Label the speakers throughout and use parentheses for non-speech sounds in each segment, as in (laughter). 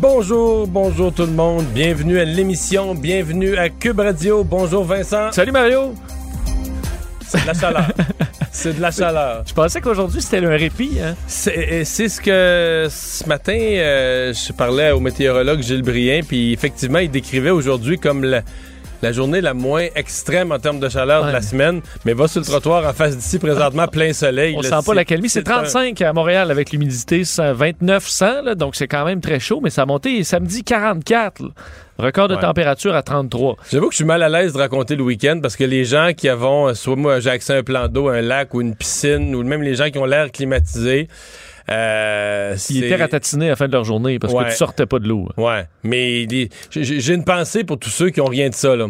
Speaker 1: Bonjour, bonjour tout le monde. Bienvenue à l'émission, bienvenue à Cube Radio. Bonjour Vincent.
Speaker 2: Salut Mario.
Speaker 1: C'est de la chaleur. C'est de la chaleur.
Speaker 2: Je pensais qu'aujourd'hui c'était un répit. Hein?
Speaker 1: C'est ce que ce matin, euh, je parlais au météorologue Gilles Brien, puis effectivement, il décrivait aujourd'hui comme la, la journée la moins extrême en termes de chaleur de la semaine, mais va sur le trottoir en face d'ici présentement plein soleil.
Speaker 2: On sent pas la calmie. C'est 35 à Montréal avec l'humidité 29 100 donc c'est quand même très chaud, mais ça a monté samedi 44. Record de température à 33.
Speaker 1: J'avoue que je suis mal à l'aise de raconter le week-end parce que les gens qui avons, soit moi j'ai accès à un plan d'eau, un lac ou une piscine, ou même les gens qui ont l'air climatisé,
Speaker 2: euh, Ils étaient ratatinés à la fin de leur journée parce que tu sortais pas de l'eau.
Speaker 1: Ouais, mais j'ai une pensée pour tous ceux qui ont rien de ça, là,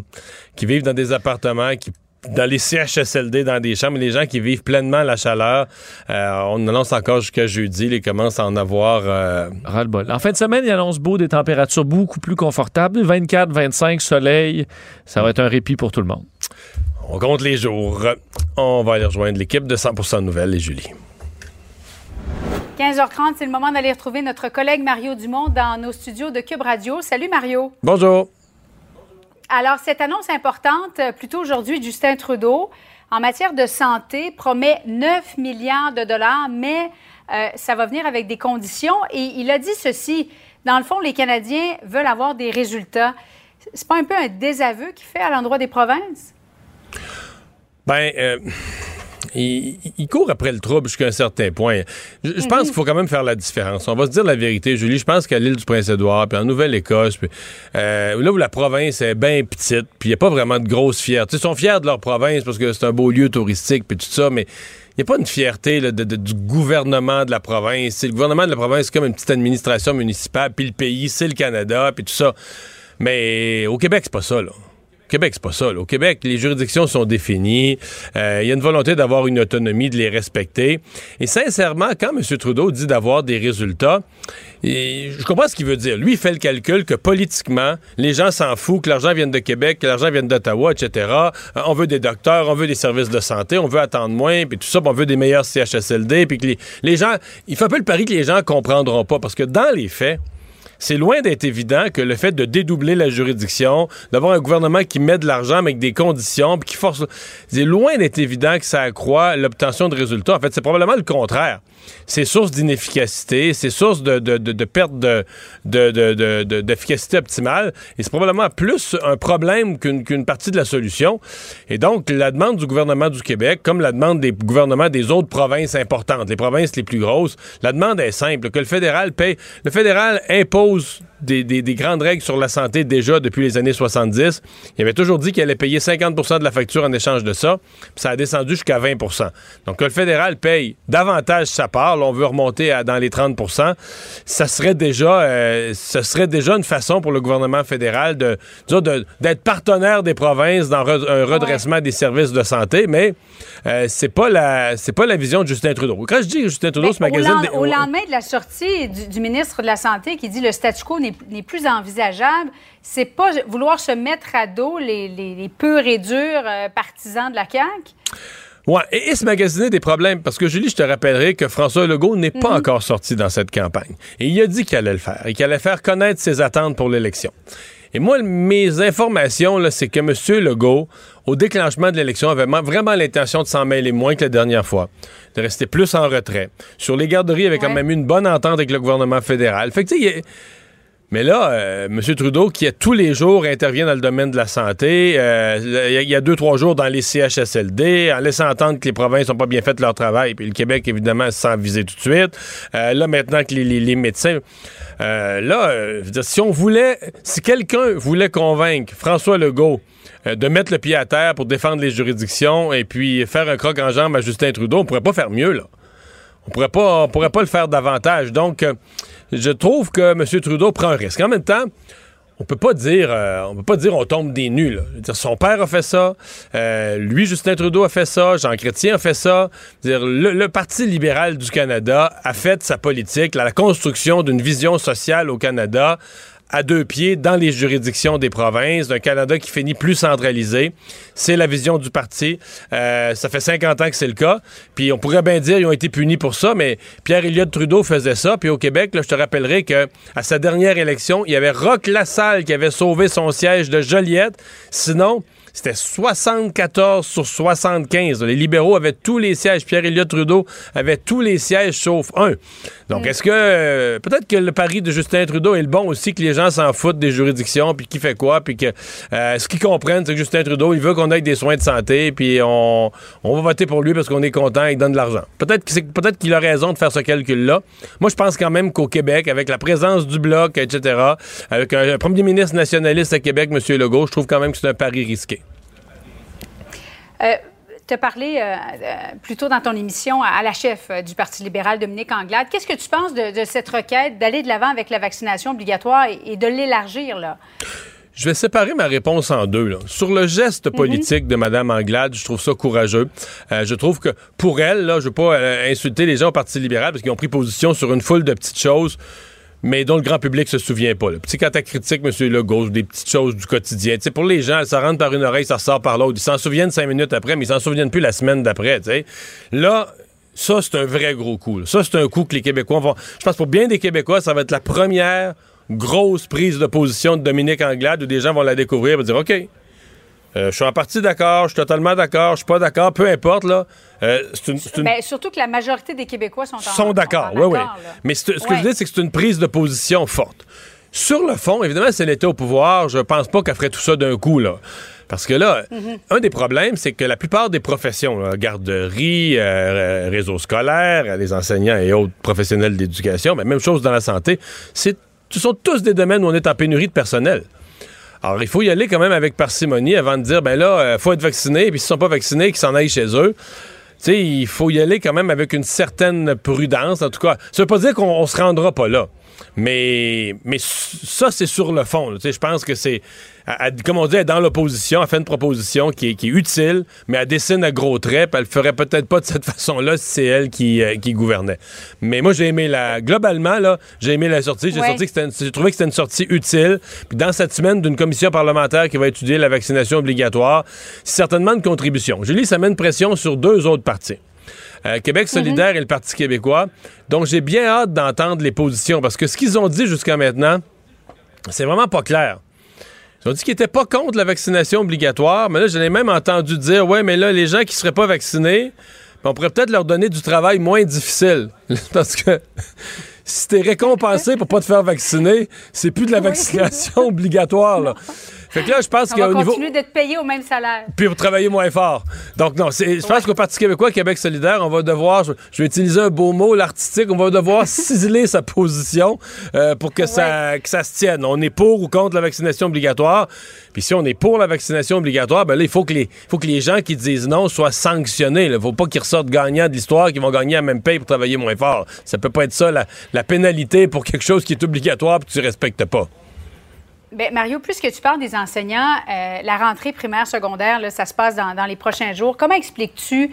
Speaker 1: qui vivent dans des appartements, qui dans les CHSLD, dans des chambres, les gens qui vivent pleinement la chaleur, euh, on annonce encore jusqu'à jeudi, ils commencent à en avoir... Euh...
Speaker 2: bol En fin de semaine, il annonce beau des températures beaucoup plus confortables, 24, 25, soleil, ça va être un répit pour tout le monde.
Speaker 1: On compte les jours. On va aller rejoindre l'équipe de 100% Nouvelles et Julie.
Speaker 3: 15h30, c'est le moment d'aller retrouver notre collègue Mario Dumont dans nos studios de Cube Radio. Salut Mario.
Speaker 1: Bonjour.
Speaker 3: Alors, cette annonce importante, euh, plutôt aujourd'hui, Justin Trudeau, en matière de santé, promet 9 milliards de dollars, mais euh, ça va venir avec des conditions. Et il a dit ceci, dans le fond, les Canadiens veulent avoir des résultats. C'est pas un peu un désaveu qu'il fait à l'endroit des provinces?
Speaker 1: Ben, euh, il, court après le trouble jusqu'à un certain point. Je, pense mhm. qu'il faut quand même faire la différence. On va se dire la vérité, Julie. Je pense qu'à l'île du Prince-Édouard, puis en Nouvelle-Écosse, euh, là où la province est bien petite, puis il n'y a pas vraiment de grosse fierté. Ils sont fiers de leur province parce que c'est un beau lieu touristique, puis tout ça, mais il n'y a pas une fierté du gouvernement de la province. Le gouvernement de la province, c'est comme une petite administration municipale, puis le pays, c'est le Canada, puis tout ça. Mais au Québec, c'est pas ça, là. Québec, c'est pas ça. Au Québec, les juridictions sont définies. Euh, il y a une volonté d'avoir une autonomie, de les respecter. Et sincèrement, quand M. Trudeau dit d'avoir des résultats, je comprends ce qu'il veut dire. Lui, il fait le calcul que politiquement, les gens s'en foutent, que l'argent vienne de Québec, que l'argent vienne d'Ottawa, etc. Euh, on veut des docteurs, on veut des services de santé, on veut attendre moins, puis tout ça, on veut des meilleurs CHSLD, puis que les gens... Il fait un peu le pari que les gens comprendront pas, parce que dans les faits, c'est loin d'être évident que le fait de dédoubler la juridiction, d'avoir un gouvernement qui met de l'argent avec des conditions, puis qui force... C'est loin d'être évident que ça accroît l'obtention de résultats. En fait, c'est probablement le contraire c'est source d'inefficacité, c'est source de, de, de, de perte d'efficacité optimale. Et c'est probablement plus un problème qu'une partie de la solution. Et donc, la demande du gouvernement du Québec, comme la demande des gouvernements des autres provinces importantes, les provinces les plus grosses, la demande est simple, que le fédéral paye. Le fédéral impose des, des, grandes règles sur la santé déjà depuis les années 70. Il avait toujours dit qu'il allait payer 50% de la facture en échange de ça, puis ça a descendu jusqu'à 20% Donc, que le fédéral paye davantage sa part, on veut remonter à, dans les 30 ça serait déjà, euh, ce serait déjà une façon pour le gouvernement fédéral de, d'être partenaire des provinces dans un redressement des services de santé, mais euh, c'est pas la c'est pas la vision de Justin Trudeau. Quand je dis Justin Trudeau, ce magazine...
Speaker 3: Au, lendemain de la sortie du, ministre de la Santé qui dit le statu quo n'est plus envisageable, c'est pas vouloir se mettre à dos les, les, purs et durs euh, partisans de la CAQ?
Speaker 1: Ouais, et, se magasiner des problèmes. Parce que Julie, je te rappellerai que François Legault n'est pas mhm. encore sorti dans cette campagne. Et il a dit qu'il allait le faire et qu'il allait faire connaître ses attentes pour l'élection. Et moi, mes informations, c'est que M. Legault, au déclenchement de l'élection, avait vraiment l'intention de s'en mêler moins que la dernière fois, de rester plus en retrait. Sur les garderies, il avait quand même eu une bonne entente avec le gouvernement fédéral. Fait que, tu sais, mais là, euh, M. Trudeau, qui tous les jours intervient dans le domaine de la santé, euh, il y, a deux, trois jours dans les CHSLD, en laissant entendre que les provinces n'ont pas bien fait leur travail, puis le Québec, évidemment, sans viser tout de suite. Euh, là, maintenant que les, médecins... là, si on voulait... Si quelqu'un voulait convaincre François Legault de mettre le pied à terre pour défendre les juridictions et puis faire un croc en jambe à Justin Trudeau, on pourrait pas faire mieux, là. On pourrait on pourrait pas le faire davantage. Donc je trouve que M. Trudeau prend un risque. En même temps, on peut pas dire euh, on peut pas dire on tombe des. Dire, son père a fait ça, euh, lui Justin Trudeau a fait ça, Jean Chrétien a fait ça. Le, Parti libéral du Canada a fait sa politique, la construction d'une vision sociale au Canada à deux pieds dans les juridictions des provinces, d'un Canada qui finit plus centralisé. C'est la vision du parti. Euh, ça fait 50 ans que c'est le cas. Puis on pourrait bien dire qu'ils ont été punis pour ça, mais Pierre Elliott Trudeau faisait ça. Puis au Québec, là, je te rappellerai que à sa dernière élection, il y avait Roch Lassalle qui avait sauvé son siège de Joliette. Sinon, c'était 74 sur 75. Les libéraux avaient tous les sièges. Pierre Elliott Trudeau avait tous les sièges sauf un. Donc, est-ce que euh, peut-être que le pari de Justin Trudeau est le bon aussi, que les gens s'en foutent des juridictions, puis qui fait quoi, puis que euh, ce qu'ils comprennent, c'est que Justin Trudeau, il veut qu'on ait des soins de santé, puis on, va voter pour lui parce qu'on est content, il donne de l'argent. Peut-être peut qu'il a raison de faire ce calcul-là. Moi, je pense quand même qu'au Québec, avec la présence du bloc, etc., avec un, premier ministre nationaliste à Québec, M. Legault, je trouve quand même que c'est un pari risqué.
Speaker 3: Euh, tu as parlé euh, euh, plus tôt dans ton émission à, la chef du Parti libéral, Dominique Anglade. Qu'est-ce que tu penses de, cette requête d'aller de l'avant avec la vaccination obligatoire et, de l'élargir, là?
Speaker 1: Je vais séparer ma réponse en deux. Sur le geste mhm. politique de Mme Anglade, je trouve ça courageux. je trouve que pour elle, là, je ne veux pas insulter les gens au Parti libéral parce qu'ils ont pris position sur une foule de petites choses mais dont le grand public se souvient pas. Là. Puis quand tu critiques M. Legault, des petites choses du quotidien, pour les gens, ça rentre par une oreille, ça ressort par l'autre. Ils s'en souviennent cinq minutes après, mais ils s'en souviennent plus la semaine d'après. Là, ça, c'est un vrai gros coup. Ça, c'est un coup que les Québécois vont... Je pense pour bien des Québécois, ça va être la première grosse prise de position de Dominique Anglade où des gens vont la découvrir et dire OK, euh, je suis en partie d'accord, je suis totalement d'accord, je suis pas d'accord, peu importe, là.
Speaker 3: Euh, ben, surtout que la majorité des Québécois sont,
Speaker 1: sont d'accord. Oui, oui. Mais ce que je veux dire, c'est que c'est une prise de position forte. Sur le fond, évidemment, si elle était au pouvoir, je pense pas qu'elle ferait tout ça d'un coup, là. Parce que là, mhm. un des problèmes, c'est que la plupart des professions, garderie, euh, réseau scolaire, les enseignants et autres professionnels d'éducation, mais même chose dans la santé, ce sont tous des domaines où on est en pénurie de personnel. Alors, il faut y aller quand même avec parcimonie avant de dire, ben là, il euh, faut être vacciné, puis s'ils sont pas vaccinés, qu'ils s'en aillent chez eux. Tu sais, il faut y aller quand même avec une certaine prudence. En tout cas, ça veut pas dire qu'on se rendra pas là. Mais, mais ça, c'est sur le fond. Je pense que c'est, comme on dit, elle est dans l'opposition, elle fait une proposition qui est, utile, mais elle dessine à gros traits, puis elle le ferait peut-être pas de cette (laughs) façon-là si c'est elle qui, euh, qui, gouvernait. Mais moi, j'ai aimé la. Globalement, là, j'ai aimé la sortie. J'ai, trouvé que c'était une sortie utile. Puis dans cette semaine d'une commission parlementaire qui va étudier la vaccination obligatoire, c'est certainement une contribution. Julie, ça met une pression sur deux autres partis. Euh, Québec solidaire et le Parti québécois. Donc, j'ai bien hâte d'entendre les positions parce que ce qu'ils ont dit jusqu'à maintenant, c'est vraiment pas clair. Ils ont dit qu'ils n'étaient pas contre la vaccination obligatoire, mais là, j'en ai même entendu dire Ouais, mais là, les gens qui ne seraient pas vaccinés, on pourrait peut-être leur donner du travail moins difficile. (laughs) parce que si t'es récompensé pour pas te faire vacciner, c'est plus de la (laughs) vaccination obligatoire. Là. Fait que là, je pense qu'au
Speaker 3: niveau. continuer d'être payé au même salaire.
Speaker 1: Puis vous travailler moins fort. Donc, non, je pense qu'au Parti québécois, Québec solidaire, on va devoir, je, vais utiliser un beau mot, l'artistique, on va devoir (laughs) ciseler sa position euh, pour que, ça, que ça se tienne. On est pour ou contre la vaccination obligatoire. Puis si on est pour la vaccination obligatoire, ben là, il faut que les, faut que les gens qui disent non soient sanctionnés. Il ne faut pas qu'ils ressortent gagnants de l'histoire, qu'ils vont gagner à même paye pour travailler moins fort. Ça peut pas être ça, la, la pénalité pour quelque chose qui est obligatoire et que tu respectes pas.
Speaker 3: Bien, Mario, plus que tu parles des enseignants, euh, la rentrée primaire secondaire, là, ça se passe dans, les prochains jours. Comment expliques-tu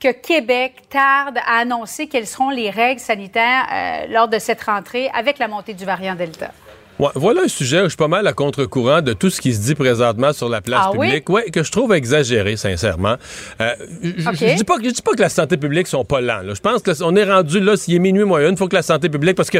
Speaker 3: que Québec tarde à annoncer quelles seront les règles sanitaires euh, lors de cette rentrée avec la montée du variant Delta?
Speaker 1: voilà un sujet où je suis pas mal à contre-courant de tout ce qui se dit présentement sur la place ah publique, ouais, que je trouve exagéré, sincèrement. Euh, je, ne dis pas, dis pas que la santé publique sont pas lents. Je pense qu'on est rendu là, s'il est minuit moyen, il faut que la santé publique, parce que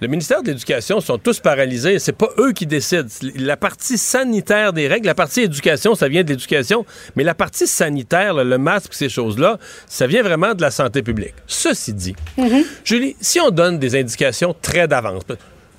Speaker 1: le ministère de l'Éducation sont tous paralysés. C'est pas eux qui décident. La partie sanitaire des règles, la partie éducation, ça vient de l'éducation, mais la partie sanitaire, le masque, ces choses-là, ça vient vraiment de la santé publique. Ceci dit, mm-hmm. Julie, si on donne des indications très d'avance,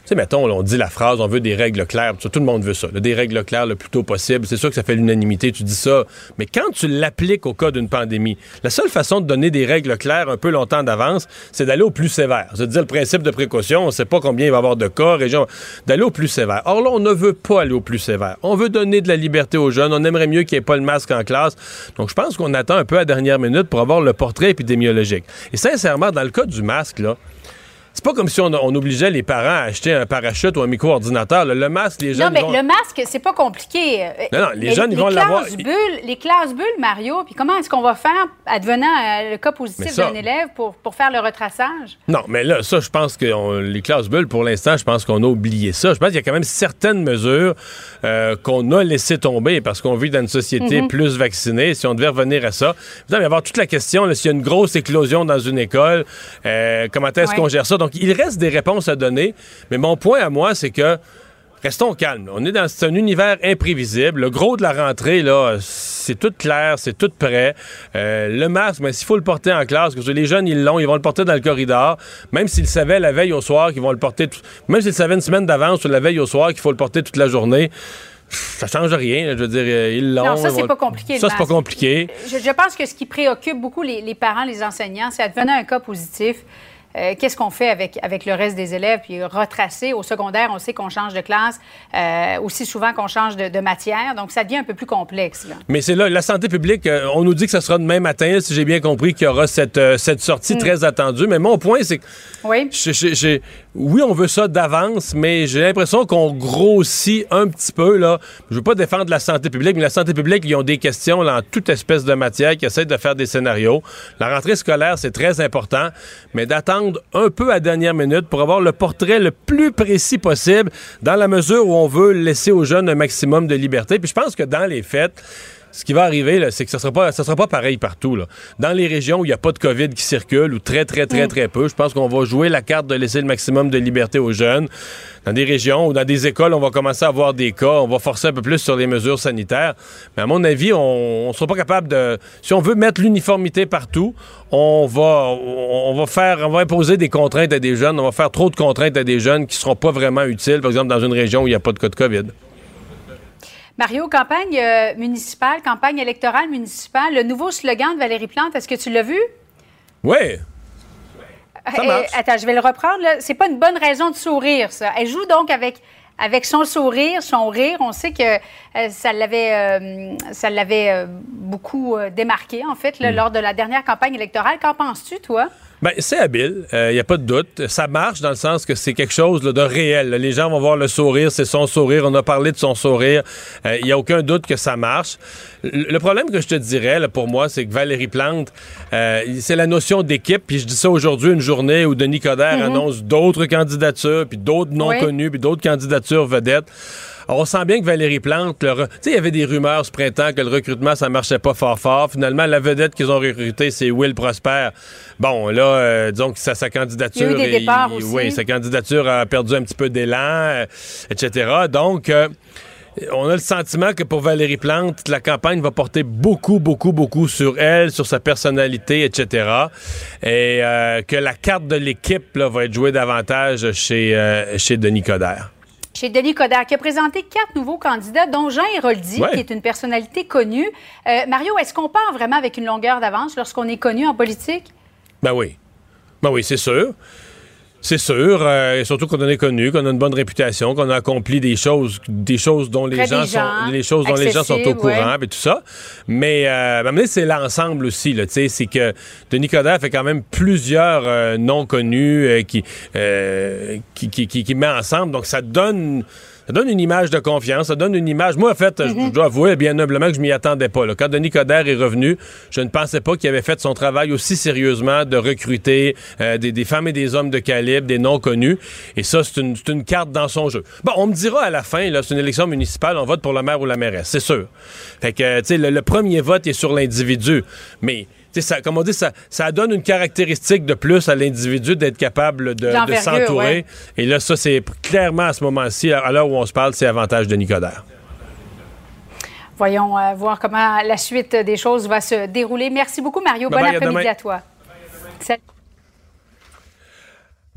Speaker 1: sais, mettons, on dit la phrase, on veut des règles claires. Tout le monde veut ça. des règles claires le plus tôt possible. C'est sûr que ça fait l'unanimité, tu dis ça. Mais quand tu l'appliques au cas d'une pandémie, la seule façon de donner des règles claires un peu longtemps d'avance, c'est d'aller au plus sévère. C'est dire le principe de précaution. On ne sait pas combien il va y avoir de cas, région. D'aller au plus sévère. Or là, on ne veut pas aller au plus sévère. On veut donner de la liberté aux jeunes. On aimerait mieux qu'il n'y ait pas le masque en classe. Donc, je pense qu'on attend un peu à dernière minute pour avoir le portrait épidémiologique. Et sincèrement, dans le cas du masque, là, c'est pas comme si on, on, obligeait les parents à acheter un parachute ou un micro-ordinateur. Le, masque, les jeunes.
Speaker 3: Non, mais
Speaker 1: vont...
Speaker 3: le masque, c'est pas compliqué.
Speaker 1: Non, non, les jeunes, ils vont l'avoir.
Speaker 3: Les classes bulles, Mario, puis comment est-ce qu'on va faire, advenant euh, le cas positif d'un élève, pour, pour faire le retraçage?
Speaker 1: Non, mais là, ça, je pense que on, les classes bulles, pour l'instant, je pense qu'on a oublié ça. Je pense qu'il y a quand même certaines mesures euh, qu'on a laissé tomber parce qu'on vit dans une société
Speaker 3: Mhm.
Speaker 1: plus vaccinée. Si on devait revenir à ça, il va y avoir toute la question, s'il y a une grosse éclosion dans une école, euh, comment est-ce
Speaker 3: Ouais.
Speaker 1: qu'on gère ça? Donc, il reste des réponses à donner, mais mon point à moi, c'est que restons calmes. On est dans un univers imprévisible. Le gros de la rentrée, là, c'est tout clair, c'est tout prêt. Euh, le masque, mais s'il faut le porter en classe, que les jeunes, ils l'ont, ils vont le porter dans le corridor, même s'ils savaient la veille au soir qu'ils vont le porter, tout- même s'ils savaient une semaine d'avance sur la veille au soir qu'il faut le porter toute la journée. Ça change rien, là. je veux dire, euh, ils l'ont.
Speaker 3: Non, ça, c'est pas compliqué,
Speaker 1: Ça, c'est pas compliqué.
Speaker 3: Je, je pense que ce qui préoccupe beaucoup les, les parents, les enseignants, c'est advenant un cas positif. Euh, Qu'est-ce qu'on fait avec, avec le reste des élèves? Puis retracer au secondaire, on sait qu'on change de classe euh, aussi souvent qu'on change de, de matière. Donc, ça devient un peu plus complexe. là.
Speaker 1: Mais c'est là, la santé publique, euh, on nous dit que ça sera demain matin, si j'ai bien compris, qu'il y aura cette, cette sortie
Speaker 3: Mm.
Speaker 1: très attendue. Mais mon point, c'est que
Speaker 3: Oui.
Speaker 1: j'ai- j'ai- j'ai- oui, on veut ça d'avance, mais j'ai l'impression qu'on grossit un petit peu. Là. Je veux pas défendre la santé publique, mais la santé publique, ils ont des questions là, en toute espèce de matière qui essaient de faire des scénarios. La rentrée scolaire, c'est très important, mais d'attendre un peu à dernière minute pour avoir le portrait le plus précis possible dans la mesure où on veut laisser aux jeunes un maximum de liberté. Puis je pense que dans les fêtes, ce qui va arriver, c'est que sera pas, ça sera pas pareil partout. Là. Dans les régions où il n'y a pas de COVID qui circule, ou très, très, très, très peu, je pense qu'on va jouer la carte de laisser le maximum de liberté aux jeunes. Dans des régions ou dans des écoles, on va commencer à avoir des cas, on va forcer un peu plus sur les mesures sanitaires. Mais à mon avis, on ne sera pas capable de... Si on veut mettre l'uniformité partout, on va, on, on va faire, on va imposer des contraintes à des jeunes, on va faire trop de contraintes à des jeunes qui ne seront pas vraiment utiles, par exemple dans une région où il n'y a pas de cas de COVID.
Speaker 3: Mario, campagne euh, municipale, campagne électorale municipale, le nouveau slogan de Valérie Plante, est-ce que tu l'as vu?
Speaker 1: Oui, Ça
Speaker 3: Euh, attends, je vais le reprendre. C'est pas une bonne raison de sourire, ça. Elle joue donc avec, avec son sourire, son rire. On sait que euh, ça l'avait, euh, ça l'avait euh, beaucoup euh, démarqué, en fait,
Speaker 1: Mm.
Speaker 3: là, lors de la dernière campagne électorale. Qu'en penses-tu, toi?
Speaker 1: Ben, c'est habile, il n'y a pas de doute. Ça marche dans le sens que c'est quelque chose là, de réel. là. Les gens vont voir le sourire, c'est son sourire. On a parlé de son sourire. Il n'y a aucun doute que ça marche. Le problème que je te dirais, là, pour moi, c'est que Valérie Plante, euh, c'est la notion d'équipe. Puis je dis ça aujourd'hui, une journée où Denis Coderre annonce d'autres candidatures, puis d'autres non
Speaker 3: Oui.
Speaker 1: connus, puis d'autres candidatures vedettes. Alors, on sent bien que Valérie Plante, re- tu sais, il y avait des rumeurs ce printemps que le recrutement, ça marchait pas fort fort. Finalement, la vedette qu'ils ont recrutée, c'est Will Prosper. Bon, là, euh, disons que sa, sa candidature...
Speaker 3: Il y a eu des départs
Speaker 1: il-
Speaker 3: aussi.
Speaker 1: Oui, sa candidature a perdu un petit peu d'élan, euh, etc. Donc... euh, on a le sentiment que pour Valérie Plante, la campagne va porter beaucoup, beaucoup, beaucoup sur elle, sur sa personnalité, etc. Et euh, que la carte de l'équipe va être jouée davantage chez, euh, chez Denis Coderre.
Speaker 3: Chez Denis Coderre, qui a présenté quatre nouveaux candidats, dont Jean Héroldi,
Speaker 1: Ouais.
Speaker 3: qui est une personnalité connue. Euh, Mario, est-ce qu'on part vraiment avec une longueur d'avance lorsqu'on est connu en politique?
Speaker 1: Ben oui. Ben oui, c'est sûr. C'est sûr, euh, et surtout qu'on en est connu, qu'on a une bonne réputation, qu'on a accompli des choses, des choses dont les
Speaker 3: Près
Speaker 1: gens, sont, les choses dont les gens sont au courant, et tout ça. Mais, euh, c'est l'ensemble aussi, là. Tu sais, c'est que Denis Coderre fait quand même plusieurs euh, noms connus euh, qui, euh, qui, qui, qui, qui met ensemble. Donc, ça donne. Ça donne une image de confiance, ça donne une image. Moi, en fait, je- je dois avouer bien humblement que je m'y attendais pas. là. Quand Denis Coderre est revenu, je ne pensais pas qu'il avait fait son travail aussi sérieusement de recruter euh, des, des femmes et des hommes de calibre, des non connus. Et ça, c'est une, carte dans son jeu. Bon, on me dira à la fin, là, c'est une élection municipale, on vote pour le maire ou la mairesse, c'est sûr. Fait que, tu sais, le, le premier vote est sur l'individu. Mais, ça, comme on dit, ça, ça donne une caractéristique de plus à l'individu d'être capable de, s'entourer.
Speaker 3: ouais.
Speaker 1: Et là, ça, c'est clairement à ce moment-ci, à l'heure où on se parle, c'est avantage de Nicodère.
Speaker 3: Voyons euh, voir comment la suite des choses va se dérouler. Merci beaucoup, Mario.
Speaker 1: Bye
Speaker 3: bon
Speaker 1: à
Speaker 3: après-midi à toi. Salut.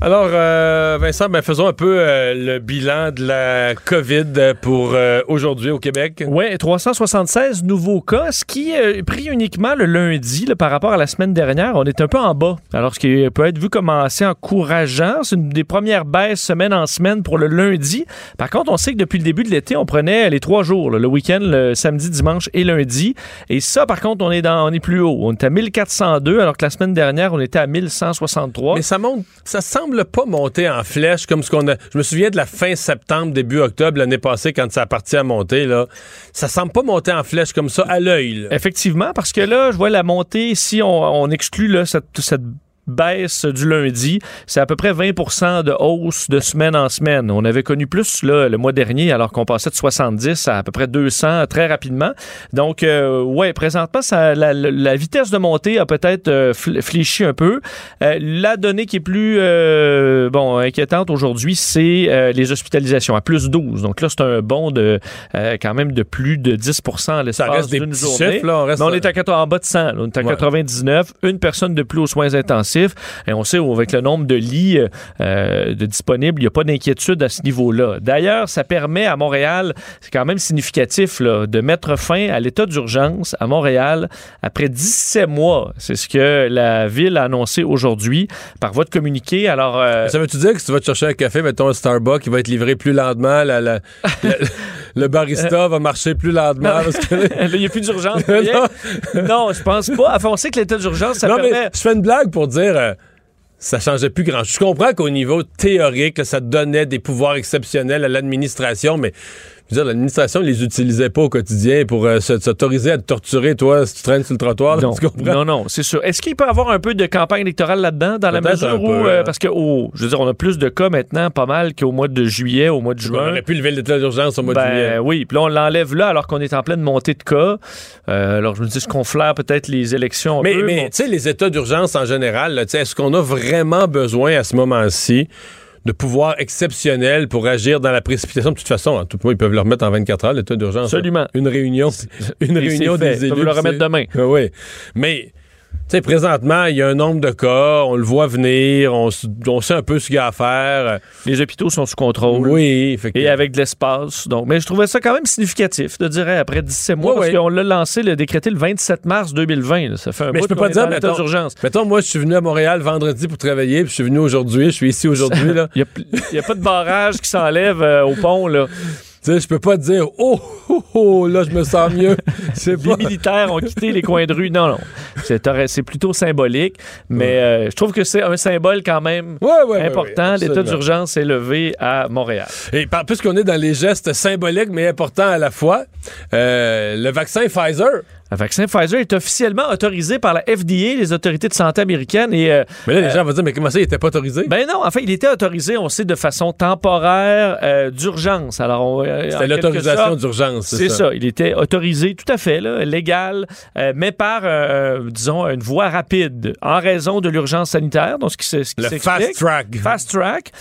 Speaker 1: Alors, euh, Vincent, ben, faisons un peu euh, le bilan de la COVID pour euh, aujourd'hui au Québec.
Speaker 2: Oui, 376 nouveaux cas, ce qui est pris uniquement le lundi là, par rapport à la semaine dernière. On est un peu en bas. Alors, ce qui peut être vu comme assez encourageant, c'est une des premières baisses semaine en semaine pour le lundi. Par contre, on sait que depuis le début de l'été, on prenait les trois jours, là, le week-end, le samedi, dimanche et lundi. Et ça, par contre, on est, dans, on est plus haut. On est à 1402, alors que la semaine dernière, on était à 1163.
Speaker 1: Mais ça monte, ça semble semble pas monter en flèche comme ce qu'on a. Je me souviens de la fin septembre, début octobre l'année passée quand ça a parti à monter. Là. Ça semble pas monter en flèche comme ça à l'œil.
Speaker 2: Effectivement, parce que là, je vois la montée, si on, exclut là, cette, cette baisse du lundi. C'est à peu près 20% de hausse de semaine en semaine. On avait connu plus là, le mois dernier, alors qu'on passait de 70 à à peu près 200 très rapidement. Donc, euh, ouais, présentement, ça, la, vitesse de montée a peut-être euh, fléchi un peu. Euh, la donnée qui est plus euh, bon inquiétante aujourd'hui, c'est les hospitalisations à plus 12. Donc là, c'est un bond de quand même de plus de 10 à l'espace d'une journée.
Speaker 1: là, on, reste...
Speaker 2: on est à, en bas de 100. on est à 99. Une personne de plus aux soins intensifs et on sait avec le nombre de lits euh, de disponibles, il n'y a pas d'inquiétude à ce niveau-là. D'ailleurs, ça permet à Montréal, c'est quand même significatif, là, de mettre fin à l'état d'urgence à Montréal après 17 mois. C'est ce que la ville a annoncé aujourd'hui par voie de communiqué. Alors, euh,
Speaker 1: Ça veut-tu dire que si tu vas te chercher un café, mettons un Starbucks, il va être livré plus lentement, (laughs) le barista va marcher plus lentement. Parce
Speaker 2: que... (laughs) il n'y a plus d'urgence. non. je pense pas. Enfin, on sait que l'état d'urgence, ça permet...
Speaker 1: Mais je fais une blague pour dire euh, ça changeait plus grand. Je comprends qu'au niveau théorique, ça donnait des pouvoirs exceptionnels à l'administration, mais l'administration ne les utilisait pas au quotidien pour euh, s'autoriser à te torturer, toi, si tu traînes sur le trottoir.
Speaker 2: Non, (laughs) non, non, c'est sûr. Est-ce qu'il peut y avoir un peu de campagne électorale là-dedans, dans la mesure où, euh, parce que, oh, je veux dire, on a plus de cas maintenant, pas mal qu'au mois de juillet, au mois de juin.
Speaker 1: On aurait pu lever l'état d'urgence au mois de
Speaker 2: ben,
Speaker 1: juillet.
Speaker 2: Oui, puis là, on l'enlève là, alors qu'on est en pleine montée de cas. Euh, alors, je me dis, est-ce qu'on flaire peut-être les élections
Speaker 1: mais, Mais, tu sais, les états d'urgence en général, est-ce qu'on a vraiment besoin à ce moment-ci de pouvoir exceptionnel pour agir dans la précipitation. De toute façon, en tout ils peuvent le remettre en 24 heures, l'état d'urgence.
Speaker 2: Absolument.
Speaker 1: Une réunion, une réunion des élus. Ils
Speaker 2: peuvent le remettre demain.
Speaker 1: Ah oui. Mais sais, présentement, il y a un nombre de cas, on le voit venir, on, sait un peu ce qu'il y a à faire.
Speaker 2: Les hôpitaux sont sous contrôle.
Speaker 1: Oui,
Speaker 2: Et avec de l'espace. Donc, mais je trouvais ça quand même significatif de dire après 17 mois, parce qu'on l'a lancé, le décrété le 27 mars 2020. Ça fait un
Speaker 1: mais je peux pas dire, mettons, d'urgence. Mettons, moi, je suis venu à Montréal vendredi pour travailler, puis je suis venu aujourd'hui, je suis ici aujourd'hui. (laughs)
Speaker 2: Il n'y a, pas de barrage qui s'enlève euh, au pont, là.
Speaker 1: Sais, je peux pas dire oh, oh, oh, là, je me sens mieux. (laughs)
Speaker 2: les militaires ont quitté les coins de rue. Non, non. C'est plutôt symbolique, mais euh, je trouve que c'est un symbole quand même important. L'état d'urgence est levé à Montréal.
Speaker 1: Et puisqu'on est dans les gestes symboliques mais importants à la fois, euh, le vaccin Pfizer
Speaker 2: le vaccin Pfizer est officiellement autorisé par la FDA, les autorités de santé américaines. Et, euh,
Speaker 1: mais là, les gens vont dire, mais comment ça, il n'était pas autorisé?
Speaker 2: Ben non, en fait, il était autorisé, on sait, de façon temporaire euh, d'urgence. Alors,
Speaker 1: euh, C'était l'autorisation d'urgence,
Speaker 2: c'est ça. ça. Il était autorisé, tout à fait, là, légal, mais par, disons, une voie rapide, en raison de l'urgence sanitaire. Donc, ce qui, ce
Speaker 1: Le fast track.
Speaker 2: Fast track.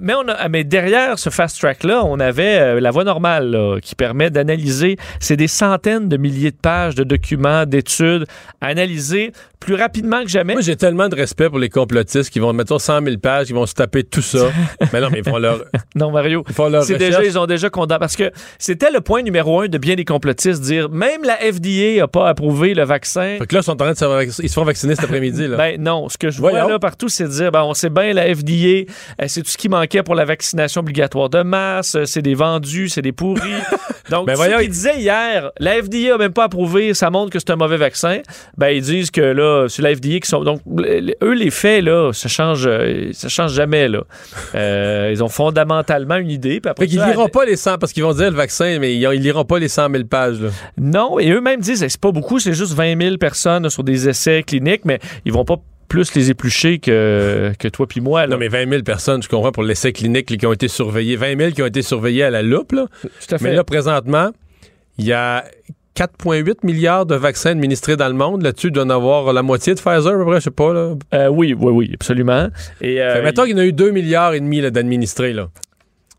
Speaker 2: mais, on a, mais derrière ce fast track-là, on avait la voie normale qui permet d'analyser, c'est des centaines de milliers de pages de documents, d'études, analysés plus rapidement que jamais.
Speaker 1: Moi, j'ai tellement de respect pour les complotistes qui vont, mettre 100 000 pages, ils vont se taper tout ça. (laughs) mais non, mais ils font leur. (laughs)
Speaker 2: non, Mario.
Speaker 1: Ils font leur
Speaker 2: déjà, ils ont déjà condamné. Parce que c'était le point numéro un de bien des complotistes, dire même la FDA n'a pas approuvé le vaccin.
Speaker 1: Fait que là, ils sont en train de se, ils se font vacciner cet après-midi.
Speaker 2: Ben non. Ce que je vois là partout, c'est de dire ben, on sait bien, la FDA, euh, c'est tout ce qui manquait pour la vaccination obligatoire de masse, euh, c'est des vendus, c'est des pourris. (laughs) Donc, ben, voyons, ils disaient hier, la FDA n'a même pas approuvé, ça montre que c'est un mauvais vaccin. Ben, ils disent que là, c'est la FDA qui sont. Donc, eux, les faits, là, ça change, euh, ça change jamais, là. Euh, (laughs) ils ont fondamentalement une idée. Puis
Speaker 1: après, ils liront pas les 100, parce qu'ils vont dire le vaccin, mais ils, liront pas les 100 000 pages,
Speaker 2: Non, et eux-mêmes disent, c'est pas beaucoup, c'est juste 20 000 personnes sur des essais cliniques, mais ils vont pas plus les éplucher que, que toi puis moi.
Speaker 1: Non, mais 20 000 personnes, je comprends, pour l'essai clinique qui ont été surveillés. 20 000 qui ont été surveillés à la loupe. Là. Tout à fait. Mais là, présentement, il y a 4,8 milliards de vaccins administrés dans le monde. Là-dessus, il doit en avoir la moitié de Pfizer, à peu près, je sais pas. Là.
Speaker 2: Euh, oui, oui, oui, absolument.
Speaker 1: Et, euh, mettons qu'il y en a eu 2 milliards et demi d'administrés. Là.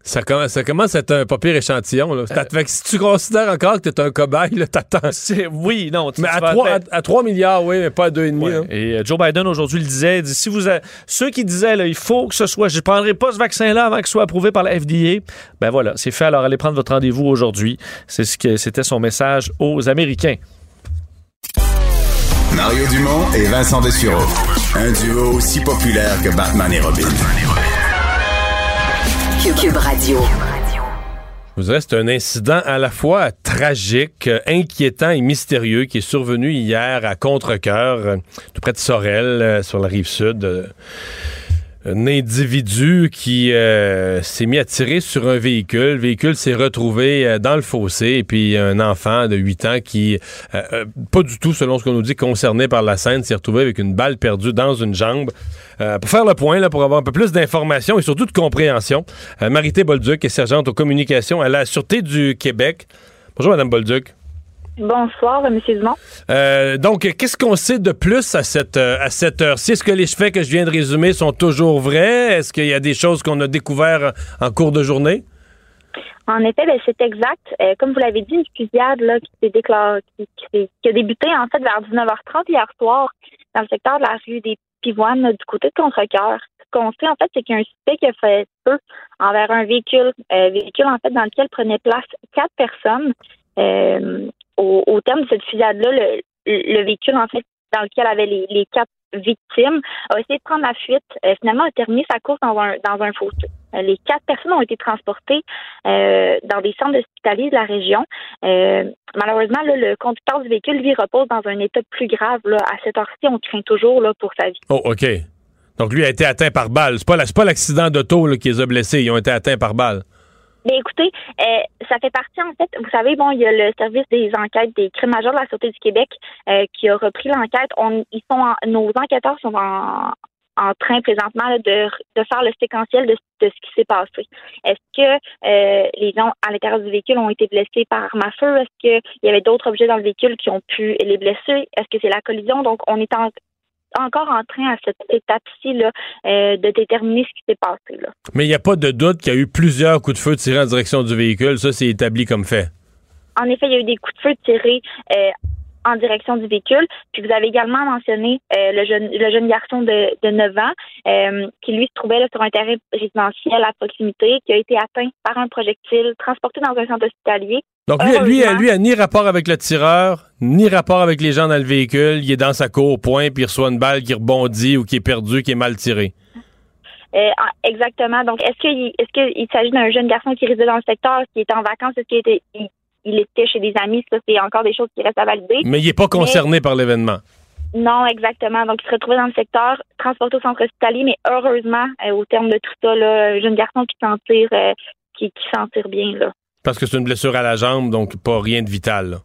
Speaker 1: Ça commence, ça commence à être un pas pire échantillon. Là. Euh, si tu considères encore que tu es un cobaye, t'attends.
Speaker 2: Oui, non.
Speaker 1: Tu, mais à, 3, à, 3, milliards, oui, mais pas à 2,5.
Speaker 2: Et euh, Joe Biden aujourd'hui le disait. Dit, si vous ceux qui disaient là, il faut que ce soit, je ne prendrai pas ce vaccin-là avant qu'il soit approuvé par la FDA, ben voilà, c'est fait. Alors allez prendre votre rendez-vous aujourd'hui. C'est ce que c'était son message aux Américains.
Speaker 4: Mario Dumont et Vincent Dessureau. Un duo aussi populaire que Batman et Robin.
Speaker 1: Vous dirais, c'est un incident à la fois tragique, inquiétant et mystérieux qui est survenu hier à Contrecoeur, tout près de Sorel, euh, sur la rive sud. Un individu qui euh, s'est mis à tirer sur un véhicule. Le véhicule s'est retrouvé euh, dans le fossé et puis un enfant de 8 ans qui, euh, pas du tout selon ce qu'on nous dit, concerné par la scène, s'est retrouvé avec une balle perdue dans une jambe. pour faire le point, là, pour avoir un peu plus d'informations et surtout de compréhension, Marité Bolduc est sergente aux communications à la Sûreté du Québec. Bonjour, Madame Bolduc.
Speaker 5: Bonsoir, M. Dumont.
Speaker 1: Euh, donc, qu'est-ce qu'on sait de plus à cette, euh, à cette heure-ci? Est-ce que les faits que je viens de résumer sont toujours vrais? Est-ce qu'il y a des choses qu'on a découvertes en cours de journée?
Speaker 5: En effet, ben, c'est exact. Euh, comme vous l'avez dit, une fusillade là, qui s'est déclarée, qui, a débuté en fait vers 19h30 hier soir dans le secteur de la rue des Pivoines du côté de Contrecoeur. Ce qu'on sait en fait, c'est qu'il y a un suspect qui a fait peu envers un véhicule, véhicule en fait dans lequel prenaient place quatre personnes au, terme de cette fusillade-là, le, véhicule, en fait, dans lequel avait les, quatre victimes, a essayé de prendre la fuite. Euh, finalement, a terminé sa course dans un, dans un fossé. Euh, les quatre personnes ont été transportées euh, dans des centres hospitaliers de la région. malheureusement, le conducteur du véhicule, lui, repose dans un état plus grave. Là. À cette heure-ci, on craint toujours là, pour sa vie.
Speaker 1: Oh, OK. Donc, lui a été atteint par balle. C'est pas, pas l'accident d'auto qui les a blessés. Ils ont été atteints par balle.
Speaker 5: Mais écoutez, euh, ça fait partie, en fait, vous savez, bon, il y a le service des enquêtes des crimes majeurs de la Sûreté du Québec euh, qui a repris l'enquête. On, ils sont nos enquêteurs sont en, en train présentement de, de faire le séquentiel de, de ce qui s'est passé. Est-ce que euh, les gens à l'intérieur du véhicule ont été blessés par arme à feu? Est-ce qu'il y avait d'autres objets dans le véhicule qui ont pu les blesser? Est-ce que c'est la collision? Donc, on est en, encore en train à cette étape-ci euh, de déterminer ce qui s'est passé. Là.
Speaker 1: Mais il n'y a pas de doute qu'il y a eu plusieurs coups de feu tirés en direction du véhicule. Ça, c'est établi comme fait.
Speaker 5: En effet, il y a eu des coups de feu tirés euh, en direction du véhicule. Puis vous avez également mentionné euh, le, jeune, le jeune garçon de, de 9 ans qui, lui, se trouvait là, sur un terrain résidentiel à proximité, qui a été atteint par un projectile, transporté dans un centre hospitalier.
Speaker 1: Donc lui, lui, lui a ni rapport avec le tireur, ni rapport avec les gens dans le véhicule. Il est dans sa cour, point, puis il reçoit une balle qui rebondit ou qui est perdue, qui est mal tirée.
Speaker 5: Euh, ah, exactement. Donc, est-ce qu'il est-ce qu'il s'agit d'un jeune garçon qui résidait dans le secteur, qui était en vacances, est-ce qu'il était il, était chez des amis, ça c'est encore des choses qui restent à valider.
Speaker 1: Mais il n'est pas concerné par l'événement.
Speaker 5: Non, exactement. Donc, il se retrouvait dans le secteur, transporté au centre hospitalier, mais heureusement, euh, au terme de tout ça, là, un jeune garçon qui s'en tire, euh, qui, qui s'en tire bien. Là.
Speaker 1: Parce que c'est une blessure à la jambe, donc pas rien de vital.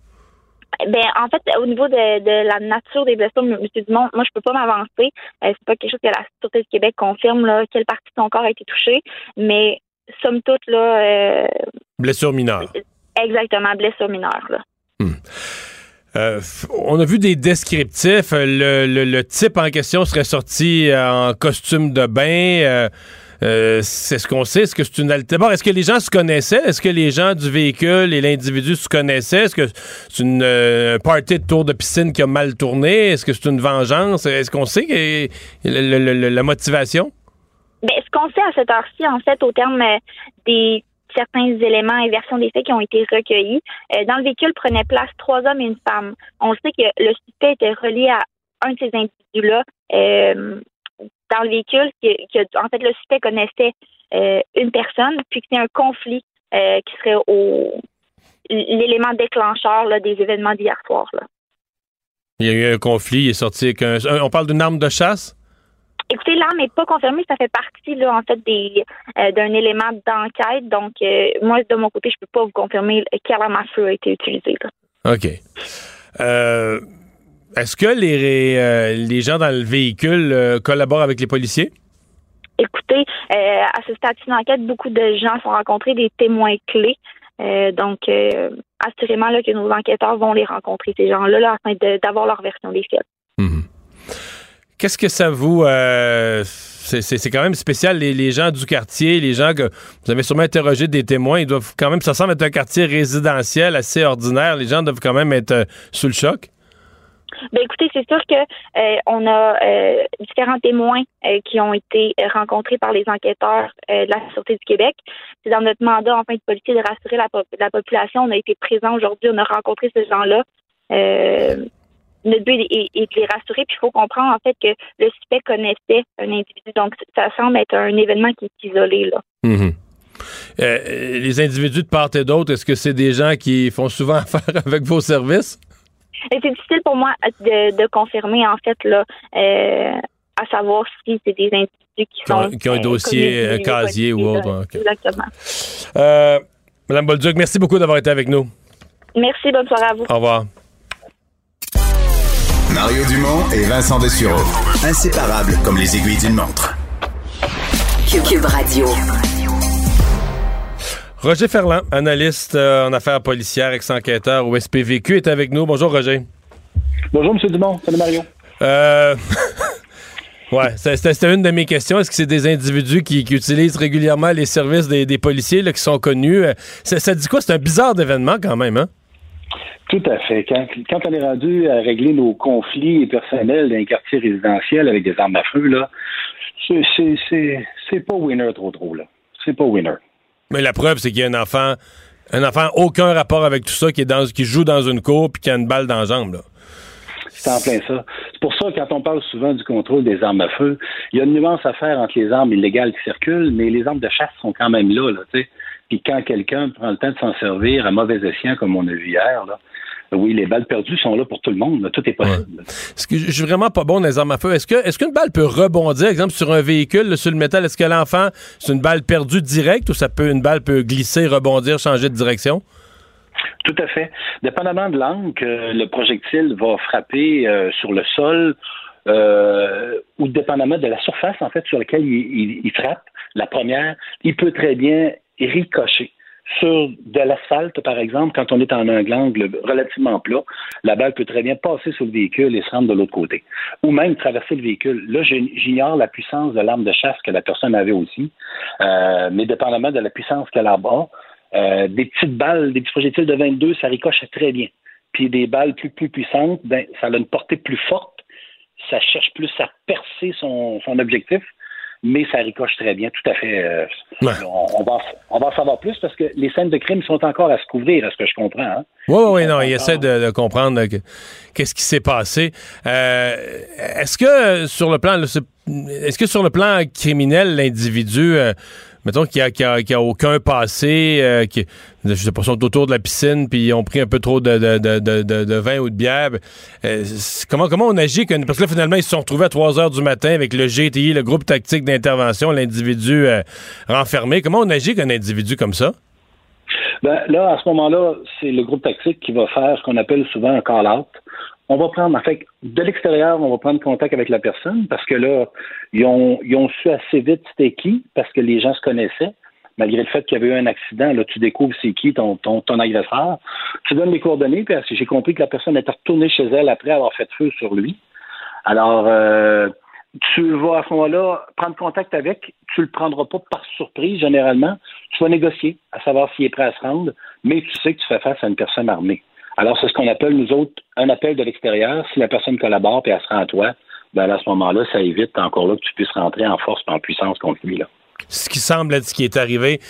Speaker 5: Ben, en fait, au niveau de, la nature des blessures, M. Dumont, moi, je peux pas m'avancer. Euh, c'est pas quelque chose que la Sûreté du Québec confirme, là, quelle partie de son corps a été touchée. Mais, somme toute, là. Euh,
Speaker 1: blessure mineure.
Speaker 5: Exactement, blessure mineure, là.
Speaker 1: Hmm. Euh, on a vu des descriptifs. Le, le, type en question serait sorti en costume de bain. Euh, c'est ce qu'on sait. Est-ce que c'est une D'abord, est-ce que les gens se connaissaient? Est-ce que les gens du véhicule et l'individu se connaissaient? Est-ce que c'est une euh, party de tour de piscine qui a mal tourné? Est-ce que c'est une vengeance? Est-ce qu'on sait la motivation?
Speaker 5: Bien, ce qu'on sait à cette heure-ci, en fait, au terme euh, des certains éléments et versions des faits qui ont été recueillis. dans le véhicule prenaient place trois hommes et une femme. On sait que le suspect était relié à un de ces individus-là dans le véhicule que, en fait le suspect connaissait euh, une personne, puis que c'est un conflit euh, qui serait au l'élément déclencheur des événements d'hier soir. Là.
Speaker 1: Il y a eu un conflit, il est sorti avec un. On parle d'une arme de chasse?
Speaker 5: Écoutez, l'arme n'est pas confirmée, ça fait partie là, en fait des euh, d'un élément d'enquête. Donc moi, de mon côté, je peux pas vous confirmer quelle arme à feu a été utilisée.
Speaker 1: OK. Euh est-ce que les, euh, les gens dans le véhicule euh, collaborent avec les policiers?
Speaker 5: Écoutez, euh, à ce stade d'enquête, beaucoup de gens sont rencontrés, des témoins clés. donc, assurément là, que nos enquêteurs vont les rencontrer, ces gens-là, là, afin d'avoir leur version des faits.
Speaker 1: Mhm. Qu'est-ce que ça vous... c'est quand même spécial, les, les, gens du quartier, les gens que vous avez sûrement interrogé des témoins, ils doivent quand même, ça semble être un quartier résidentiel assez ordinaire, les gens doivent quand même être sous le choc.
Speaker 5: Ben écoutez, c'est sûr que euh, on a euh, différents témoins euh, qui ont été rencontrés par les enquêteurs de la Sûreté du Québec. C'est dans notre mandat en fin de policier de rassurer la, la population. On a été présent aujourd'hui, on a rencontré ces gens-là. notre but est, de les rassurer. Puis il faut comprendre en fait que le suspect connaissait un individu. Donc ça semble être un événement qui est isolé là.
Speaker 1: Mm-hmm. les individus de part et d'autre, est-ce que c'est des gens qui font souvent (laughs) affaire avec vos services?
Speaker 5: C'est difficile pour moi de, confirmer, en fait, là. Euh, à savoir si c'est des individus qui, sont,
Speaker 1: qui ont un dossier, un casier ou autre.
Speaker 5: Exactement.
Speaker 1: Madame Bolduc, merci beaucoup d'avoir été avec nous.
Speaker 5: Merci, bonne soirée à vous.
Speaker 1: Au revoir.
Speaker 4: Mario Dumont et Vincent Dessureau. Inséparables comme les aiguilles d'une montre.
Speaker 6: Cube Radio.
Speaker 1: Roger Ferland, analyste euh, en affaires policières, ex-enquêteur au SPVQ, est avec nous. Bonjour, Roger.
Speaker 7: Bonjour, M. Dumont. Salut, Mario?
Speaker 1: Euh... (laughs) ouais, c'était une de mes questions. Est-ce que c'est des individus qui, utilisent régulièrement les services des, policiers là, qui sont connus? Euh, ça, dit quoi? C'est un bizarre événement quand même, hein?
Speaker 7: Tout à fait. Quand, quand, on est rendu à régler nos conflits personnels dans les quartiers résidentiels avec des armes à feu, là, c'est pas winner trop trop, là. C'est pas winner.
Speaker 1: Mais la preuve, c'est qu'il y a un enfant, un enfant aucun rapport avec tout ça, qui, est dans, qui joue dans une cour puis qui a une balle dans la. Là.
Speaker 7: C'est en plein ça. C'est pour ça, quand on parle souvent du contrôle des armes à feu, il y a une nuance à faire entre les armes illégales qui circulent, mais les armes de chasse sont quand même là, là. Puis quand quelqu'un prend le temps de s'en servir à mauvais escient, comme on a vu hier, là, oui, les balles perdues sont là pour tout le monde. Tout est possible.
Speaker 1: Est-ce que je suis vraiment pas bon dans les armes à feu. Est-ce que est-ce qu'une balle peut rebondir, exemple, sur un véhicule, sur le métal? Est-ce que l'enfant, c'est une balle perdue directe ou ça peut une balle peut glisser, rebondir, changer de direction?
Speaker 7: Tout à fait. Dépendamment de l'angle que le projectile va frapper euh, sur le sol, euh, ou dépendamment de la surface en fait sur laquelle il frappe, la première, il peut très bien ricocher sur de l'asphalte, par exemple, quand on est en un angle relativement plat, la balle peut très bien passer sur le véhicule et se rendre de l'autre côté. Ou même traverser le véhicule. Là, j'ignore la puissance de l'arme de chasse que la personne avait aussi, euh, mais dépendamment de la puissance qu'elle a bas, euh, des petites balles, des petits projectiles de 22, ça ricoche très bien. Puis des balles plus, plus puissantes, ben, ça a une portée plus forte, ça cherche plus à percer son objectif mais ça ricoche très bien, tout à fait. Euh, on, va, on va en savoir plus parce que les scènes de crime sont encore à se couvrir, à ce que je comprends. Hein?
Speaker 1: Oui, oui, non, il essaie de, comprendre qu'est-ce qui s'est passé. Euh, est-ce que sur le plan, est-ce que sur le plan criminel, l'individu euh, mettons qu'il n'y a, a, aucun passé, euh, qui, je sais pas, sont autour de la piscine, puis ils ont pris un peu trop de, de, vin ou de bière. Euh, comment, comment on agit? parce que là, finalement, ils se sont retrouvés à 3 heures du matin avec le GTI, le groupe tactique d'intervention, l'individu euh, renfermé. Comment on agit qu'un individu comme ça?
Speaker 7: Ben, là, à ce moment-là, c'est le groupe tactique qui va faire ce qu'on appelle souvent un call-out on va prendre, en fait, de l'extérieur, on va prendre contact avec la personne parce que là, ils ont, ils ont su assez vite c'était qui, parce que les gens se connaissaient. Malgré le fait qu'il y avait eu un accident, là, tu découvres c'est qui ton, ton, ton agresseur. Tu donnes les coordonnées, puis j'ai compris que la personne était retournée chez elle après avoir fait feu sur lui. Alors, euh, tu vas à ce moment-là prendre contact avec, tu le prendras pas par surprise généralement, tu vas négocier à savoir s'il est prêt à se rendre, mais tu sais que tu fais face à une personne armée. Alors, c'est ce qu'on appelle, nous autres, un appel de l'extérieur. Si la personne collabore et elle se rend à toi, ben à ce moment-là, ça évite encore là que tu puisses rentrer en force et en puissance contre lui. Là.
Speaker 1: Ce qui semble être ce qui est arrivé.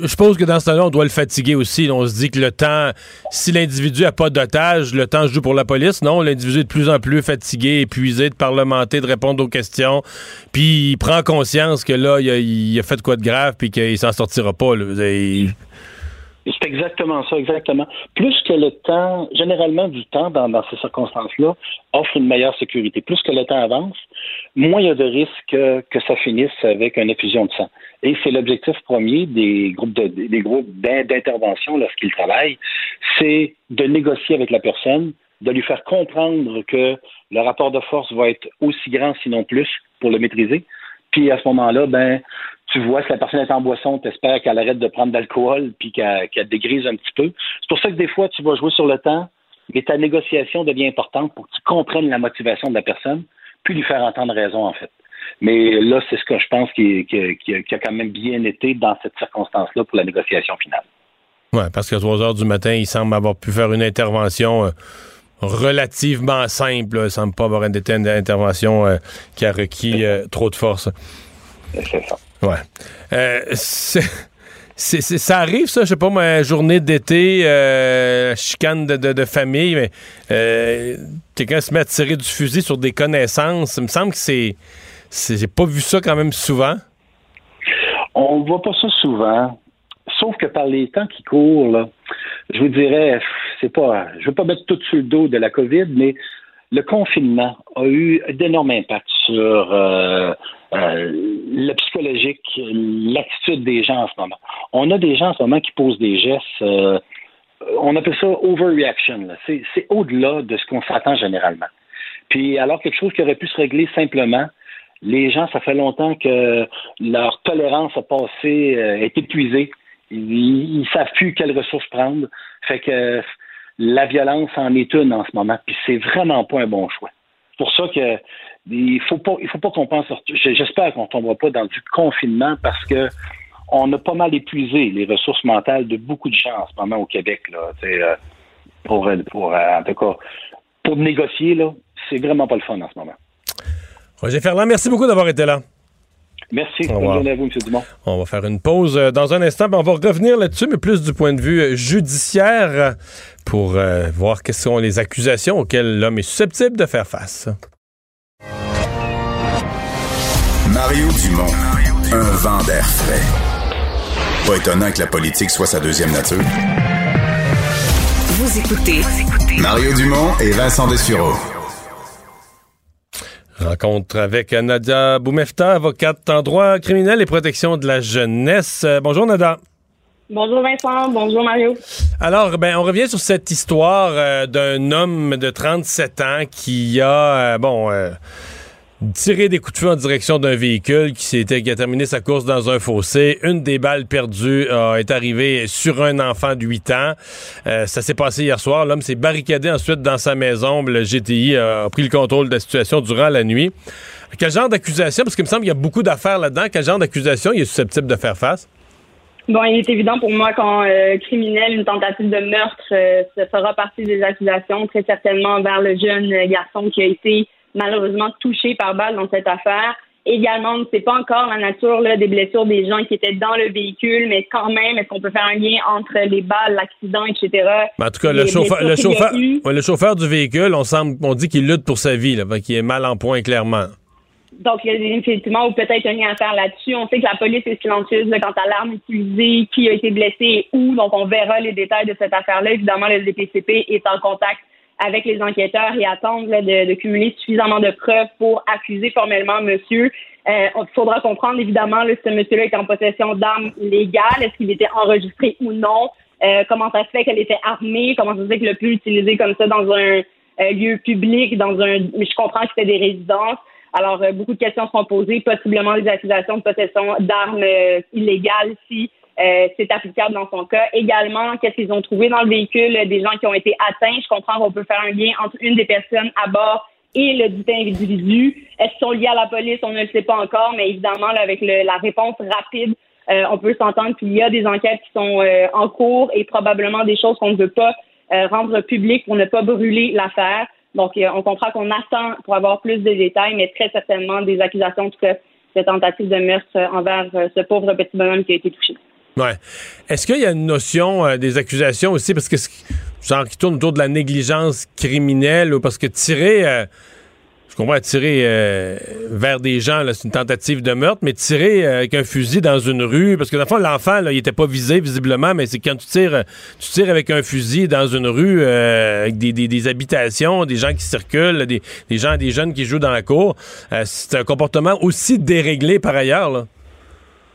Speaker 1: Je suppose que dans ce temps-là, on doit le fatiguer aussi. On se dit que le temps, si l'individu n'a pas d'otage, le temps joue pour la police. Non, l'individu est de plus en plus fatigué, épuisé de parlementer, de répondre aux questions. Puis il prend conscience que là, il a, fait quoi de grave, puis qu'il s'en sortira pas.
Speaker 7: C'est exactement ça, exactement. Plus que le temps, généralement du temps dans, ces circonstances-là, offre une meilleure sécurité. Plus que le temps avance, moins il y a de risques que, que ça finisse avec une effusion de sang. Et c'est l'objectif premier des groupes de, des groupes d'intervention lorsqu'ils travaillent, c'est de négocier avec la personne, de lui faire comprendre que le rapport de force va être aussi grand, sinon plus, pour le maîtriser. Puis à ce moment-là, ben, tu vois que la personne est en boisson, tu espères qu'elle arrête de prendre d'alcool puis qu'elle dégrise un petit peu. C'est pour ça que des fois, tu vas jouer sur le temps, mais ta négociation devient importante pour que tu comprennes la motivation de la personne, puis lui faire entendre raison, en fait. Mais là, c'est ce que je pense qui, a quand même bien été dans cette circonstance-là pour la négociation finale.
Speaker 1: Oui, parce qu'à 3 heures du matin, il semble avoir pu faire une intervention. Euh, relativement simple. Il ne semble pas avoir été une intervention euh, qui a requis euh, trop de force.
Speaker 7: C'est ça.
Speaker 1: Ouais. Euh, ça arrive, ça, je sais pas, ma journée d'été, euh, chicane de, famille, mais euh, quelqu'un se met à tirer du fusil sur des connaissances. Il me semble que c'est. J'ai pas vu ça quand même souvent.
Speaker 7: On voit pas ça souvent. Sauf que par les temps qui courent, je vous dirais, c'est pas. Je veux pas mettre tout sur le dos de la COVID, mais le confinement a eu d'énormes impacts sur euh, le psychologique, l'attitude des gens en ce moment. On a des gens en ce moment qui posent des gestes, euh, on appelle ça overreaction. C'est au-delà de ce qu'on s'attend généralement. Puis alors quelque chose qui aurait pu se régler simplement, les gens, ça fait longtemps que leur tolérance a passé, est épuisée. Ils, ne savent plus quelles ressources prendre. Fait que la violence en est une en ce moment. Puis c'est vraiment pas un bon choix. C'est pour ça que il faut pas, il faut pas qu'on pense. J'espère qu'on tombera pas dans du confinement parce que on a pas mal épuisé les ressources mentales de beaucoup de gens en ce moment au Québec là. Euh, pour, pour euh, en tout cas, pour négocier là, c'est vraiment pas le fun en ce moment.
Speaker 1: Roger Ferland, merci beaucoup d'avoir été là.
Speaker 7: Merci. Bonne journée à vous, M. Dumont.
Speaker 1: On va faire une pause euh, dans un instant. On va revenir là-dessus, mais plus du point de vue judiciaire pour voir quelles sont les accusations auxquelles l'homme est susceptible de faire face.
Speaker 4: Mario Dumont, un vent d'air frais. Pas étonnant que la politique soit sa deuxième nature.
Speaker 6: Vous écoutez
Speaker 4: Mario Dumont et Vincent Dessureau.
Speaker 1: Rencontre avec Nadia Boumefta, avocate en droit criminel et protection de la jeunesse. Euh, bonjour Nadia.
Speaker 8: Bonjour Vincent, bonjour Mario.
Speaker 1: Alors, ben, on revient sur cette histoire euh, d'un homme de 37 ans qui a, euh, bon, tiré des coups de feu en direction d'un véhicule qui, s'était, qui a terminé sa course dans un fossé. Une des balles perdues est arrivée sur un enfant de 8 ans. Euh, ça s'est passé hier soir. L'homme s'est barricadé ensuite dans sa maison. Le GTI a pris le contrôle de la situation durant la nuit. Quel genre d'accusation, parce qu'il me semble qu'il y a beaucoup d'affaires là-dedans, quel genre d'accusation il est susceptible de faire face?
Speaker 8: Bon, il est évident pour moi qu'en euh, criminel, une tentative de meurtre, euh, ça fera partie des accusations, très certainement vers le jeune garçon qui a été malheureusement touché par balle dans cette affaire. Également, on ne sait pas encore la nature là, des blessures des gens qui étaient dans le véhicule, mais quand même, est-ce qu'on peut faire un lien entre les balles, l'accident, etc.
Speaker 1: en tout cas, le chauffeur, le, chauffeur, le chauffeur, du véhicule, on, semble, on dit qu'il lutte pour sa vie, qu'il est mal en point, clairement.
Speaker 8: Donc, il y a effectivement ou peut-être un lien à faire là-dessus. On sait que la police est silencieuse quant à l'arme utilisée, qui a été blessé et où. Donc, on verra les détails de cette affaire-là. Évidemment, le DPCP est en contact avec les enquêteurs et attendre de, de, cumuler suffisamment de preuves pour accuser formellement monsieur. Euh, il faudra comprendre évidemment là, si ce monsieur-là est en possession d'armes légales, est-ce qu'il était enregistré ou non, euh, comment ça se fait qu'elle était armée, comment ça se fait qu'il a pu l'utiliser comme ça dans un euh, lieu public, dans un je comprends que c'était des résidences. Alors, beaucoup de questions seront posées, possiblement des accusations de possession d'armes illégales si euh, c'est applicable dans son cas. Également, qu'est-ce qu'ils ont trouvé dans le véhicule, des gens qui ont été atteints? Je comprends qu'on peut faire un lien entre une des personnes à bord et le dit individu. Est-ce qu'ils sont liés à la police? On ne le sait pas encore, mais évidemment, avec la réponse rapide, euh, on peut s'entendre qu'il y a des enquêtes qui sont euh, en cours et probablement des choses qu'on ne veut pas rendre publiques pour ne pas brûler l'affaire. Donc, on comprend qu'on attend pour avoir plus de détails, mais très certainement des accusations, en tout cas, cette tentative de meurtre envers ce pauvre petit bonhomme qui a été touché.
Speaker 1: Ouais. Est-ce qu'il y a une notion euh, des accusations aussi, parce que genre qui tourne autour de la négligence criminelle ou parce que tirer, euh, je comprends, tirer euh, vers des gens, c'est une tentative de meurtre, mais tirer avec un fusil dans une rue, parce que dans le fond, l'enfant, il était pas visé visiblement, mais c'est quand tu tires, tu tires avec un fusil dans une rue avec des, des, habitations, des gens qui circulent, des, des gens, des jeunes qui jouent dans la cour, c'est un comportement aussi déréglé par ailleurs, là.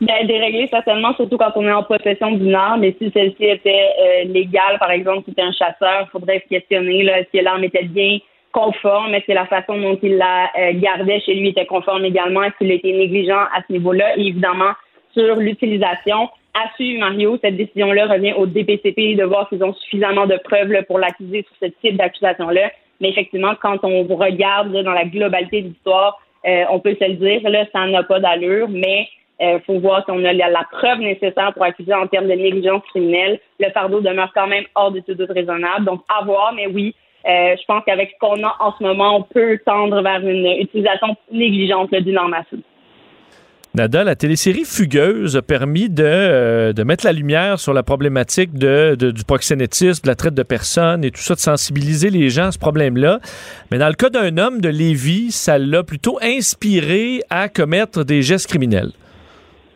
Speaker 8: Bien, dérégler certainement, surtout quand on est en possession d'une arme. Et si celle-ci était euh, légale, par exemple, si c'était un chasseur, il faudrait se questionner là, si l'arme était bien conforme, est-ce que la façon dont il la euh, gardait chez lui était conforme également, est-ce qu'il était négligent à ce niveau-là, et évidemment sur l'utilisation. À Mario, cette décision-là revient au DPCP de voir s'ils ont suffisamment de preuves là, pour l'accuser sur ce type d'accusation-là. Mais effectivement, quand on regarde dans la globalité de l'histoire, euh, on peut se le dire, là, ça n'a pas d'allure, mais il euh, faut voir si on a la, preuve nécessaire pour accuser en termes de négligence criminelle. Le fardeau demeure quand même hors de tout doute raisonnable. Donc, à voir, mais oui, euh, je pense qu'avec ce qu'on a en ce moment, on peut tendre vers une utilisation négligente d'une arme.
Speaker 2: Nada, la télésérie Fugueuse a permis de, euh, de, mettre la lumière sur la problématique de, du proxénétisme, de la traite de personnes et tout ça, de sensibiliser les gens à ce problème-là. Mais dans le cas d'un homme de Lévis, ça l'a plutôt inspiré à commettre des gestes criminels.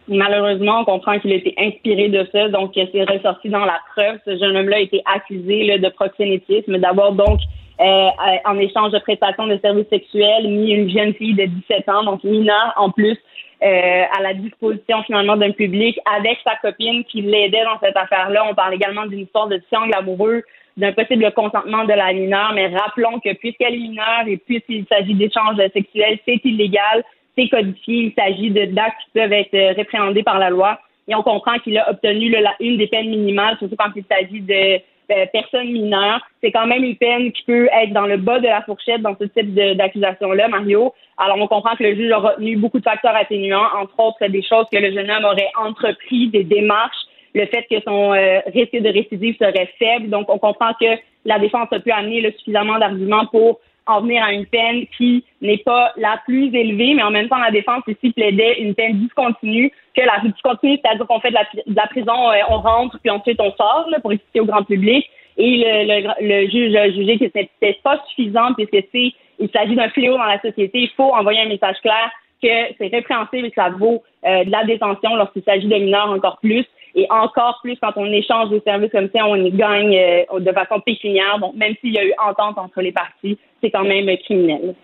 Speaker 8: Malheureusement, on comprend qu'il a été inspiré de ça, donc c'est ressorti dans la preuve. Ce jeune homme-là a été accusé de proxénétisme, d'avoir donc euh, en échange de prestations de services sexuels, mis une jeune fille de 17 ans, donc mineure en plus, euh, à la disposition finalement d'un public avec sa copine qui l'aidait dans cette affaire-là. On parle également d'une histoire de triangle amoureux, d'un possible consentement de la mineure, mais rappelons que puisqu'elle est mineure et puisqu'il s'agit d'échanges sexuels, c'est illégal, c'est codifié, il s'agit de d'actes qui peuvent être euh, répréhendés par la loi. Et on comprend qu'il a obtenu le, une des peines minimales, surtout quand il s'agit de euh, personnes mineures. C'est quand même une peine qui peut être dans le bas de la fourchette dans ce type d'accusation-là, Mario. Alors, on comprend que le juge a retenu beaucoup de facteurs atténuants, entre autres des choses que le jeune homme aurait entrepris, des démarches, le fait que son euh, risque de récidive serait faible. Donc, on comprend que la défense a pu amener suffisamment d'arguments pour en venir à une peine qui n'est pas la plus élevée, mais en même temps, la défense ici plaidait une peine discontinue, que la discontinue, c'est-à-dire qu'on fait de la, prison, euh, on rentre, puis ensuite on sort là, pour expliquer au grand public. Et le, le, juge a jugé que c'était pas suffisant puisque c'est il s'agit d'un fléau dans la société. Il faut envoyer un message clair que c'est répréhensible et que ça vaut euh, de la détention lorsqu'il s'agit de mineurs encore plus. Et encore plus quand on échange des services comme ça, on y gagne euh, de façon pécuniaire. Donc, même s'il y a eu entente entre les parties, c'est quand même criminel.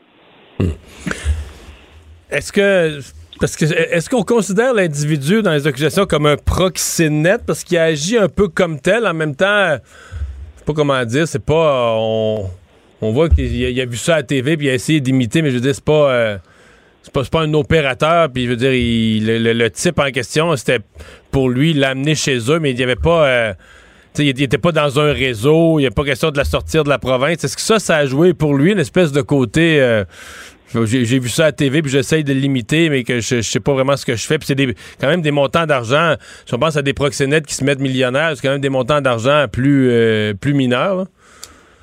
Speaker 8: Hmm.
Speaker 1: Est-ce que parce que est-ce qu'on considère l'individu dans les accusations comme un proxénète? Parce qu'il agit un peu comme tel en même temps je sais pas comment dire, c'est pas on, voit qu'il a, vu ça à la TV puis il a essayé d'imiter mais je veux dire c'est pas euh, c'est pas, pas, un opérateur, puis je veux dire, le, type en question, c'était pour lui l'amener chez eux, mais il n'y avait pas. Euh, il n'était pas dans un réseau, il n'y a pas question de la sortir de la province. Est-ce que ça, ça a joué pour lui une espèce de côté. Euh, j'ai vu ça à TV, puis j'essaye de le limiter, mais que je, je, sais pas vraiment ce que je fais. Puis c'est quand même des montants d'argent. Si on pense à des proxénètes qui se mettent millionnaires, c'est quand même des montants d'argent plus, euh, plus mineurs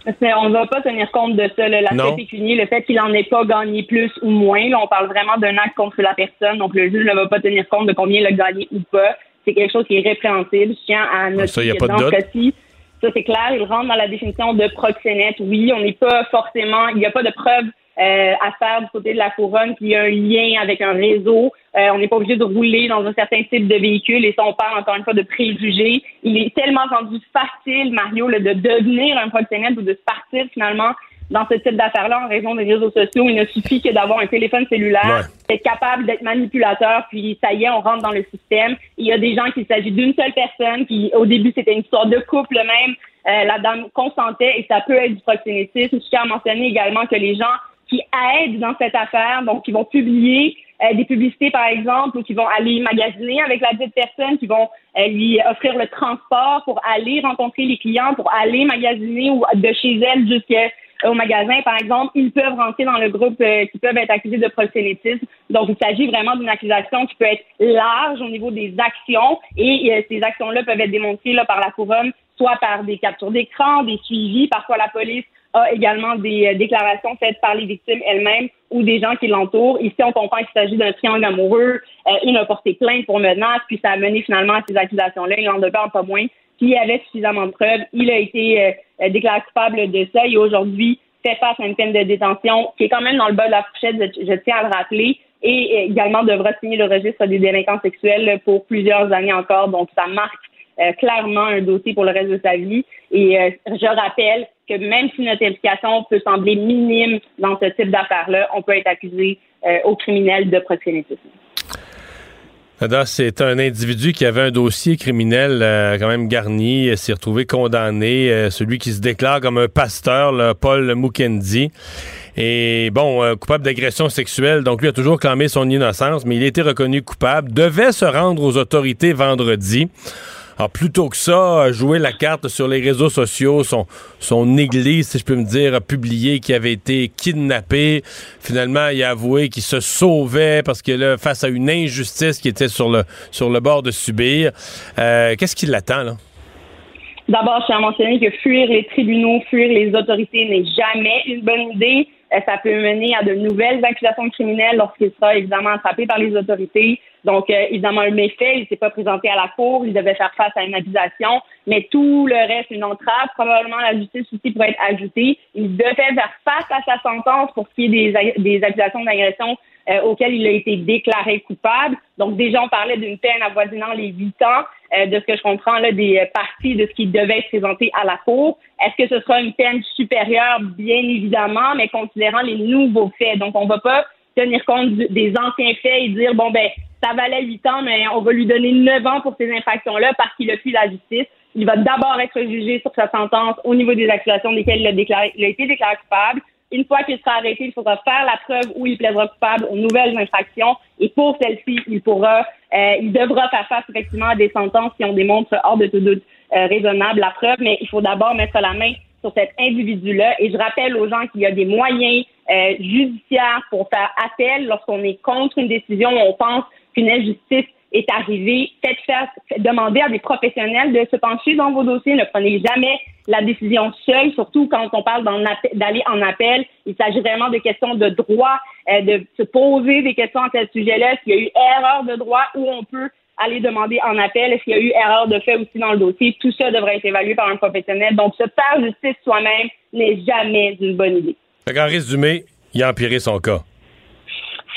Speaker 8: on ne va pas tenir compte de ça, l'aspect pécunier, le fait qu'il n'en ait pas gagné plus ou moins. Là, on parle vraiment d'un acte contre la personne, donc le juge ne va pas tenir compte de combien il a gagné ou pas. C'est quelque chose qui est répréhensible. Je tiens à noter
Speaker 1: ça, y a pas de
Speaker 8: ça c'est clair, il rentre dans la définition de proxénète. Oui, on n'est pas forcément, il n'y a pas de preuve euh, à faire du côté de la couronne qu'il y a un lien avec un réseau. Euh, on n'est pas obligé de rouler dans un certain type de véhicule et ça, on parle encore une fois de préjugés. Il est tellement rendu facile, Mario, de devenir un proxénète ou de se partir finalement dans ce type d'affaires-là en raison des réseaux sociaux. Il ne suffit que d'avoir un téléphone cellulaire, être capable d'être manipulateur, puis ça y est, on rentre dans le système. Il y a des gens qui s'agit d'une seule personne, qui au début c'était une histoire de couple même. Euh, la dame consentait et ça peut être du proxénétisme. Je tiens à mentionner également que les gens qui aident dans cette affaire, donc qui vont publier euh, des publicités, par exemple, ou qui vont aller magasiner avec la dite personne, qui vont euh, lui offrir le transport pour aller rencontrer les clients, pour aller magasiner ou de chez elle jusqu'au magasin, par exemple, ils peuvent rentrer dans le groupe euh, qui peuvent être accusés de proxénétisme. Donc, il s'agit vraiment d'une accusation qui peut être large au niveau des actions. Et ces actions-là peuvent être démontrées là, par la couronne, soit par des captures d'écran, des suivis, parfois la police également des euh, déclarations faites par les victimes elles-mêmes ou des gens qui l'entourent. Ici, on comprend qu'il s'agit d'un triangle amoureux. Euh, il a porté plainte pour menace, puis ça a mené finalement à ces accusations-là. Il en demeure pas moins. Puis il y avait suffisamment de preuves. Il a été euh, déclaré coupable de ça et aujourd'hui fait face à une peine de détention qui est quand même dans le bas de la fourchette, je, tiens à le rappeler, et également devra signer le registre des délinquants sexuels pour plusieurs années encore. Donc, ça marque clairement un dossier pour le reste de sa vie. Et je rappelle que même si notre implication peut sembler minime dans ce type d'affaires-là, on peut être accusé euh, au criminel de proxénétisme.
Speaker 1: C'est un individu qui avait un dossier criminel euh, quand même garni, s'est retrouvé condamné, euh, celui qui se déclare comme un pasteur, Paul Mukendi. Et bon, coupable d'agression sexuelle, donc lui a toujours clamé son innocence, mais il a été reconnu coupable, devait se rendre aux autorités vendredi. Alors, plutôt que ça, jouer la carte sur les réseaux sociaux, son, église, si je peux me dire, a publié qu'il avait été kidnappé. Finalement, il a avoué qu'il se sauvait parce que là, face à une injustice qui était sur le, sur le bord de subir. Euh, qu'est-ce qui l'attend, là?
Speaker 8: D'abord, je tiens à mentionner que fuir les tribunaux, fuir les autorités n'est jamais une bonne idée. Euh, ça peut mener à de nouvelles accusations criminelles lorsqu'il sera évidemment attrapé par les autorités. Donc, euh, évidemment, un méfait, il ne s'est pas présenté à la cour, il devait faire face à une accusation, mais tout le reste, une entrave, probablement la justice aussi pourrait être ajoutée. Il devait faire face à sa sentence pour ce qui est des, des accusations d'agression euh, auquel il a été déclaré coupable. Donc déjà, on parlait d'une peine avoisinant les huit ans, euh, de ce que je comprends là, des parties de ce qui devait être présenté à la Cour. Est-ce que ce sera une peine supérieure? Bien évidemment, mais considérant les nouveaux faits. Donc on ne va pas tenir compte des anciens faits et dire, bon, ben, ça valait huit ans, mais on va lui donner neuf ans pour ces infractions-là parce qu'il a fui la justice. Il va d'abord être jugé sur sa sentence au niveau des accusations desquelles il a, déclaré, il a été déclaré coupable. Une fois qu'il sera arrêté, il faudra faire la preuve où il plaidera coupable aux nouvelles infractions. Et pour celle-ci, il pourra, euh, il devra faire face effectivement à des sentences qui en démontrent hors de tout doute euh, raisonnable la preuve. Mais il faut d'abord mettre la main sur cet individu-là. Et je rappelle aux gens qu'il y a des moyens euh, judiciaires pour faire appel lorsqu'on est contre une décision où on pense qu'une injustice est arrivée, faites faire, demandez à des professionnels de se pencher dans vos dossiers. Ne prenez jamais la décision seule, surtout quand on parle d'aller en appel. Il s'agit vraiment de questions de droit, euh, de se poser des questions à ce sujet-là. S'il y a eu erreur de droit, où on peut aller demander en appel? Est-ce qu'il y a eu erreur de fait aussi dans le dossier? Tout ça devrait être évalué par un professionnel. Donc, se faire justice soi-même n'est jamais une bonne idée.
Speaker 1: En résumé, il a empiré son cas.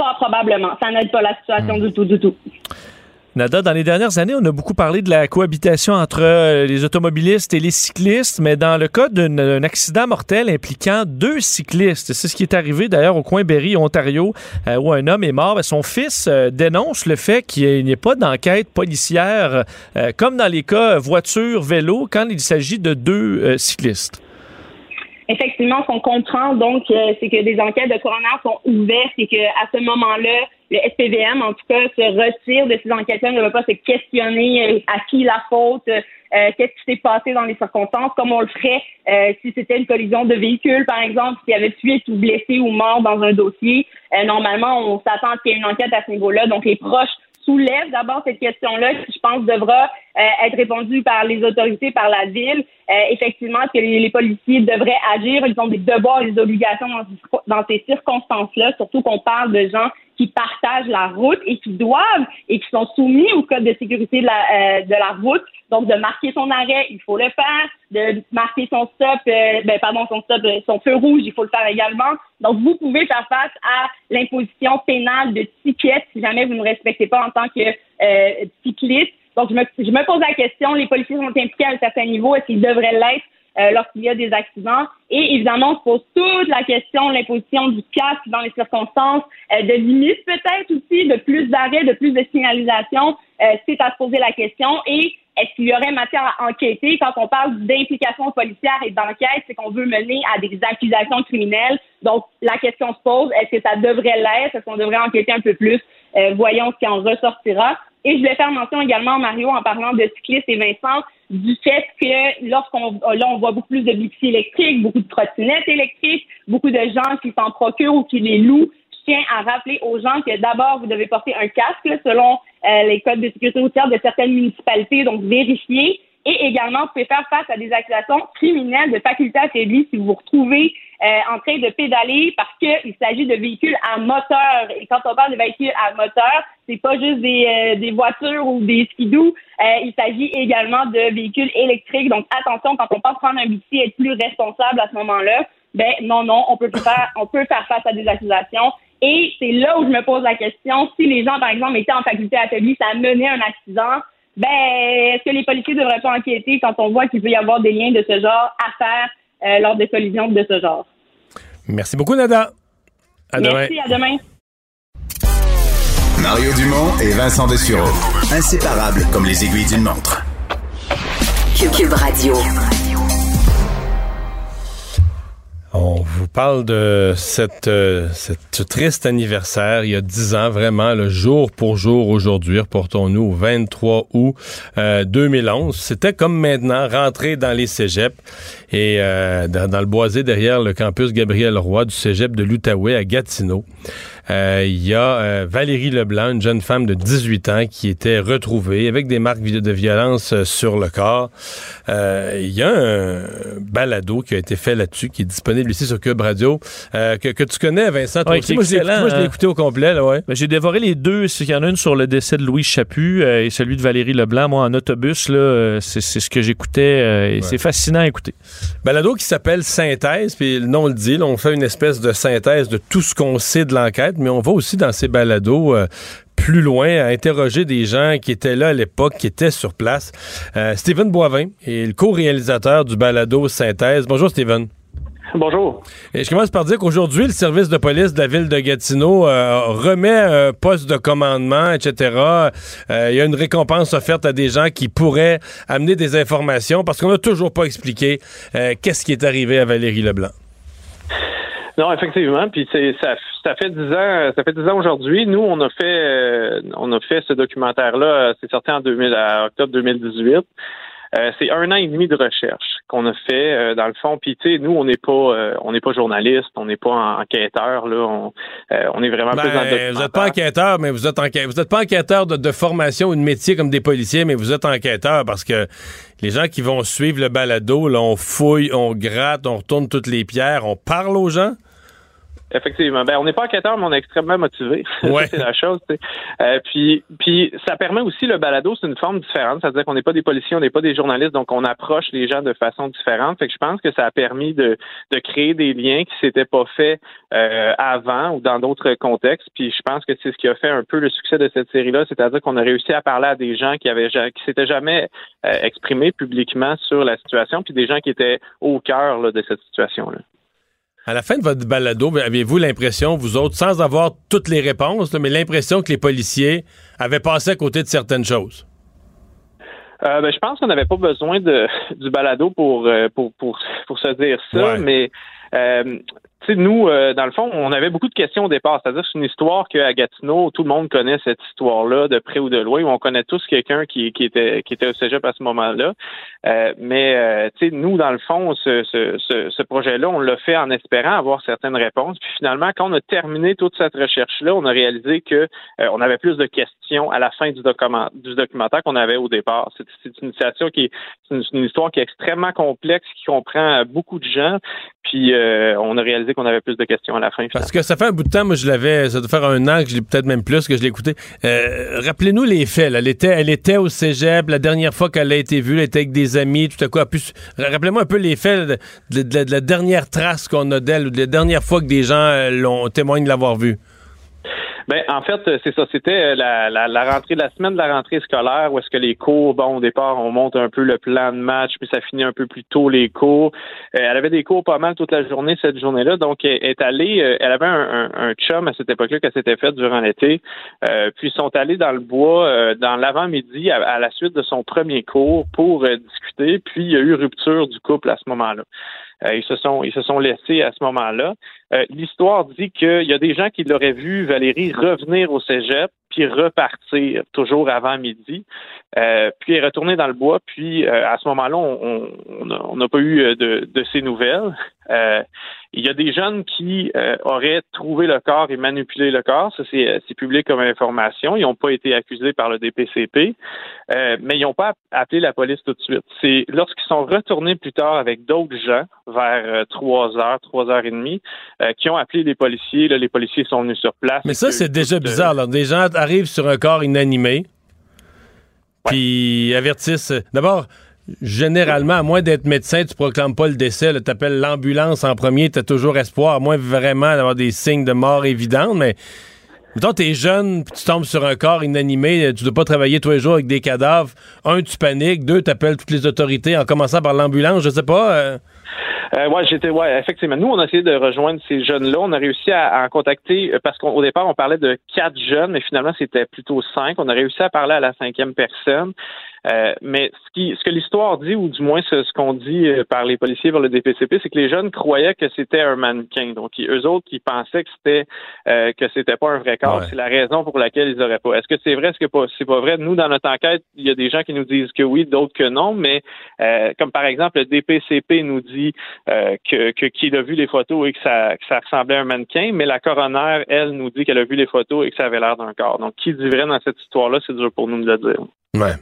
Speaker 8: Fort probablement. Ça n'aide pas la situation hmm. du tout, du tout.
Speaker 2: Nada, dans les dernières années, on a beaucoup parlé de la cohabitation entre euh, les automobilistes et les cyclistes, mais dans le cas d'un accident mortel impliquant deux cyclistes, c'est ce qui est arrivé d'ailleurs au coin Berry, Ontario, euh, où un homme est mort. Ben, son fils euh, dénonce le fait qu'il n'y ait pas d'enquête policière, comme dans les cas voiture-vélo, quand il s'agit de deux cyclistes.
Speaker 8: Effectivement, ce qu'on comprend donc, c'est que des enquêtes de coroner sont ouvertes et qu'à ce moment-là, le SPVM, en tout cas, se retire de ces enquêtes-là, ne va pas se questionner euh, à qui la faute, euh, qu'est-ce qui s'est passé dans les circonstances, comme on le ferait euh, si c'était une collision de véhicule, par exemple, s'il y avait tué ou blessé ou mort dans un dossier. normalement, on s'attend à ce qu'il y ait une enquête à ce niveau-là. Donc, les proches soulève d'abord cette question-là qui, je pense, devra euh, être répondue par les autorités, par la ville. Euh, effectivement, que les, policiers devraient agir? Ils ont des devoirs et des obligations dans, dans ces circonstances-là, surtout qu'on parle de gens qui partagent la route et qui doivent et qui sont soumis au code de sécurité de la, euh, de la route. Donc, de marquer son arrêt, il faut le faire. De marquer son stop, euh, ben, pardon, son stop, euh, son feu rouge, il faut le faire également. Donc, vous pouvez faire face à l'imposition pénale de tickets si jamais vous ne respectez pas en tant que cycliste. Donc, je me, je me pose la question, les policiers sont impliqués à un certain niveau, est-ce qu'ils devraient l'être? Euh, lorsqu'il y a des accidents. Et évidemment, on se pose toute la question l'imposition du casque dans les circonstances, euh, de limites peut-être aussi, de plus d'arrêts, de plus de signalisation. Euh, c'est à se poser la question. Et est-ce qu'il y aurait matière à enquêter? Quand on parle d'implication policière et d'enquête, c'est qu'on veut mener à des accusations criminelles. Donc, la question se pose, est-ce que ça devrait l'être? Est-ce qu'on devrait enquêter un peu plus? Voyons ce qui en ressortira. Et je voulais faire mention également, Mario, en parlant de cyclistes et Vincent, du fait que lorsqu'on là on voit beaucoup plus de bicis électriques, beaucoup de trottinettes électriques, beaucoup de gens qui s'en procurent ou qui les louent. Je tiens à rappeler aux gens que d'abord vous devez porter un casque selon euh, les codes de sécurité routière de certaines municipalités, donc vérifiez. Et également, vous pouvez faire face à des accusations criminelles de faculté affaiblie si vous vous retrouvez euh, en train de pédaler parce qu'il s'agit de véhicules à moteur. Et quand on parle de véhicules à moteur, c'est pas juste des, euh, des voitures ou des skidoo. Euh, il s'agit également de véhicules électriques. Donc attention, quand on pense prendre un bici, être plus responsable à ce moment-là. Ben non, non, on peut faire, on peut faire face à des accusations. Et c'est là où je me pose la question si les gens, par exemple, étaient en faculté affaiblie, ça à un accident ben, est-ce que les policiers devraient pas enquêter quand on voit qu'il peut y avoir des liens de ce genre à faire euh, lors de collisions de ce genre?
Speaker 1: Merci beaucoup, Nada.
Speaker 8: À Merci, à demain.
Speaker 4: Mario Dumont et Vincent Dessureau. Inséparables comme les aiguilles d'une montre.
Speaker 6: Cube Radio.
Speaker 1: Parle de cette, euh, cette triste anniversaire, il y a dix ans, vraiment, le jour pour jour aujourd'hui, reportons-nous au 23 août 2011. Euh, C'était comme maintenant, rentrer dans les cégeps et euh, dans, dans, le boisé derrière le campus Gabriel Roy du cégep de l'Outaouais à Gatineau. Euh, il y a euh, Valérie Leblanc, une jeune femme de 18 ans qui était retrouvée avec des marques de violence euh, sur le corps. Il y a un balado qui a été fait là-dessus, qui est disponible ici sur Cube Radio, que, tu connais, Vincent. moi, je l'ai hein. écouté au complet. ouais.
Speaker 2: Ben, j'ai dévoré les deux. Il y en a une sur le décès de Louis Chaput et celui de Valérie Leblanc. Moi, en autobus, là, c'est, ce que j'écoutais et c'est fascinant à écouter.
Speaker 1: Balado qui s'appelle Synthèse, puis le nom le dit, là, on fait une espèce de synthèse de tout ce qu'on sait de l'enquête, mais on va aussi dans ces balados euh, plus loin à interroger des gens qui étaient là à l'époque, qui étaient sur place. Euh, Steven Boivin est le co-réalisateur du balado Synthèse. Bonjour Steven.
Speaker 9: Bonjour.
Speaker 1: Et je commence par dire qu'aujourd'hui, le service de police de la ville de Gatineau euh, remet un poste de commandement, etc. Euh, il y a une récompense offerte à des gens qui pourraient amener des informations parce qu'on n'a toujours pas expliqué euh, qu'est-ce qui est arrivé à Valérie Leblanc.
Speaker 9: Non, effectivement. Puis ça, ça fait dix ans, ça fait dix ans aujourd'hui. Nous, on a fait, on a fait ce documentaire-là. C'est sorti en 2000, à octobre 2018. Euh, c'est un an et demi de recherche qu'on a fait euh, dans le fond. Puis tu sais, nous on n'est pas euh, on n'est pas journaliste, on n'est pas enquêteur là. On, on est vraiment plus dans
Speaker 1: ben, Vous n'êtes pas enquêteur, mais vous êtes enquêteur. Vous êtes pas enquêteur de, de, formation ou de métier comme des policiers, mais vous êtes enquêteur parce que les gens qui vont suivre le balado, là, on fouille, on gratte, on retourne toutes les pierres, on parle aux gens.
Speaker 9: Effectivement. Ben, on n'est pas enquêteur, mais on est extrêmement motivé. (laughs)
Speaker 1: Ouais.
Speaker 9: c'est la chose. Euh, puis, puis, ça permet aussi le balado, c'est une forme différente. C'est-à-dire qu'on n'est pas des policiers, on n'est pas des journalistes, donc on approche les gens de façon différente. Fait que je pense que ça a permis de, de créer des liens qui s'étaient pas faits euh, avant ou dans d'autres contextes. Puis je pense que c'est ce qui a fait un peu le succès de cette série-là, c'est-à-dire qu'on a réussi à parler à des gens qui avaient qui s'étaient jamais euh, exprimés publiquement sur la situation, puis des gens qui étaient au cœur de cette situation-là.
Speaker 1: À la fin de votre balado, aviez-vous l'impression, vous autres, sans avoir toutes les réponses, mais l'impression que les policiers avaient passé à côté de certaines choses?
Speaker 9: Euh, ben, je pense qu'on n'avait pas besoin de, du balado pour, euh, pour, pour, pour se dire ça, mais euh, tu sais, nous, euh, dans le fond, on avait beaucoup de questions au départ. C'est-à-dire c'est une histoire qu'à Gatineau, tout le monde connaît cette histoire-là, de près ou de loin, on connaît tous quelqu'un qui, qui, était, qui était au cégep à ce moment-là. Euh, mais, euh, tu sais, nous, dans le fond, ce, ce, ce, projet-là, on l'a fait en espérant avoir certaines réponses. Puis finalement, quand on a terminé toute cette recherche-là, on a réalisé que on avait plus de questions à la fin du, document, du documentaire qu'on avait au départ. C'est, une initiation qui c'est une, histoire qui est extrêmement complexe, qui comprend beaucoup de gens. Puis on a réalisé qu'on avait plus de questions à la fin.
Speaker 1: Parce que ça fait un bout de temps, moi je l'avais, ça doit faire un an que je l'ai peut-être même plus que je l'ai écouté. Euh, rappelez-nous les faits. Elle était, elle était au cégep la dernière fois qu'elle a été vue, elle était avec des amis, tout à coup. Rappelez-moi un peu les faits de, la dernière trace qu'on a d'elle ou de la dernière fois que des gens euh, l'ont témoignent de l'avoir vue.
Speaker 9: Ben, en fait, euh, c'est ça. C'était euh, la, la, rentrée, la semaine de la rentrée scolaire où est-ce que les cours, bon, au départ, on monte un peu le plan de match, puis ça finit un peu plus tôt les cours. Euh, elle avait des cours pas mal toute la journée cette journée-là, donc elle est allée. elle avait un, un, chum à cette époque-là qu'elle s'était fait durant l'été. puis ils sont allés dans le bois dans l'avant-midi à, la suite de son premier cours pour discuter. Puis il y a eu rupture du couple à ce moment-là. Euh, ils se sont ils se sont laissés à ce moment-là. Euh, l'histoire dit qu'il y a des gens qui l'auraient vu Valérie revenir au cégep puis repartir toujours avant midi, euh, puis est retourné dans le bois. Puis à ce moment-là, on n'a pas eu de, de ces nouvelles. Il y a des jeunes qui euh, auraient trouvé le corps et manipulé le corps. Ça, c'est, euh, public comme information. Ils n'ont pas été accusés par le DPCP, euh, mais ils n'ont pas appelé la police tout de suite. C'est lorsqu'ils sont retournés plus tard avec d'autres gens, vers 3 heures, 3 heures et demie, qui ont appelé les policiers. Là, les policiers sont venus sur place.
Speaker 1: Mais ça, c'est déjà bizarre. Là. Des gens arrivent sur un corps inanimé, puis avertissent. D'abord, généralement, à moins d'être médecin, tu proclames pas le décès. Tu appelles l'ambulance en premier, tu as toujours espoir, à moins vraiment d'avoir des signes de mort évidents. Mais mettons, tu es jeune, puis tu tombes sur un corps inanimé, tu dois pas travailler tous les jours avec des cadavres. Un, tu paniques. Deux, tu appelles toutes les autorités en commençant par l'ambulance. Je sais pas.
Speaker 9: Euh... Euh, ouais, j'étais, ouais, effectivement. Nous, on a essayé de rejoindre ces jeunes-là. On a réussi à, en contacter, euh, parce qu'au départ, on parlait de quatre jeunes, mais finalement, c'était plutôt cinq. On a réussi à parler à la cinquième personne. Euh, mais ce, qui, ce que l'histoire dit, ou du moins ce, qu'on dit euh, par les policiers vers le DPCP, c'est que les jeunes croyaient que c'était un mannequin. Donc, eux autres, qui pensaient que c'était euh, que c'était pas un vrai corps. C'est la raison pour laquelle ils auraient pas. Est-ce que c'est vrai? Est-ce que pas, c'est pas vrai? Nous, dans notre enquête, il y a des gens qui nous disent que oui, d'autres que non. Mais comme par exemple, le DPCP nous dit que, que qu'il a vu les photos et que ça, que ça ressemblait à un mannequin, mais la coroner, elle, nous dit qu'elle a vu les photos et que ça avait l'air d'un corps. Donc, qui dit vrai dans cette histoire-là, c'est dur pour nous de le dire.
Speaker 1: Ouais.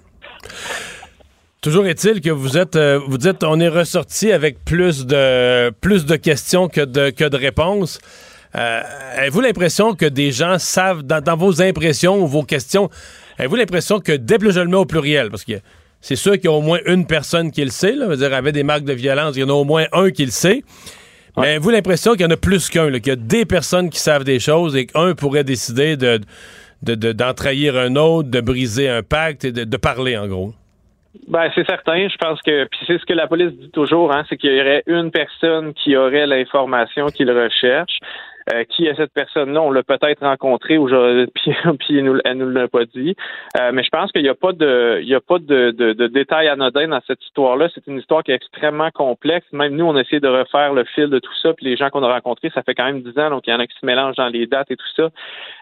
Speaker 1: Toujours est-il que vous êtes, euh, vous dites, on est ressorti avec plus de, plus de questions que de, que de réponses. Euh, avez-vous l'impression que des gens savent, dans, vos impressions ou vos questions, avez-vous l'impression que dès que je le mets au pluriel, parce qu'il c'est sûr qu'il y a au moins une personne qui le sait. Là, dire, avait des marques de violence, il y en a au moins un qui le sait. Mais vous l'impression qu'il y en a plus qu'un, qu'il y a des personnes qui savent des choses et qu'un pourrait décider de, d'en trahir un autre, de briser un pacte et de, parler, en gros.
Speaker 9: Ben, c'est certain. Je pense que, puis c'est ce que la police dit toujours, hein, c'est qu'il y aurait une personne qui aurait l'information qu'il recherche. Euh, qui est cette personne-là? On l'a peut-être rencontré aujourd'hui, (laughs) puis, elle nous, nous l'a pas dit. Euh, mais je pense qu'il n'y a pas de, il y a pas de, de, de détails anodins dans cette histoire-là. C'est une histoire qui est extrêmement complexe. Même nous, on a essayé de refaire le fil de tout ça, puis les gens qu'on a rencontrés, ça fait quand même dix ans, donc il y en a qui se mélangent dans les dates et tout ça.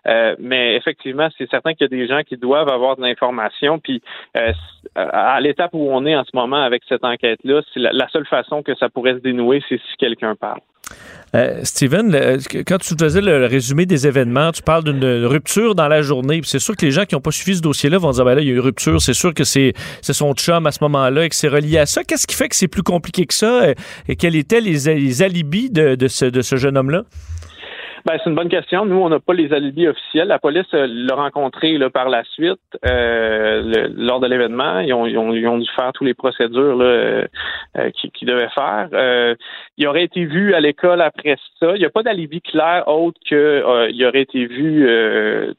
Speaker 9: Euh, mais effectivement, c'est certain qu'il y a des gens qui doivent avoir de l'information. Puis à l'étape où on est en ce moment avec cette enquête-là, c'est la seule façon que ça pourrait se dénouer, c'est si quelqu'un parle.
Speaker 2: Steven, quand tu faisais le résumé des événements, tu parles d'une rupture dans la journée. C'est sûr que les gens qui n'ont pas suivi ce dossier-là vont dire ben là, il y a eu une rupture. C'est sûr que c'est son chum à ce moment-là et que c'est relié à ça. Qu'est-ce qui fait que c'est plus compliqué que ça? Et quels étaient les, alibis de ce jeune homme-là?
Speaker 9: Ben, c'est une bonne question. Nous, on n'a pas les alibis officiels. La police euh, l'a rencontré là, par la suite euh, lors de l'événement. Ils ont, ils, ont, ils ont, dû faire toutes les procédures là, euh, euh qu'ils devaient faire. Euh, il aurait été vu à l'école après ça. Il n'y a pas d'alibi clair autre que il aurait été vu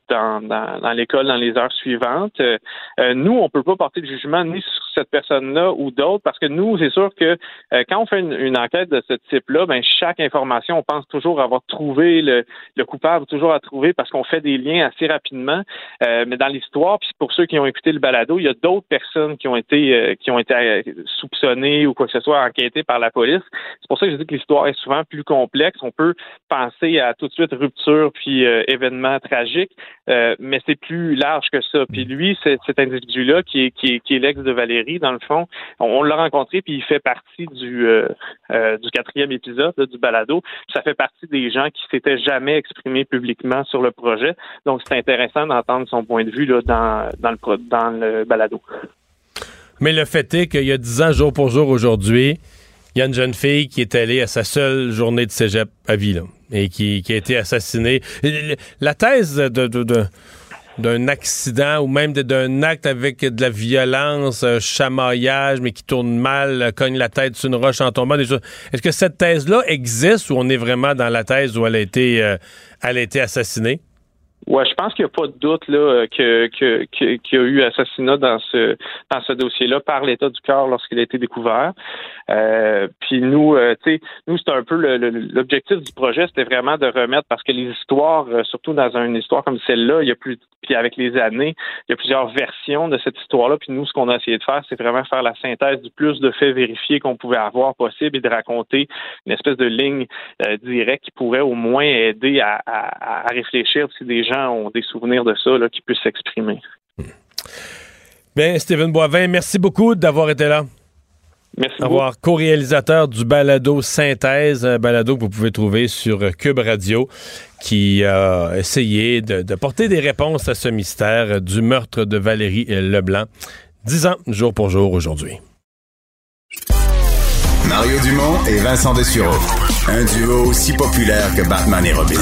Speaker 9: dans, dans, dans l'école dans les heures suivantes. nous, on peut pas porter de jugement ni sur cette personne-là ou d'autres parce que nous, c'est sûr que quand on fait une, une enquête de ce type-là, ben chaque information, on pense toujours avoir trouvé le le, coupable toujours à trouver parce qu'on fait des liens assez rapidement. Euh, mais dans l'histoire, puis pour ceux qui ont écouté le balado, il y a d'autres personnes qui ont été euh, qui ont été euh, soupçonnées ou quoi que ce soit enquêtées par la police. C'est pour ça que je dis que l'histoire est souvent plus complexe. On peut penser à tout de suite rupture puis événement tragique, mais c'est plus large que ça. Puis lui, cet individu-là qui est qui est, qui est l'ex de Valérie, dans le fond, on, l'a rencontré puis il fait partie du du quatrième épisode du balado. ça fait partie des gens qui s'étaient jamais exprimé publiquement sur le projet. Donc, c'est intéressant d'entendre son point de vue là, dans, dans, le, dans le balado.
Speaker 1: Mais le fait est qu'il y a dix ans, jour pour jour, aujourd'hui, il y a une jeune fille qui est allée à sa seule journée de cégep à vie, et qui, a été assassinée. La thèse de d'un accident ou même d'un acte avec de la violence, un chamaillage, mais qui tourne mal, cogne la tête sur une roche en tombant. Est-ce que cette thèse-là existe ou on est vraiment dans la thèse où elle a été, euh, elle a été assassinée?
Speaker 9: Ouais, je pense qu'il n'y a pas de doute là que qu'il y a eu assassinat dans ce dans ce dossier-là par l'état du corps lorsqu'il a été découvert. Euh, puis nous, euh, tu sais, nous c'est un peu l'objectif du projet, c'était vraiment de remettre parce que les histoires, euh, surtout dans une histoire comme celle-là, il y a plus puis avec les années, il y a plusieurs versions de cette histoire-là. Puis nous, ce qu'on a essayé de faire, c'est vraiment faire la synthèse du plus de faits vérifiés qu'on pouvait avoir possible et de raconter une espèce de ligne directe qui pourrait au moins aider à, à, à réfléchir si des gens ont des souvenirs de ça là, qui puissent s'exprimer.
Speaker 1: Bien, Steven Boivin, merci beaucoup d'avoir été là.
Speaker 9: Merci
Speaker 1: Avoir co-réalisateur du balado Synthèse, un balado que vous pouvez trouver sur Cube Radio, qui a essayé de, porter des réponses à ce mystère du meurtre de Valérie Leblanc. Dix ans, jour pour jour, aujourd'hui.
Speaker 4: Mario Dumont et Vincent Dessureau. Un duo aussi populaire que Batman et Robin.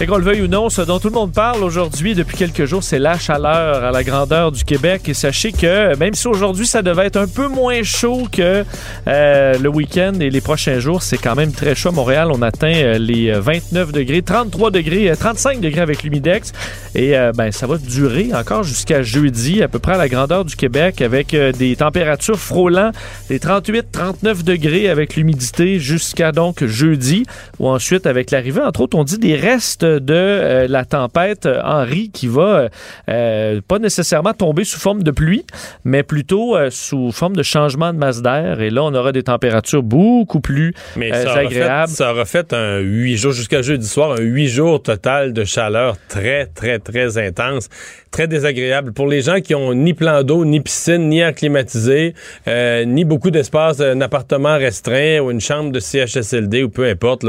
Speaker 2: Fait qu'on le veuille ou non, ce dont tout le monde parle aujourd'hui depuis quelques jours, c'est la chaleur à la grandeur du Québec. Et sachez que même si aujourd'hui ça devait être un peu moins chaud que euh, le week-end et les prochains jours, c'est quand même très chaud. Montréal, on atteint euh, les 29 degrés, 33 degrés, 35 euh, degrés avec l'humidex. Et ben ça va durer encore jusqu'à jeudi, à peu près à la grandeur du Québec, avec des températures frôlant les 38-39 degrés avec l'humidité jusqu'à donc jeudi. Ou ensuite avec l'arrivée, entre autres, on dit des restes de euh, la tempête Henri qui va euh, pas nécessairement tomber sous forme de pluie, mais plutôt euh, sous forme de changement de masse d'air. Et là, on aura des températures beaucoup plus
Speaker 1: Mais
Speaker 2: euh,
Speaker 1: ça, aura
Speaker 2: agréables.
Speaker 1: fait, ça aura fait un huit jours, jusqu'à jeudi soir, un huit jours total de chaleur très, très, très intense, très désagréable. Pour les gens qui ont ni plan d'eau, ni piscine, ni air climatisé, euh, ni beaucoup d'espace, un appartement restreint ou une chambre de CHSLD ou peu importe,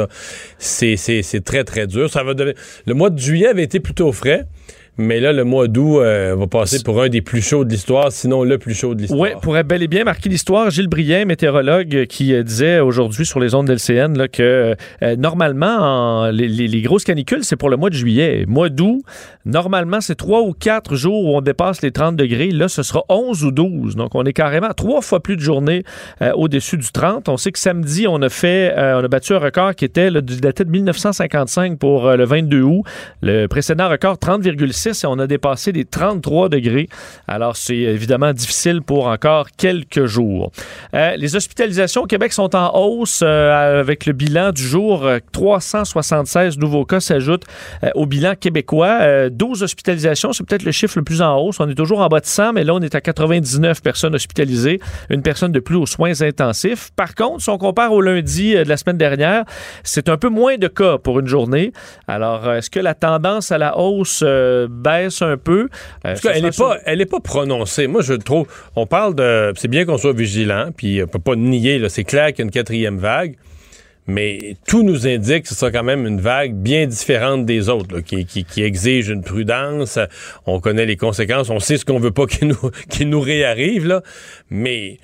Speaker 1: c'est très, très dur. Ça va devenir... Le mois de juillet avait été plutôt frais. Mais là, le mois d'août euh, va passer pour un des plus chauds de l'histoire, sinon le plus chaud de l'histoire.
Speaker 2: Oui, pourrait bel et bien marquer l'histoire. Gilles Brien, météorologue, qui euh, disait aujourd'hui sur les ondes d'LCN là, que euh, normalement, en- les, grosses canicules, c'est pour le mois de juillet. Mois d'août, normalement, c'est trois ou quatre jours où on dépasse les 30 degrés. Là, ce sera 11 ou 12. Donc, on est carrément trois fois plus de journées au-dessus du 30. On sait que samedi, on a fait, on a battu un record qui était daté de 1955 pour le 22 août. Le précédent record, 30,6 et on a dépassé les 33 degrés. Alors, c'est évidemment difficile pour encore quelques jours. Euh, les hospitalisations au Québec sont en hausse euh, avec le bilan du jour. euh, 376 nouveaux cas s'ajoutent euh, au bilan québécois. Euh, 12 hospitalisations, c'est peut-être le chiffre le plus en hausse. On est toujours en bas de 100, mais là, on est à 99 personnes hospitalisées, une personne de plus aux soins intensifs. Par contre, si on compare au lundi euh, de la semaine dernière, c'est un peu moins de cas pour une journée. Alors, euh, est-ce que la tendance à la hausse euh, baisse un peu? Euh,
Speaker 1: En tout cas, elle n'est pas, elle est pas prononcée. Moi, je trouve, on parle de, c'est bien qu'on soit vigilant, puis on peut pas nier, c'est clair qu'il y a une quatrième vague, mais tout nous indique que ce sera quand même une vague bien différente des autres, là, qui, qui, qui exige une prudence. On connaît les conséquences, on sait ce qu'on veut pas (laughs) qu'il nous, qu'il nous réarrive, là, mais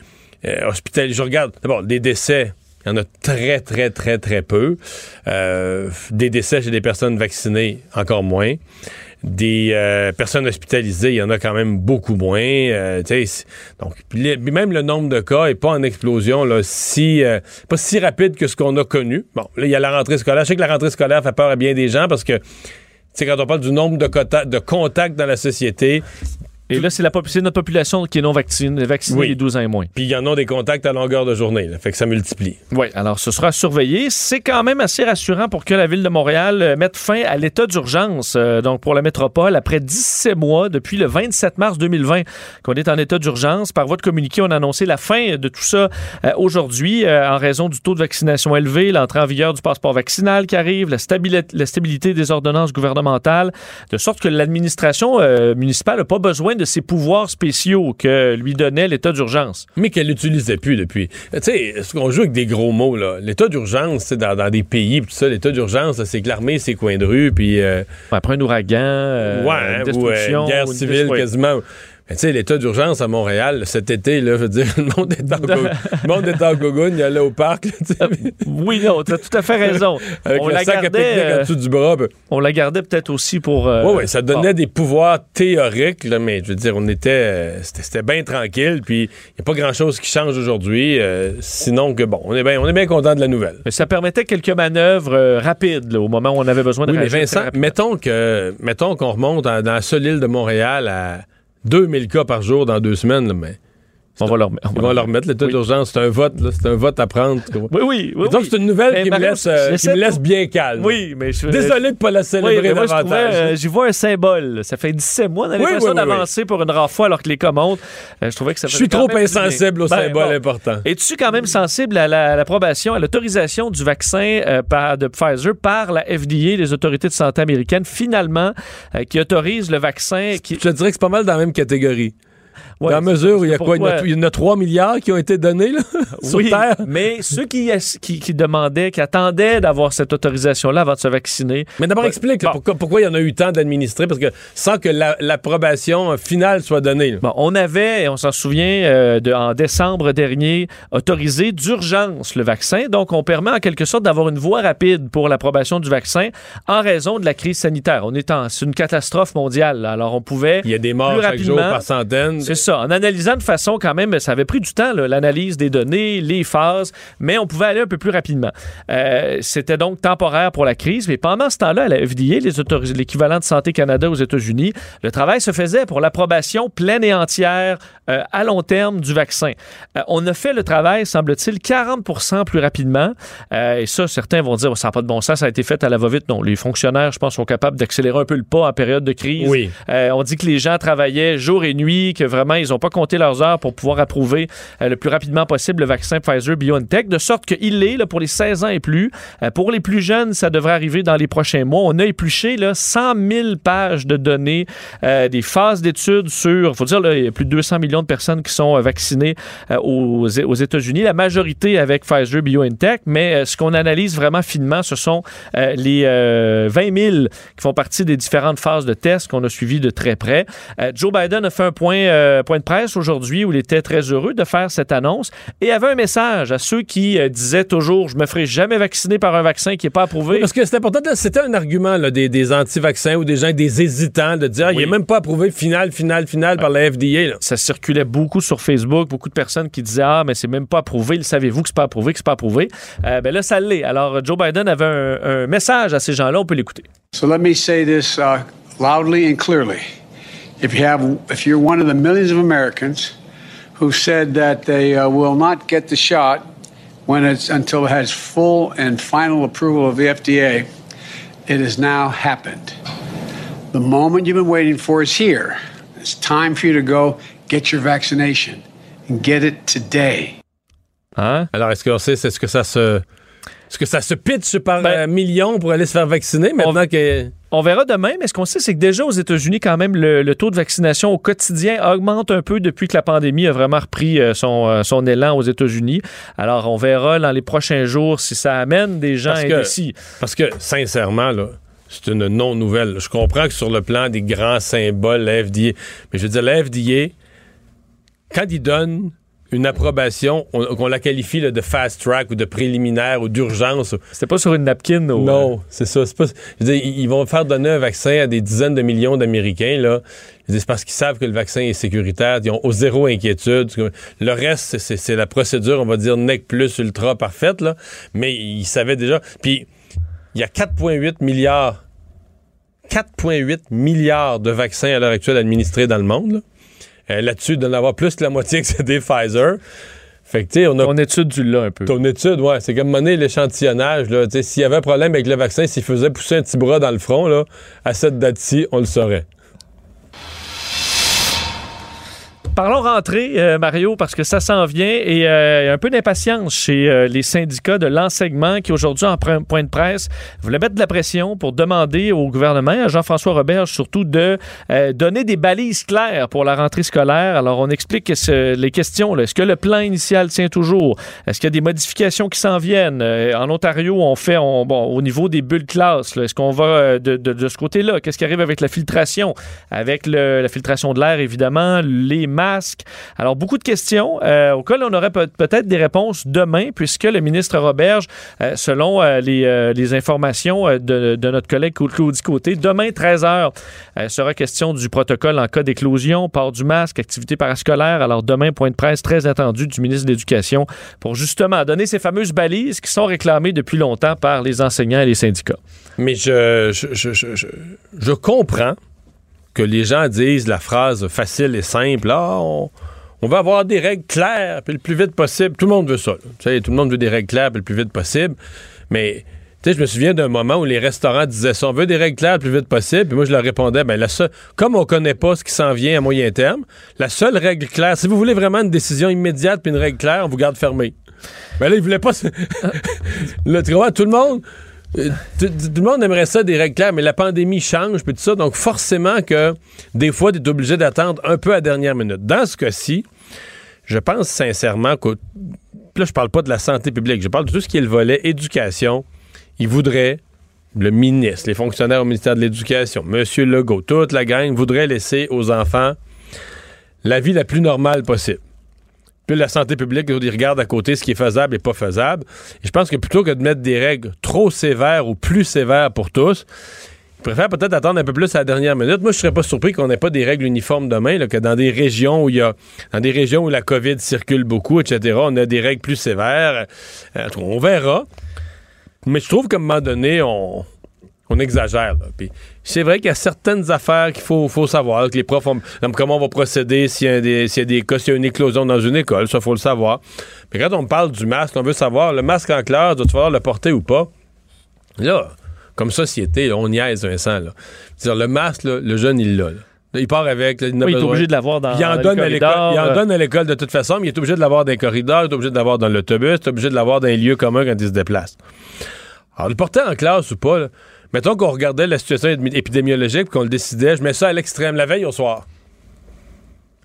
Speaker 1: euh, hospital, je regarde, d'abord, des décès. Il y en a très, très, très, très peu. Euh, des décès chez des personnes vaccinées, encore moins des euh, personnes hospitalisées, il y en a quand même beaucoup moins. Euh, donc, même le nombre de cas est pas en explosion, là, si, euh, pas si rapide que ce qu'on a connu. Bon, là, il y a la rentrée scolaire. Je sais que la rentrée scolaire fait peur à bien des gens parce que, quand on parle du nombre de contacts dans la société,
Speaker 2: Et là, c'est la c'est notre population qui est non vaccinée, vaccinée
Speaker 1: Oui.
Speaker 2: les 12 ans et moins.
Speaker 1: puis il y en a des contacts à longueur de journée. là, fait que ça multiplie.
Speaker 2: Oui, alors ce sera surveillé. C'est quand même assez rassurant pour que la Ville de Montréal euh, mette fin à l'état d'urgence, euh, donc pour la métropole, après 17 mois, depuis le 27 mars 2020, qu'on est en état d'urgence. Par voie de communiqué, on a annoncé la fin de tout ça euh, aujourd'hui en raison du taux de vaccination élevé, l'entrée en vigueur du passeport vaccinal qui arrive, la, la stabilité des ordonnances gouvernementales, de sorte que l'administration municipale n'a pas besoin de ces pouvoirs spéciaux que lui donnait l'état d'urgence.
Speaker 1: Mais qu'elle n'utilisait plus depuis. Tu sais, qu'on joue avec des gros mots, là? L'état d'urgence, tu sais, dans, dans des pays, tout ça, l'état d'urgence, c'est que l'armée, ses coins de rue, puis... euh,
Speaker 2: Après un ouragan, euh,
Speaker 1: ouais,
Speaker 2: une
Speaker 1: ou euh,
Speaker 2: destruction,
Speaker 1: une guerre civile quasiment. Mais tu sais, l'état d'urgence à Montréal, cet été, là, je veux dire, (laughs) le monde est en, go- (laughs) monde est en gogoune, il allait au parc, là, sais,
Speaker 2: Oui, non, tu as tout à fait raison.
Speaker 1: avec
Speaker 2: on
Speaker 1: le
Speaker 2: la
Speaker 1: sac à
Speaker 2: gardait,
Speaker 1: en
Speaker 2: euh,
Speaker 1: dessous du bras. ben,
Speaker 2: on la gardait peut-être aussi pour. euh,
Speaker 1: ouais, ça donnait des pouvoirs théoriques, là, mais je veux dire, on était, euh, c'était, bien tranquille, puis il n'y a pas grand-chose qui change aujourd'hui, euh, sinon que, bon, on est bien, bien content de la nouvelle.
Speaker 2: Mais ça permettait quelques manœuvres euh, rapides là, au moment où on avait besoin de
Speaker 1: Oui, mais Vincent, mettons que mettons qu'on remonte à- dans la seule île de Montréal à 2000 cas par jour dans deux semaines, mais
Speaker 2: On va leur on
Speaker 1: ils
Speaker 2: va leur-
Speaker 1: leur remettre l'état
Speaker 2: Oui.
Speaker 1: d'urgence. C'est un vote, là, c'est un vote à prendre.
Speaker 2: Oui, oui, oui.
Speaker 1: Donc
Speaker 2: oui.
Speaker 1: c'est une nouvelle
Speaker 2: Mais
Speaker 1: qui, me laisse, euh, qui me laisse bien calme.
Speaker 2: Oui, mais je
Speaker 1: Désolé de ne pas la
Speaker 2: Oui,
Speaker 1: célébrer
Speaker 2: mais moi,
Speaker 1: davantage.
Speaker 2: euh, j'y vois un symbole. Ça fait 17 mois, on a
Speaker 1: Oui,
Speaker 2: l'impression
Speaker 1: oui, oui, oui.
Speaker 2: d'avancer pour une rare fois alors que les cas montent. Euh, je trouvais que ça
Speaker 1: Je suis trop insensible au
Speaker 2: Ben,
Speaker 1: symbole
Speaker 2: bon.
Speaker 1: important.
Speaker 2: Es-tu quand même sensible à la- à l'approbation, à l'autorisation du vaccin euh, par, de Pfizer par la FDA, les autorités de santé américaines, finalement, euh, qui autorisent le vaccin qui...
Speaker 1: Je te dirais que c'est pas mal dans la même catégorie.
Speaker 2: Ouais,
Speaker 1: dans la mesure où il y a quoi? Il y en a-
Speaker 2: pourquoi-
Speaker 1: il y en a 3 milliards qui ont été donnés là, (laughs) sur
Speaker 2: Oui,
Speaker 1: Terre.
Speaker 2: mais ceux qui, qui, qui demandaient, qui attendaient d'avoir cette autorisation-là avant de se vacciner,
Speaker 1: Mais d'abord,
Speaker 2: Ouais.
Speaker 1: explique là, pourquoi, pourquoi il y en a eu tant d'administrés, parce que sans que la- l'approbation euh, finale soit donnée. là.
Speaker 2: Bon, on avait, et on s'en souvient, euh, de- en décembre dernier, autorisé d'urgence le vaccin. Donc, on permet en quelque sorte d'avoir une voie rapide pour l'approbation du vaccin en raison de la crise sanitaire. On est en, c'est une catastrophe mondiale. là. Alors, on pouvait
Speaker 1: Il y a des morts chaque jour par centaines.
Speaker 2: C'est ça. En analysant de façon quand même, ça avait pris du temps, l'analyse des données, les phases, mais on pouvait aller un peu plus rapidement. Euh, C'était donc temporaire pour la crise, mais pendant ce temps-là, à la FDA, l'équivalent de Santé Canada aux États-Unis, le travail se faisait pour l'approbation pleine et entière euh, à long terme du vaccin. Euh, on a fait le travail, semble-t-il, 40% plus rapidement. Et ça, certains vont dire, ça n'a pas de bon sens, ça a été fait à la va-vite. Non, les fonctionnaires, je pense, sont capables d'accélérer un peu le pas en période de crise.
Speaker 1: Oui.
Speaker 2: On dit que les gens travaillaient jour et nuit, que vraiment, ils n'ont pas compté leurs heures pour pouvoir approuver euh, le plus rapidement possible le vaccin Pfizer-BioNTech, de sorte qu'il est là, pour les 16 ans et plus. Euh, pour les plus jeunes, ça devrait arriver dans les prochains mois. On a épluché là, 100 000 pages de données, euh, des phases d'études sur, faut dire, là, il y a plus de 200 millions de personnes qui sont vaccinées aux, États-Unis, la majorité avec Pfizer-BioNTech, mais euh, ce qu'on analyse vraiment finement, ce sont les euh, 20 000 qui font partie des différentes phases de tests qu'on a suivies de très près. Joe Biden a fait un point, euh, point de presse aujourd'hui où il était très heureux de faire cette annonce et avait un message à ceux qui euh, disaient toujours je me ferai jamais vacciner par un vaccin qui n'est pas approuvé.
Speaker 1: Parce que c'est important, c'était un argument là, des, des anti-vaccins ou des gens, des hésitants, de dire, Ah, il n'est même pas approuvé final, final, final par la FDA. là.
Speaker 2: Ça circulait beaucoup sur Facebook, beaucoup de personnes qui disaient ah mais c'est même pas approuvé, le savez-vous que c'est pas approuvé, que c'est pas approuvé? Euh, ben là ça l'est. Alors Joe Biden avait un, un message à ces gens-là, on peut l'écouter.
Speaker 10: So let me say this uh, loudly and clearly. If you have, if you're one of the millions of Americans who said that they uh, will not get the shot when it's until it has full and final approval of the FDA, it has now happened. The moment you've been waiting for is here. It's time for you to go get your vaccination and get it today.
Speaker 2: Hein?
Speaker 1: Alors, est-ce qu'on sait, c'est ce que ça se. Est-ce que ça se pitche par
Speaker 2: Ben,
Speaker 1: millions pour aller se faire vacciner maintenant que.
Speaker 2: On verra demain, mais ce qu'on sait, c'est que déjà aux États-Unis, quand même, le, le taux de vaccination au quotidien augmente un peu depuis que la pandémie a vraiment repris euh, son, euh, son élan aux États-Unis. Alors, on verra dans les prochains jours si ça amène des gens
Speaker 1: Parce que-
Speaker 2: indécis.
Speaker 1: Parce que, sincèrement, là, c'est une non-nouvelle. Je comprends que sur le plan des grands symboles, la FDA, mais je veux dire, la FDA, quand il donne une approbation, on- qu'on la qualifie là, de fast track ou de préliminaire ou d'urgence.
Speaker 2: C'était pas sur une napkin. Au,
Speaker 1: Non, c'est ça. C'est pas, je veux dire, ils vont faire donner un vaccin à des dizaines de millions d'Américains. Là. C'est parce qu'ils savent que le vaccin est sécuritaire. Ils ont au zéro inquiétude. Le reste, c'est- la procédure, on va dire, NEC plus ultra parfaite. Là. Mais ils savaient déjà. Puis, il y a 4,8 milliards 4,8 milliards de vaccins à l'heure actuelle administrés dans le monde. là. Euh, Là-dessus, d'en avoir plus que la moitié (laughs) que c'est des Pfizer. Fait que, tu sais, on a
Speaker 2: Ton étude, tu l'as un peu.
Speaker 1: ton étude, ouais, c'est comme mener l'échantillonnage. là. Tu sais, S'il y avait un problème avec le vaccin, s'il faisait pousser un petit bras dans le front, là, à cette date-ci, on le saurait.
Speaker 2: Parlons rentrée, euh, Mario, parce que ça s'en vient et euh, il y a un peu d'impatience chez euh, les syndicats de l'enseignement qui, aujourd'hui, en point de presse, voulaient mettre de la pression pour demander au gouvernement, à Jean-François Roberge surtout, de donner des balises claires pour la rentrée scolaire. Alors, on explique les questions. Est-ce que le plan initial tient toujours? Est-ce qu'il y a des modifications qui s'en viennent? En Ontario, on fait, on- bon, au niveau des bulles classes, là, est-ce qu'on va de, ce côté-là? Qu'est-ce qui arrive avec la filtration? Avec la filtration de l'air, évidemment, les masques. Alors, beaucoup de questions euh, auxquelles on aurait peut- peut-être des réponses demain, puisque le ministre Roberge, euh, selon euh, les, informations de, notre collègue Claudie Côté, demain, 13 h, sera question du protocole en cas d'éclosion, port du masque, activité parascolaire. Alors, demain, point de presse très attendu du ministre de l'Éducation pour justement donner ces fameuses balises qui sont réclamées depuis longtemps par les enseignants et les syndicats.
Speaker 1: Mais je, je- je- je comprends que les gens disent la phrase facile et simple, ah, on, on va avoir des règles claires, puis le plus vite possible. Tout le monde veut ça. tout le monde veut des règles claires, puis le plus vite possible. Mais je me souviens d'un moment où les restaurants disaient ça, on veut des règles claires le plus vite possible. Puis moi, je leur répondais, ben comme on connaît pas ce qui s'en vient à moyen terme, la seule règle claire, si vous voulez vraiment une décision immédiate puis une règle claire, on vous garde fermé. Mais là, ils voulaient pas. vois, (laughs) tout le monde. Euh, Tout, le monde aimerait ça des règles claires, mais la pandémie change, puis tout ça. Donc, forcément que des fois, tu es obligé d'attendre un peu à dernière minute. Dans ce cas-ci, je pense sincèrement que. Là, je parle pas de la santé publique, je parle de tout ce qui est le volet éducation. Il voudrait, le ministre, les fonctionnaires au ministère de l'Éducation, M. Legault, toute la gang voudrait laisser aux enfants la vie la plus normale possible. Puis la santé publique, ils regardent à côté ce qui est faisable et pas faisable. Et je pense que plutôt que de mettre des règles trop sévères ou plus sévères pour tous, préfère peut-être attendre un peu plus à la dernière minute. Moi, je serais pas surpris qu'on n'ait pas des règles uniformes demain, que dans des régions où il y a, dans des régions où la COVID circule beaucoup, etc., on a des règles plus sévères. Euh, on verra. Mais je trouve qu'à un moment donné, on, exagère. C'est vrai qu'il y a certaines affaires qu'il faut, faut savoir, que les profs, ont- comment on va procéder s'il y a des, s'il y a des cas, s'il y a une éclosion dans une école, ça, faut le savoir. Mais quand on parle du masque, on veut savoir, le masque en classe, dois-tu falloir le porter ou pas? Là, comme société, là, on niaise Vincent. Là. C'est-à-dire, le masque, là, le jeune, il l'a. là. Il part avec. là, il,
Speaker 2: Oui, est obligé de l'avoir dans,
Speaker 1: Il en,
Speaker 2: dans
Speaker 1: donne
Speaker 2: le
Speaker 1: à l'école,
Speaker 2: corridor,
Speaker 1: il en
Speaker 2: euh,
Speaker 1: donne à l'école de toute façon, mais il est obligé de l'avoir dans les corridors, il est obligé de l'avoir dans l'autobus, il est obligé de l'avoir dans les lieux communs quand il se déplace. Alors, le porter en classe ou pas, là, mettons qu'on regardait la situation épidémi- épidémiologique et qu'on le décidait, je mets ça à l'extrême, la veille au soir.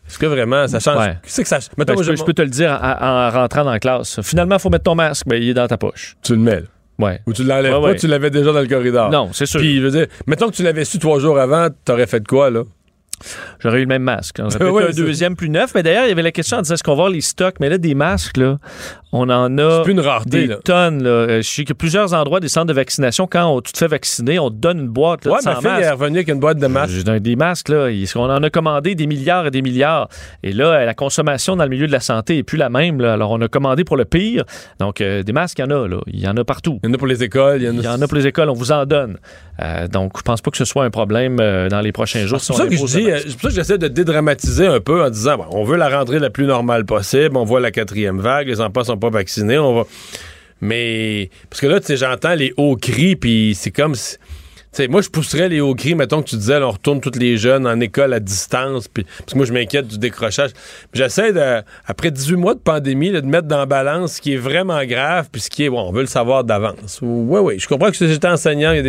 Speaker 1: Est-ce que vraiment ça change?
Speaker 2: Ouais.
Speaker 1: Que ça
Speaker 2: Ben,
Speaker 1: Mettons,
Speaker 2: je,
Speaker 1: moi,
Speaker 2: peux, je peux te le dire en, en rentrant dans la classe. Finalement, il faut mettre ton masque. Ben, il est dans ta poche.
Speaker 1: Tu le mets, là.
Speaker 2: Ouais.
Speaker 1: Ou tu l'enlèves
Speaker 2: Ouais,
Speaker 1: pas,
Speaker 2: ouais.
Speaker 1: tu l'avais déjà dans le corridor.
Speaker 2: Non, c'est sûr.
Speaker 1: Puis, je veux dire, mettons que tu l'avais su trois jours avant, t'aurais fait de quoi, là?
Speaker 2: J'aurais eu le même masque. (laughs) Peut-être
Speaker 1: Ouais,
Speaker 2: un deuxième plus neuf. Mais d'ailleurs, il y avait la question en disant est-ce qu'on va avoir les stocks? Mais là, des masques, là, on en a
Speaker 1: plus une rareté,
Speaker 2: des
Speaker 1: là.
Speaker 2: tonnes. Là. Euh, Je sais que plusieurs endroits des centres de vaccination, quand on- tu te fais vacciner, on te donne une boîte là,
Speaker 1: Ouais,
Speaker 2: de
Speaker 1: ma
Speaker 2: 100
Speaker 1: fille
Speaker 2: masques.
Speaker 1: est revenue avec une boîte de masques.
Speaker 2: J'ai Des masques, là, on en a commandé des milliards et des milliards. Et là, la consommation dans le milieu de la santé est plus la même. là. Alors, on a commandé pour le pire. Donc, euh, des masques, il y en a. Là. Il y en a partout.
Speaker 1: Il y en a pour les écoles, il y en a.
Speaker 2: Il y en a pour les écoles, on vous en donne. Euh, donc, je pense pas que ce soit un problème euh, dans les prochains jours.
Speaker 1: C'est
Speaker 2: si
Speaker 1: pour ça que je dis, euh, c'est pour ça que j'essaie de dédramatiser un peu en disant, bon, on veut la rentrée la plus normale possible, on voit la quatrième vague, les enfants sont pas vaccinés, on va. Mais parce que là, tu sais, j'entends les hauts cris, puis c'est comme, si- moi je pousserais les hauts cris, mettons que tu disais, on retourne tous les jeunes en école à distance, puis parce que moi je m'inquiète du décrochage. J'essaie après 18 mois de pandémie, de mettre dans la balance ce qui est vraiment grave, puis ce qui est, bon, on veut le savoir d'avance. Oui, oui, je comprends que si j'étais enseignant, il y, a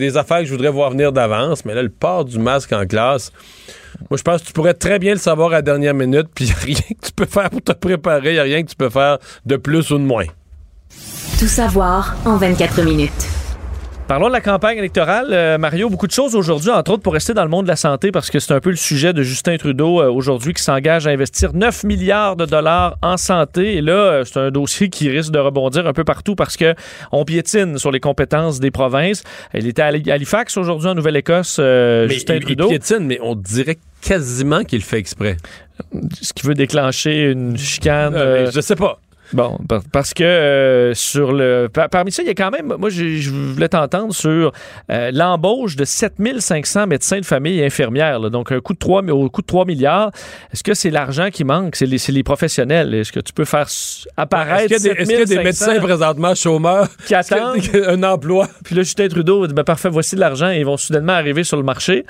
Speaker 1: des- y affaires que je voudrais voir venir d'avance, mais là, le port du masque en classe. Moi, je pense que tu pourrais très bien le savoir à la dernière minute, puis (laughs) il n'y a rien que tu peux faire pour te préparer, il n'y a rien que tu peux faire de plus ou de moins.
Speaker 6: Tout savoir en 24 minutes.
Speaker 2: Parlons de la campagne électorale. Euh, Mario, beaucoup de choses aujourd'hui, entre autres pour rester dans le monde de la santé, parce que c'est un peu le sujet de Justin Trudeau euh, aujourd'hui qui s'engage à investir 9 milliards de dollars en santé. Et là, euh, c'est un dossier qui risque de rebondir un peu partout parce que on piétine sur les compétences des provinces. Il était à Hali- Halifax aujourd'hui en Nouvelle-Écosse, Justin
Speaker 1: il- il
Speaker 2: Trudeau,
Speaker 1: piétine, mais on dirait quasiment qu'il fait exprès.
Speaker 2: ce qui veut déclencher une chicane.
Speaker 1: Je sais pas.
Speaker 2: Bon, par- parce que euh, sur le par- parmi ça, il y a quand même, moi je voulais t'entendre sur euh, l'embauche de 7500 médecins de famille et infirmières. là. donc un coût de 3, mi- au coût de 3 milliards. Est-ce que c'est l'argent qui manque? C'est les, professionnels. Est-ce que tu peux faire apparaître
Speaker 1: Est-ce qu'il y, qu'il y a des
Speaker 2: 7500
Speaker 1: médecins présentement chômeurs?
Speaker 2: qui attendent? (laughs)
Speaker 1: un emploi?
Speaker 2: Puis là, Justin Trudeau dit ben, parfait, voici de l'argent ils vont soudainement arriver sur le marché.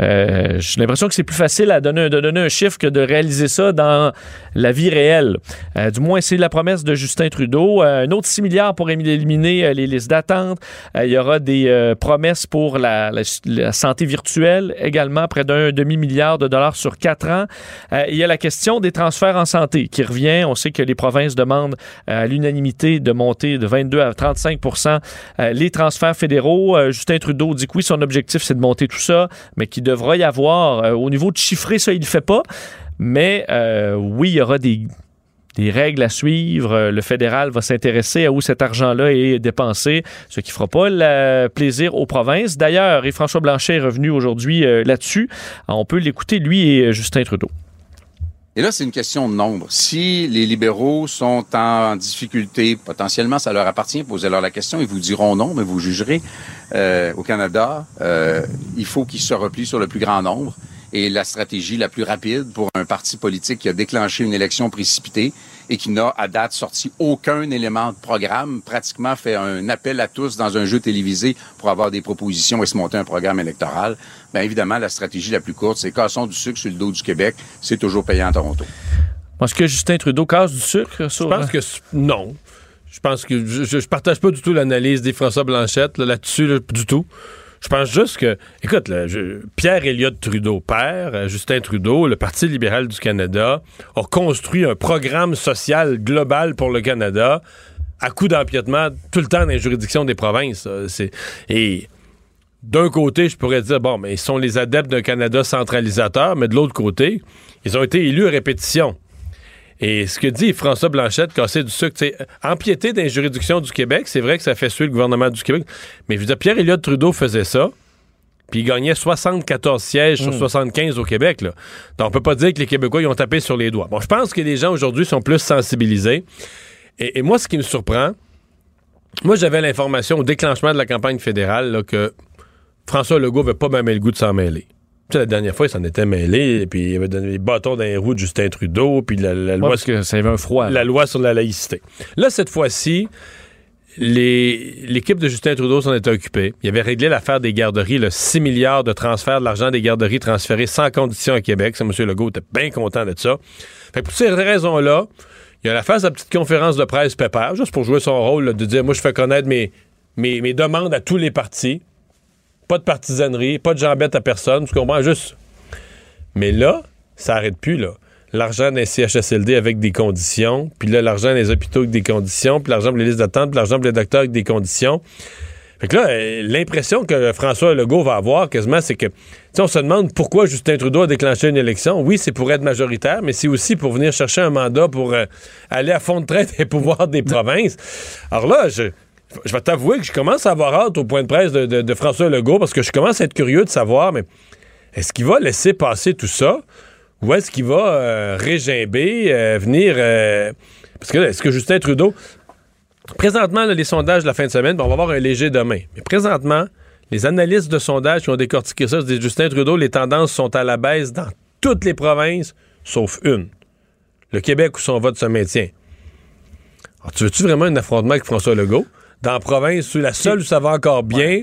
Speaker 2: Euh, J'ai l'impression que c'est plus facile à donner, de donner un chiffre que de réaliser ça dans la vie réelle. Euh, du moins, c'est la promesse de Justin Trudeau. Euh, un autre 6 milliards pour éliminer les listes d'attente. Il y aura des promesses pour la, santé virtuelle également, près d'un demi-milliard de dollars sur quatre ans. Il y a la question des transferts en santé qui revient. On sait que les provinces demandent à l'unanimité de monter de 22 à 35% euh, les transferts fédéraux. Justin Trudeau dit que oui, son objectif, c'est de monter tout ça, mais qu'il devra y avoir, euh, au niveau de chiffrer, ça, il ne le fait pas. Mais euh, oui, il y aura des, règles à suivre. Euh, Le fédéral va s'intéresser à où cet argent-là est dépensé, ce qui ne fera pas plaisir aux provinces. D'ailleurs, et François Blanchet est revenu aujourd'hui là-dessus. On peut l'écouter, lui et Justin Trudeau.
Speaker 11: Et là, c'est une question de nombre. Si les libéraux sont en difficulté, potentiellement, ça leur appartient, posez-leur la question, ils vous diront non, mais vous jugerez. Euh, au Canada, euh, il faut qu'ils se replient sur le plus grand nombre. Et la stratégie la plus rapide pour un parti politique qui a déclenché une élection précipitée et qui n'a à date sorti aucun élément de programme, pratiquement fait un appel à tous dans un jeu télévisé pour avoir des propositions et se monter un programme électoral, bien évidemment, la stratégie la plus courte, c'est cassons du sucre sur le dos du Québec, c'est toujours payant à Toronto.
Speaker 2: Est-ce que Justin Trudeau casse du sucre sur...
Speaker 1: Je pense que c- non. Je pense que je, je- partage pas du tout l'analyse des François Blanchette là, là-dessus, là, du tout. Je pense juste que, écoute, Pierre Elliott Trudeau, père, euh, Justin Trudeau, le Parti libéral du Canada, a construit un programme social global pour le Canada à coup d'empiètement tout le temps dans les juridictions des provinces. Et d'un côté, je pourrais dire, bon, mais ils sont les adeptes d'un Canada centralisateur, mais de l'autre côté, ils ont été élus à répétition. Et ce que dit François Blanchette, casser du sucre, c'est empiéter dans les juridictions du Québec, c'est vrai que ça fait suer le gouvernement du Québec. Mais je veux dire, Pierre Elliott Trudeau faisait ça. puis il gagnait 74 sièges sur
Speaker 2: Mm.
Speaker 1: 75 au Québec. Là. Donc, on peut pas dire que les Québécois, ils ont tapé sur les doigts. Bon, je pense que les gens aujourd'hui sont plus sensibilisés. Et, et moi, ce qui me surprend, moi, j'avais l'information au déclenchement de la campagne fédérale là, que François Legault n'avait pas même le goût de s'en mêler. La dernière fois, il s'en était mêlé, et puis il avait donné les bâtons dans les roues de Justin Trudeau, puis la, la
Speaker 2: Ouais,
Speaker 1: loi,
Speaker 2: parce que ça avait un froid.
Speaker 1: la loi sur la laïcité. Là, cette fois-ci, l'équipe de Justin Trudeau s'en était occupée. Il avait réglé l'affaire des garderies, le 6 milliards de transfert de l'argent des garderies transférés sans condition à Québec. Ça, M. Legault était bien content de ça. Fait que pour ces raisons-là, il a la faire sa petite conférence de presse pépère, juste pour jouer son rôle là, de dire moi, je fais connaître mes, mes, mes demandes à tous les partis. Pas de partisanerie, pas de jambette à personne. Tu comprends? Juste. Mais là, ça arrête plus, là. L'argent des CHSLD avec des conditions, puis là, l'argent des hôpitaux avec des conditions, puis l'argent pour les listes d'attente, puis l'argent pour les docteurs avec des conditions. Fait que là, euh, l'impression que François Legault va avoir quasiment, c'est que, on se demande pourquoi Justin Trudeau a déclenché une élection. Oui, c'est pour être majoritaire, mais c'est aussi pour venir chercher un mandat pour euh, aller à fond de traite (laughs) des pouvoirs des provinces. Alors là, je, je vais t'avouer que je commence à avoir hâte au point de presse de, François Legault parce que je commence à être curieux de savoir, mais est-ce qu'il va laisser passer tout ça ou est-ce qu'il va euh, régimber, euh, venir. euh, parce que est-ce que Justin Trudeau. Présentement, les sondages de la fin de semaine, on va avoir un léger demain. Mais présentement, les analystes de sondages qui ont décortiqué ça se disent Justin Trudeau, les tendances sont à la baisse dans toutes les provinces, sauf une. Le Québec où son vote se maintient. Alors, tu veux-tu vraiment un affrontement avec François Legault? Dans la province où la seule où ça va encore bien,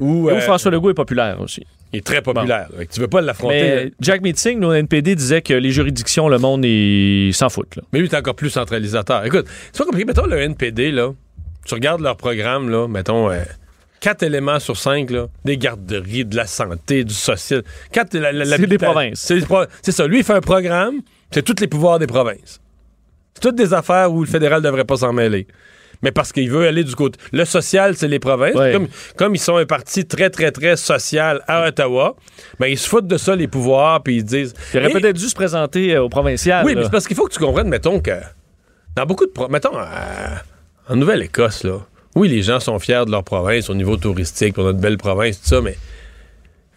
Speaker 1: où,
Speaker 2: Et où
Speaker 1: euh,
Speaker 2: François Legault est populaire aussi.
Speaker 1: il est très populaire. Que Tu veux pas l'affronter.
Speaker 2: Jack Meeting, nos NPD, disait que les juridictions, le monde, il s'en fout. Là.
Speaker 1: Mais lui, il est encore plus centralisateur. Écoute, c'est pas compliqué. Mettons le NPD, là. Tu regardes leur programme, là. Mettons, euh, quatre éléments sur cinq, là. Des garderies, de la santé, du social. Quatre, la- la-
Speaker 2: C'est des provinces.
Speaker 1: C'est pro- c'est ça. Lui, il fait un programme, c'est tous les pouvoirs des provinces. C'est toutes des affaires où le fédéral devrait pas s'en mêler. Mais parce qu'il veut aller du côté. Le social, c'est les provinces.
Speaker 2: Ouais.
Speaker 1: Comme, comme ils sont un parti très, très, très social à Ottawa, ben, ils se foutent de ça, les pouvoirs, puis ils disent.
Speaker 2: Il aurait peut-être dû se présenter euh, au provincial.
Speaker 1: oui,
Speaker 2: là.
Speaker 1: mais c'est parce qu'il faut que tu comprennes, mettons, que dans beaucoup de... pro- Mettons, euh, en Nouvelle-Écosse, là, oui, les gens sont fiers de leur province au niveau touristique, pour notre belle province, tout ça, mais...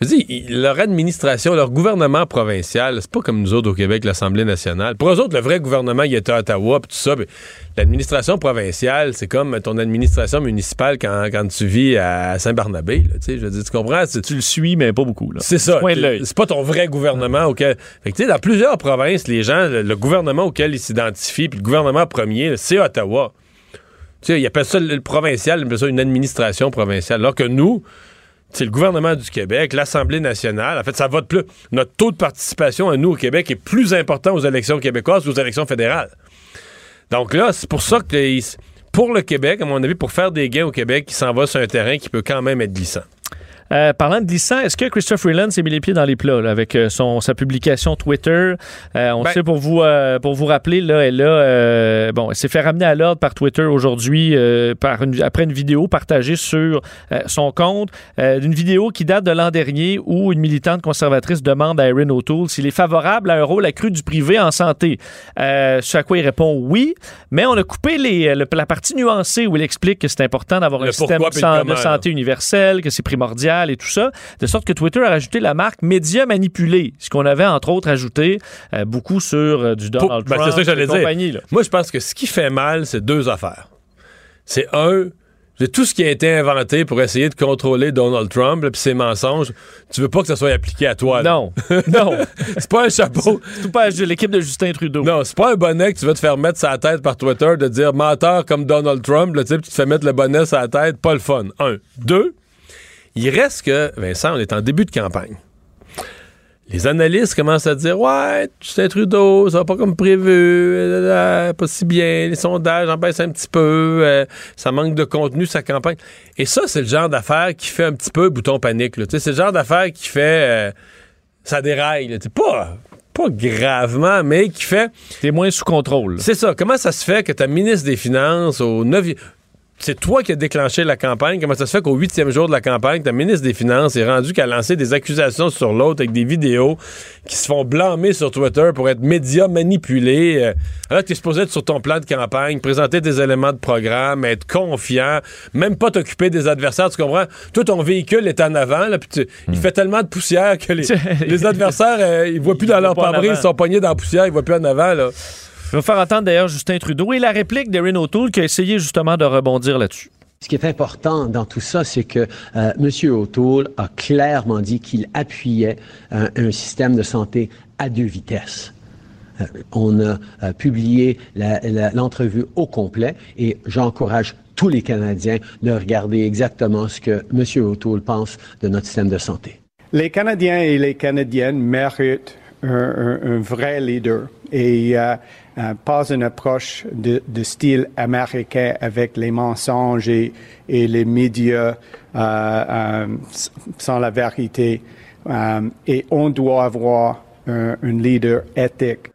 Speaker 1: Je veux dire, leur administration, leur gouvernement provincial, c'est pas comme nous autres au Québec, l'Assemblée nationale. Pour eux autres, le vrai gouvernement, il était à Ottawa, puis tout ça. L'administration provinciale, c'est comme ton administration municipale quand, quand tu vis à Saint-Barnabé. je veux dire, tu comprends?
Speaker 2: Tu le suis, mais pas beaucoup.
Speaker 1: c'est ça. C'est pas ton vrai gouvernement auquel. Fait que, tu sais, dans plusieurs provinces, les gens, le, le gouvernement auquel ils s'identifient, puis le gouvernement premier, c'est Ottawa. Tu sais, ils appellent ça le, le provincial, ils appellent ça une administration provinciale. Alors que nous, c'est le gouvernement du Québec, l'Assemblée nationale. En fait, ça vote plus. Notre taux de participation à nous au Québec est plus important aux élections québécoises qu'aux élections fédérales. Donc là, c'est pour ça que pour le Québec, à mon avis, pour faire des gains au Québec, il s'en va sur un terrain qui peut quand même être glissant.
Speaker 2: Euh, parlant de glissant, est-ce que Christophe Freeland s'est mis les pieds dans les plats là, avec euh, son, sa publication Twitter? Euh, on
Speaker 1: Ben-
Speaker 2: sait pour vous, euh, pour vous rappeler, là, elle, a, bon, elle s'est fait ramener à l'ordre par Twitter aujourd'hui par une- après une vidéo partagée sur son compte. Une vidéo qui date de l'an dernier où une militante conservatrice demande à Erin O'Toole s'il est favorable à un rôle accru du privé en santé. Ce à quoi il répond oui, mais on a coupé les, le- la partie nuancée où il explique que c'est important d'avoir un système de, santé universelle, que c'est primordial et tout ça, de sorte que Twitter a rajouté la marque média manipulé, ce qu'on avait entre autres ajouté euh, beaucoup sur euh, du Donald
Speaker 1: ben,
Speaker 2: Trump
Speaker 1: c'est ça que j'allais
Speaker 2: et
Speaker 1: dire.
Speaker 2: compagnie, là.
Speaker 1: Moi, je pense que ce qui fait mal, c'est deux affaires. C'est un, c'est tout ce qui a été inventé pour essayer de contrôler Donald Trump, puis ses mensonges. Tu veux pas que ça soit appliqué à toi. là.
Speaker 2: Non, (laughs) non,
Speaker 1: C'est pas un chapeau.
Speaker 2: tout pas l'équipe de Justin Trudeau.
Speaker 1: Non, c'est pas un bonnet que tu vas te faire mettre la tête par Twitter de dire menteur comme Donald Trump, sais, puis tu te fais mettre le bonnet sur la tête. Pas le fun. Un. Deux, il reste que, Vincent, on est en début de campagne. Les analystes commencent à dire Ouais, Justin Trudeau, ça va pas comme prévu, euh, pas si bien, les sondages en baissent un petit peu, euh, ça manque de contenu, sa campagne. Et ça, c'est le genre d'affaire qui fait un petit peu bouton panique. C'est le genre d'affaire qui fait. euh, ça déraille. là. Pas, pas gravement, mais qui fait.
Speaker 2: T'es moins sous contrôle.
Speaker 1: C'est ça. Comment ça se fait que ta ministre des Finances, au 9 c'est toi qui as déclenché la campagne. Comment ça se fait qu'au huitième jour de la campagne, ta ministre des Finances est rendue qu'à lancer des accusations sur l'autre avec des vidéos qui se font blâmer sur Twitter pour être médias manipulés. euh, alors que tu es supposé être sur ton plan de campagne, présenter des éléments de programme, être confiant, même pas t'occuper des adversaires. Tu comprends? Toi, ton véhicule est en avant, là, puis tu- il fait tellement de poussière que les, (laughs) les adversaires, euh, ils voient plus dans leur pare-brise, ils sont pognés dans la poussière, ils voient plus en avant. Là.
Speaker 2: Je vais faire entendre d'ailleurs Justin Trudeau et la réplique d'Erin O'Toole qui a essayé justement de rebondir là-dessus.
Speaker 12: Ce qui est important dans tout ça, c'est que euh, M. O'Toole a clairement dit qu'il appuyait un, un système de santé à deux vitesses. Euh, on a euh, publié l'entrevue au complet et j'encourage tous les Canadiens de regarder exactement ce que M. O'Toole pense de notre système de santé.
Speaker 10: Les Canadiens et les Canadiennes méritent un, un- vrai leader et euh, euh, pas une approche de, de style américain avec les mensonges et, et les médias euh, euh, sans la vérité. Et on doit avoir un, un leader éthique.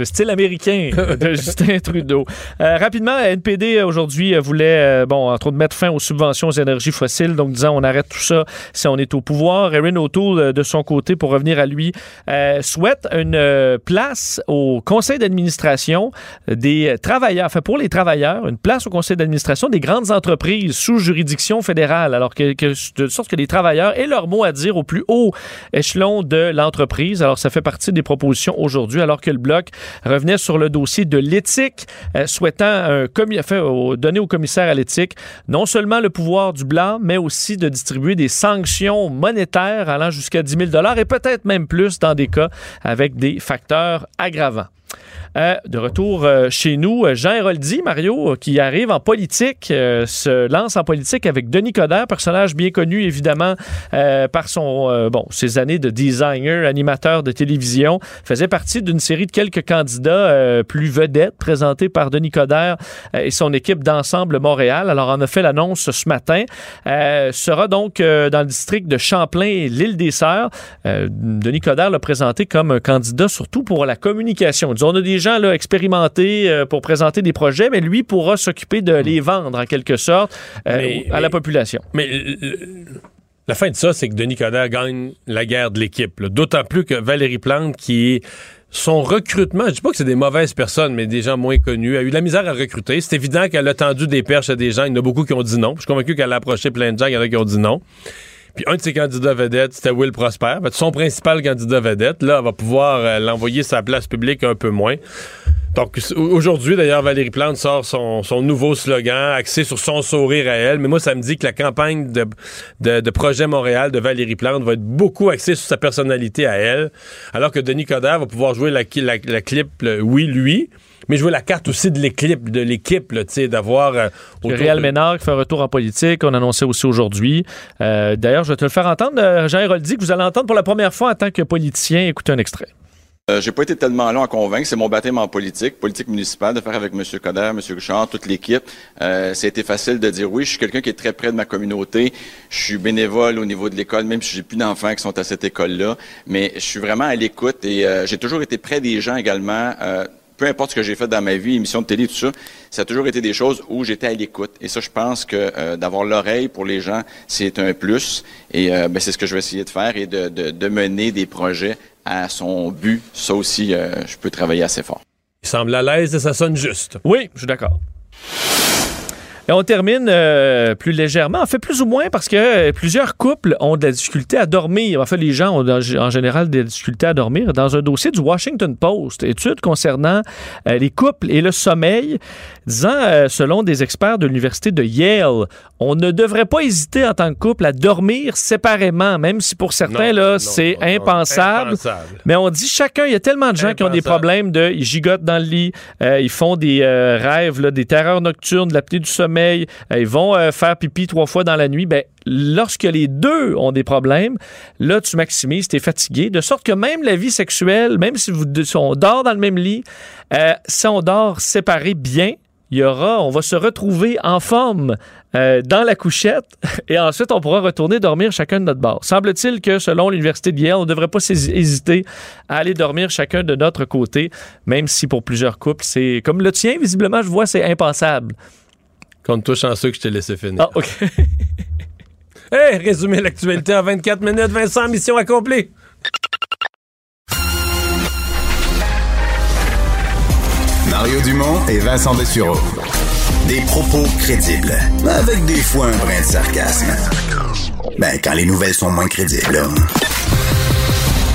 Speaker 2: Le style américain (laughs) de Justin Trudeau. Euh, rapidement, NPD aujourd'hui euh, voulait, euh, bon, entre autres, mettre fin aux subventions aux énergies fossiles. Donc, disant, on arrête tout ça si on est au pouvoir. Erin O'Toole, euh, de son côté, pour revenir à lui, euh, souhaite une euh, place au conseil d'administration des travailleurs, enfin pour les travailleurs, une place au conseil d'administration des grandes entreprises sous juridiction fédérale. Alors que, que- de sorte que les travailleurs aient leur mot à dire au plus haut échelon de l'entreprise. Alors, ça fait partie des propositions aujourd'hui, alors que le Bloc revenait sur le dossier de l'éthique, euh, souhaitant donner au commissaire à l'éthique non seulement le pouvoir du blanc, mais aussi de distribuer des sanctions monétaires allant jusqu'à 10 000 et peut-être même plus dans des cas avec des facteurs aggravants. Euh, de retour euh, chez nous, euh, Jean Héroldi, Mario, qui arrive en politique, se lance en politique avec Denis Coderre, personnage bien connu évidemment par son bon ses années de designer, animateur de télévision, faisait partie d'une série de quelques candidats plus vedettes présentés par Denis Coderre et son équipe d'ensemble Montréal. Alors on a fait l'annonce ce matin. Sera donc dans le district de Champlain et l'île des Sœurs. Denis Coderre l'a présenté comme un candidat surtout pour la communication. Gens là, expérimentés euh, pour présenter des projets, mais lui pourra s'occuper de les vendre en quelque sorte euh,
Speaker 1: Mais-
Speaker 2: à la population.
Speaker 1: Mais la fin de ça, c'est que Denis Coderre gagne la guerre de l'équipe. D'autant plus que Valérie Plante, qui est son recrutement, je dis pas que c'est des mauvaises personnes, mais des gens moins connus, a eu de la misère à recruter. C'est évident qu'elle a tendu des perches à des gens. Il y en a beaucoup qui ont dit non. Je suis convaincu qu'elle a approché plein de gens, il y en a qui ont dit non. Un de ses candidats vedettes, c'était Will Prosper. Son principal candidat vedette, là, va pouvoir euh, l'envoyer la place publique un peu moins. Donc aujourd'hui, d'ailleurs, Valérie Plante sort son, son nouveau slogan axé sur son sourire à elle. Mais moi, ça me dit que la campagne de, de, de Projet Montréal de Valérie Plante va être beaucoup axée sur sa personnalité à elle. Alors que Denis Coderre va pouvoir jouer la, la, la clip, le oui, lui, mais jouer la carte aussi de l'équipe, de l'équipe, là, tu sais, d'avoir... euh,
Speaker 2: Réal
Speaker 1: de-
Speaker 2: Ménard qui fait un retour en politique, on annonçait aussi aujourd'hui. Euh, D'ailleurs, je vais te le faire entendre, euh, Jean Héroldi, que vous allez entendre pour la première fois en tant que politicien. Écoutez un extrait.
Speaker 13: Euh, j'ai pas été tellement long à convaincre. C'est mon baptême en politique, politique municipale, de faire avec M. Coder, M. Richard, toute l'équipe. Euh, ça a été facile de dire oui. Je suis quelqu'un qui est très près de ma communauté. Je suis bénévole au niveau de l'école, même si j'ai plus d'enfants qui sont à cette école-là. Mais je suis vraiment à l'écoute et euh, j'ai toujours été près des gens également. Euh, peu importe ce que j'ai fait dans ma vie, émissions de télé, tout ça, ça a toujours été des choses où j'étais à l'écoute. Et ça, je pense que euh, d'avoir l'oreille pour les gens, c'est un plus. Et euh, ben, c'est ce que je vais essayer de faire et de, de, de mener des projets à son but. Ça aussi, euh, je peux travailler assez fort.
Speaker 1: Il semble à l'aise et ça sonne juste.
Speaker 2: Oui, je suis d'accord. Et on termine euh, plus légèrement, en fait plus ou moins parce que euh, plusieurs couples ont de la difficulté à dormir. En fait, les gens ont en général des difficultés à dormir. Dans un dossier du Washington Post, étude concernant euh, les couples et le sommeil, disant, euh, selon des experts de l'université de Yale, on ne devrait pas hésiter en tant que couple à dormir séparément, même si pour certains, là, c'est impensable.
Speaker 1: Impensable.
Speaker 2: Mais on dit chacun, il y a tellement de gens qui ont des problèmes de, ils gigotent dans le lit, ils font des rêves, là, des terreurs nocturnes, de l'apnée du sommeil, ils vont euh, faire pipi trois fois dans la nuit. Ben, lorsque les deux ont des problèmes, là, tu maximises, tu es fatigué, de sorte que même la vie sexuelle, même si, vous, si on dort dans le même lit, euh, si on dort séparés bien, il y aura, on va se retrouver en forme euh, dans la couchette (laughs) et ensuite on pourra retourner dormir chacun de notre bord. Semble-t-il que selon l'université de Yale, on ne devrait pas hésiter à aller dormir chacun de notre côté, même si pour plusieurs couples, c'est comme le tien, visiblement, je vois, c'est impensable.
Speaker 1: Compte-toi chanceux que je t'ai laissé finir.
Speaker 2: Ah, OK. (laughs)
Speaker 1: hey, résumé l'actualité en 24 minutes. Vincent, mission accomplie.
Speaker 4: Mario Dumont et Vincent Dessureau. Des propos crédibles, avec des fois un brin de sarcasme. Ben, quand les nouvelles sont moins crédibles.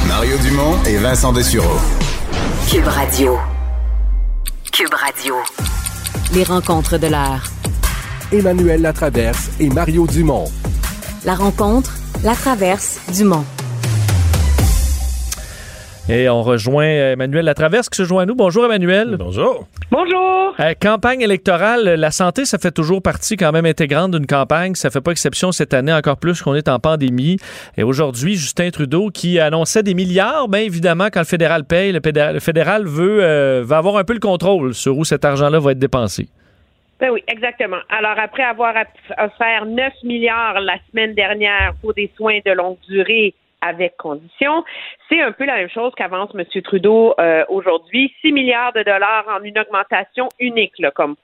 Speaker 4: Mario Dumont et Vincent Dessureau.
Speaker 6: Cube Radio. Cube Radio. Les rencontres de l'heure.
Speaker 14: Emmanuel Latraverse et Mario Dumont.
Speaker 6: La rencontre, la traverse, Dumont.
Speaker 2: Et on rejoint Emmanuel Latraverse qui se joint à nous. Bonjour Emmanuel.
Speaker 1: Bonjour.
Speaker 8: Bonjour.
Speaker 2: Euh, campagne électorale, la santé, ça fait toujours partie quand même intégrante d'une campagne. Ça fait pas exception cette année, encore plus qu'on est en pandémie. Et aujourd'hui, Justin Trudeau qui annonçait des milliards, bien évidemment, quand le fédéral paye, le fédéral, le fédéral veut, euh, va avoir un peu le contrôle sur où cet argent-là va être dépensé.
Speaker 15: Ben oui, exactement. Alors, après avoir offert 9 milliards la semaine dernière pour des soins de longue durée avec condition, c'est un peu la même chose qu'avance M. Trudeau euh, aujourd'hui. 6 milliards de dollars en une augmentation unique, là, comme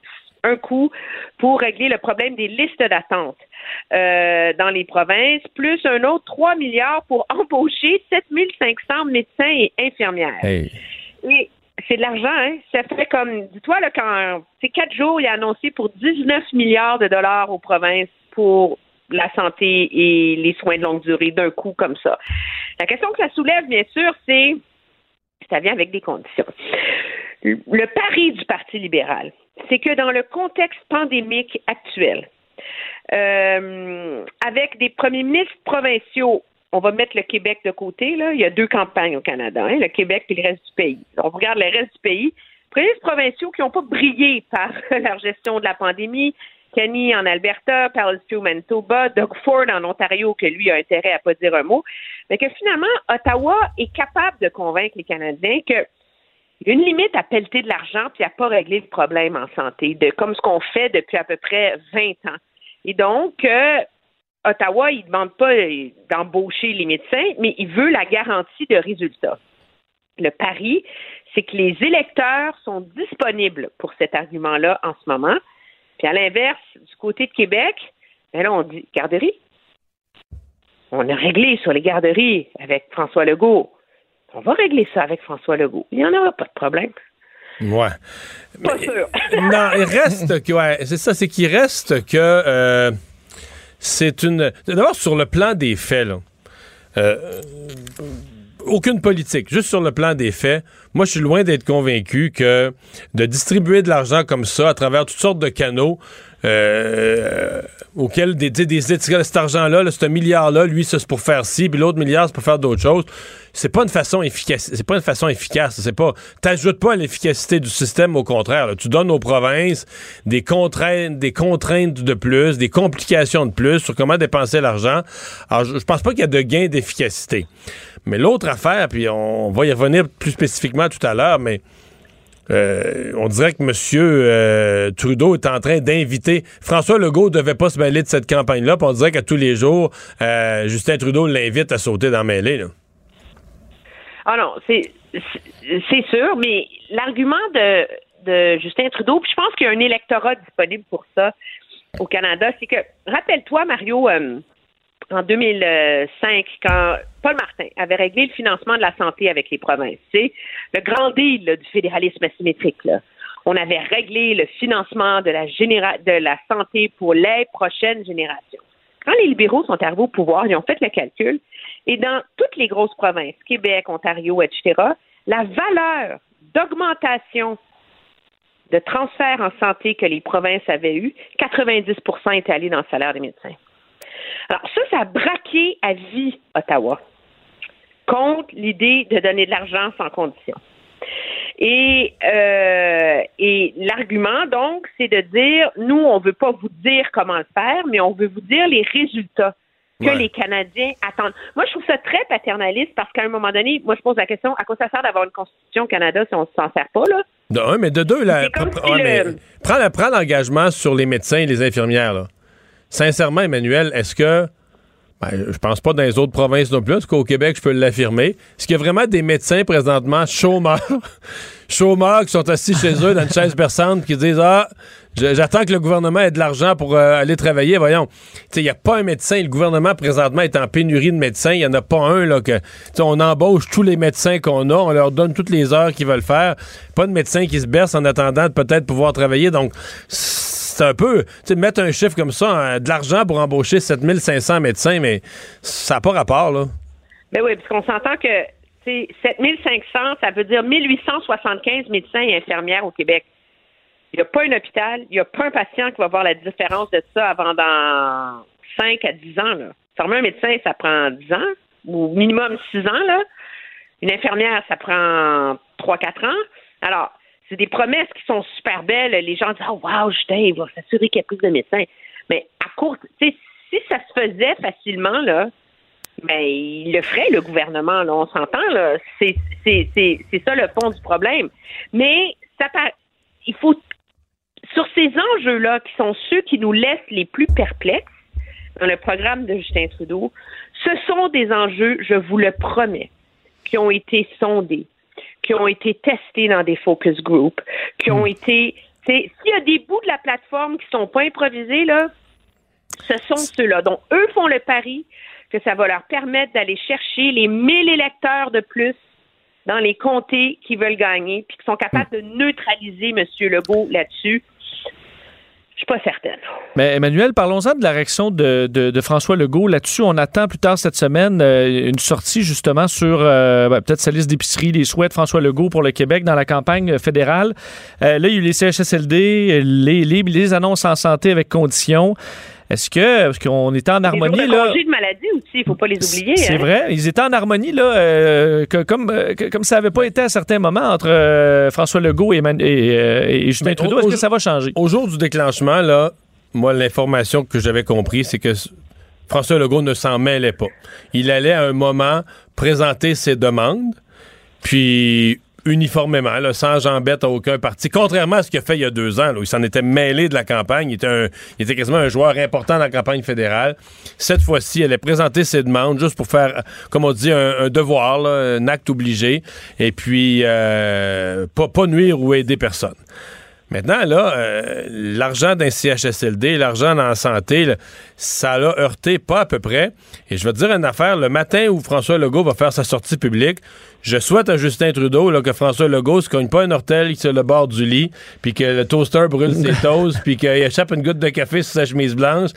Speaker 15: un coup pour régler le problème des listes d'attente euh, dans les provinces, plus un autre 3 milliards pour (laughs) embaucher 7500 médecins et infirmières.
Speaker 2: Hey.
Speaker 15: Et c'est de l'argent, hein? Ça fait comme, dis-toi, là, quand c'est quatre jours, il a annoncé pour 19 milliards de dollars aux provinces pour la santé et les soins de longue durée d'un coup comme ça. La question que ça soulève, bien sûr, c'est ça vient avec des conditions. Le pari du Parti libéral, c'est que dans le contexte pandémique actuel, euh, avec des premiers ministres provinciaux, on va mettre le Québec de côté, là. Il y a deux campagnes au Canada, hein, le Québec et le reste du pays. On regarde le reste du pays. Ministres provinciaux qui n'ont pas brillé par (laughs) leur gestion de la pandémie, Kenny en Alberta, Palestine Manitoba, Doug Ford en Ontario, que lui a intérêt à pas dire un mot, mais que finalement, Ottawa est capable de convaincre les Canadiens que il y a une limite à pelleter de l'argent puis à pas régler le problème en santé, de, comme ce qu'on fait depuis à peu près 20 ans. Et donc, euh, Ottawa, il ne demande pas d'embaucher les médecins, mais il veut la garantie de résultats. Le pari, c'est que les électeurs sont disponibles pour cet argument-là en ce moment. Puis à l'inverse, du côté de Québec, ben là, on dit garderie. On a réglé sur les garderies avec François Legault. On va régler ça avec François Legault. Il n'y en aura pas de problème.
Speaker 1: Ouais.
Speaker 15: Pas sûr.
Speaker 1: non, il reste que, ouais, c'est ça, c'est qu'il reste que euh, c'est une. D'abord, sur le plan des faits, là. euh, aucune politique, juste sur le plan des faits. Moi, je suis loin d'être convaincu que de distribuer de l'argent comme ça à travers toutes sortes de canaux euh, auxquels des, des, des cet argent-là, là, ce milliard-là, lui, c'est pour faire ci, puis l'autre milliard, c'est pour faire d'autres choses. C'est pas une façon efficace. C'est pas une façon efficace. C'est pas. T'ajoutes pas à l'efficacité du système, au contraire. Tu donnes aux provinces des contraintes, des contraintes de plus, des complications de plus sur comment dépenser l'argent. Alors, je, je pense pas qu'il y a de gain d'efficacité. Mais l'autre affaire, puis on va y revenir plus spécifiquement tout à l'heure, mais euh, on dirait que M. Euh, Trudeau est en train d'inviter. François Legault devait pas se mêler de cette campagne-là, on dirait qu'à tous les jours, euh, Justin Trudeau l'invite à sauter dans mêlée.
Speaker 15: Ah non, c'est sûr, mais l'argument de, Justin Trudeau, puis je pense qu'il y a un électorat disponible pour ça au Canada, c'est que, rappelle-toi, Mario, euh, en 2005, quand Paul Martin avait réglé le financement de la santé avec les provinces, c'est le grand deal du fédéralisme asymétrique. On avait réglé le financement de la, généra- de la santé pour les prochaines générations. Quand les libéraux sont arrivés au pouvoir, ils ont fait le calcul, et dans toutes les grosses provinces, Québec, Ontario, etc., la valeur d'augmentation de transfert en santé que les provinces avaient eu, 90% était allé dans le salaire des médecins. Alors ça, ça a braqué à vie Ottawa contre l'idée de donner de l'argent sans condition. Et, euh, et l'argument, donc, c'est de dire, nous, on veut pas vous dire comment le faire, mais on veut vous dire les résultats que
Speaker 1: Ouais.
Speaker 15: les Canadiens attendent. Moi, je trouve ça très paternaliste parce qu'à un moment donné, moi, je pose la question, à quoi ça sert d'avoir une constitution au Canada si on s'en sert pas, là?
Speaker 1: De un, mais de deux, là, pr- ouais,
Speaker 15: le-
Speaker 1: prends l'engagement sur les médecins et les infirmières. Là. Sincèrement, Emmanuel, est-ce que Ben, je pense pas dans les autres provinces non plus. En tout cas, au Québec, je peux l'affirmer. Est-ce qu'il y a vraiment des médecins présentement chômeurs, (laughs) chômeurs qui sont assis chez eux dans une chaise berçante qui disent Ah, j'attends que le gouvernement ait de l'argent pour euh, aller travailler. Voyons. Il n'y a pas un médecin. Le gouvernement présentement est en pénurie de médecins. Il n'y en a pas un là que. On embauche tous les médecins qu'on a. On leur donne toutes les heures qu'ils veulent faire. Pas de médecins qui se bercent en attendant de peut-être pouvoir travailler. Donc, c'est un peu, tu sais, mettre un chiffre comme ça, hein, de l'argent pour embaucher 7500 médecins, mais ça n'a pas rapport, là.
Speaker 15: Ben oui, parce qu'on s'entend que, tu 7500, ça veut dire 1875 médecins et infirmières au Québec. Il n'y a pas un hôpital, il n'y a pas un patient qui va voir la différence de ça avant dans 5 à 10 ans, là. un médecin, ça prend 10 ans, ou minimum 6 ans, là. Une infirmière, ça prend 3-4 ans. Alors, c'est des promesses qui sont super belles. Les gens disent, oh, wow, Justin, il va s'assurer qu'il y a plus de médecins. Mais à court, tu sais, si ça se faisait facilement, là, ben, il le ferait, le gouvernement, là, on s'entend, là. C'est, ça le fond du problème. Mais ça il faut, sur ces enjeux-là, qui sont ceux qui nous laissent les plus perplexes dans le programme de Justin Trudeau, ce sont des enjeux, je vous le promets, qui ont été sondés, qui ont été testés dans des focus groups, qui ont hmm. été. S'il y a des bouts de la plateforme qui sont pas improvisés, là, ce sont ceux-là. Donc, eux font le pari que ça va leur permettre d'aller chercher les 1000 électeurs de plus dans les comtés qui veulent gagner, puis qui sont capables de neutraliser M. Legault là-dessus. Je suis pas certaine.
Speaker 2: Mais Emmanuel, parlons-en de la réaction de, de, François Legault. Là-dessus, on attend plus tard cette semaine euh, une sortie justement sur euh, ben, peut-être sa liste d'épicerie, les souhaits de François Legault pour le Québec dans la campagne fédérale. Euh, là, il y a eu les CHSLD, les, les, les annonces en santé avec conditions. Est-ce que parce qu'on était en harmonie là?
Speaker 15: de maladie aussi, il faut pas les oublier.
Speaker 2: C'est
Speaker 15: hein?
Speaker 2: vrai, ils étaient en harmonie là, euh, que, comme euh, comme ça n'avait pas été à certains moments entre euh, François Legault et, et, Justin Trudeau. Est-ce que ça va changer?
Speaker 1: Au jour du déclenchement là, moi l'information que j'avais compris, c'est que François Legault ne s'en mêlait pas. Il allait à un moment présenter ses demandes, puis uniformément, sans jambette à aucun parti, contrairement à ce qu'il a fait il y a deux ans, où il s'en était mêlé de la campagne. Il était, était quasiment un joueur important dans la campagne fédérale. Cette fois-ci, elle a présenté ses demandes juste pour faire, comme on dit, un, devoir, un acte obligé, et puis euh, pas, pas nuire ou aider personne. Maintenant, là, euh, l'argent d'un CHSLD, l'argent dans la santé, ça l'a heurté pas à peu près. Et je vais te dire une affaire, le matin où François Legault va faire sa sortie publique, je souhaite à Justin Trudeau là, que François Legault se cogne pas un ortel sur le bord du lit, puis que le toaster brûle ses (laughs) toasts, puis qu'il échappe une goutte de café sur sa chemise blanche,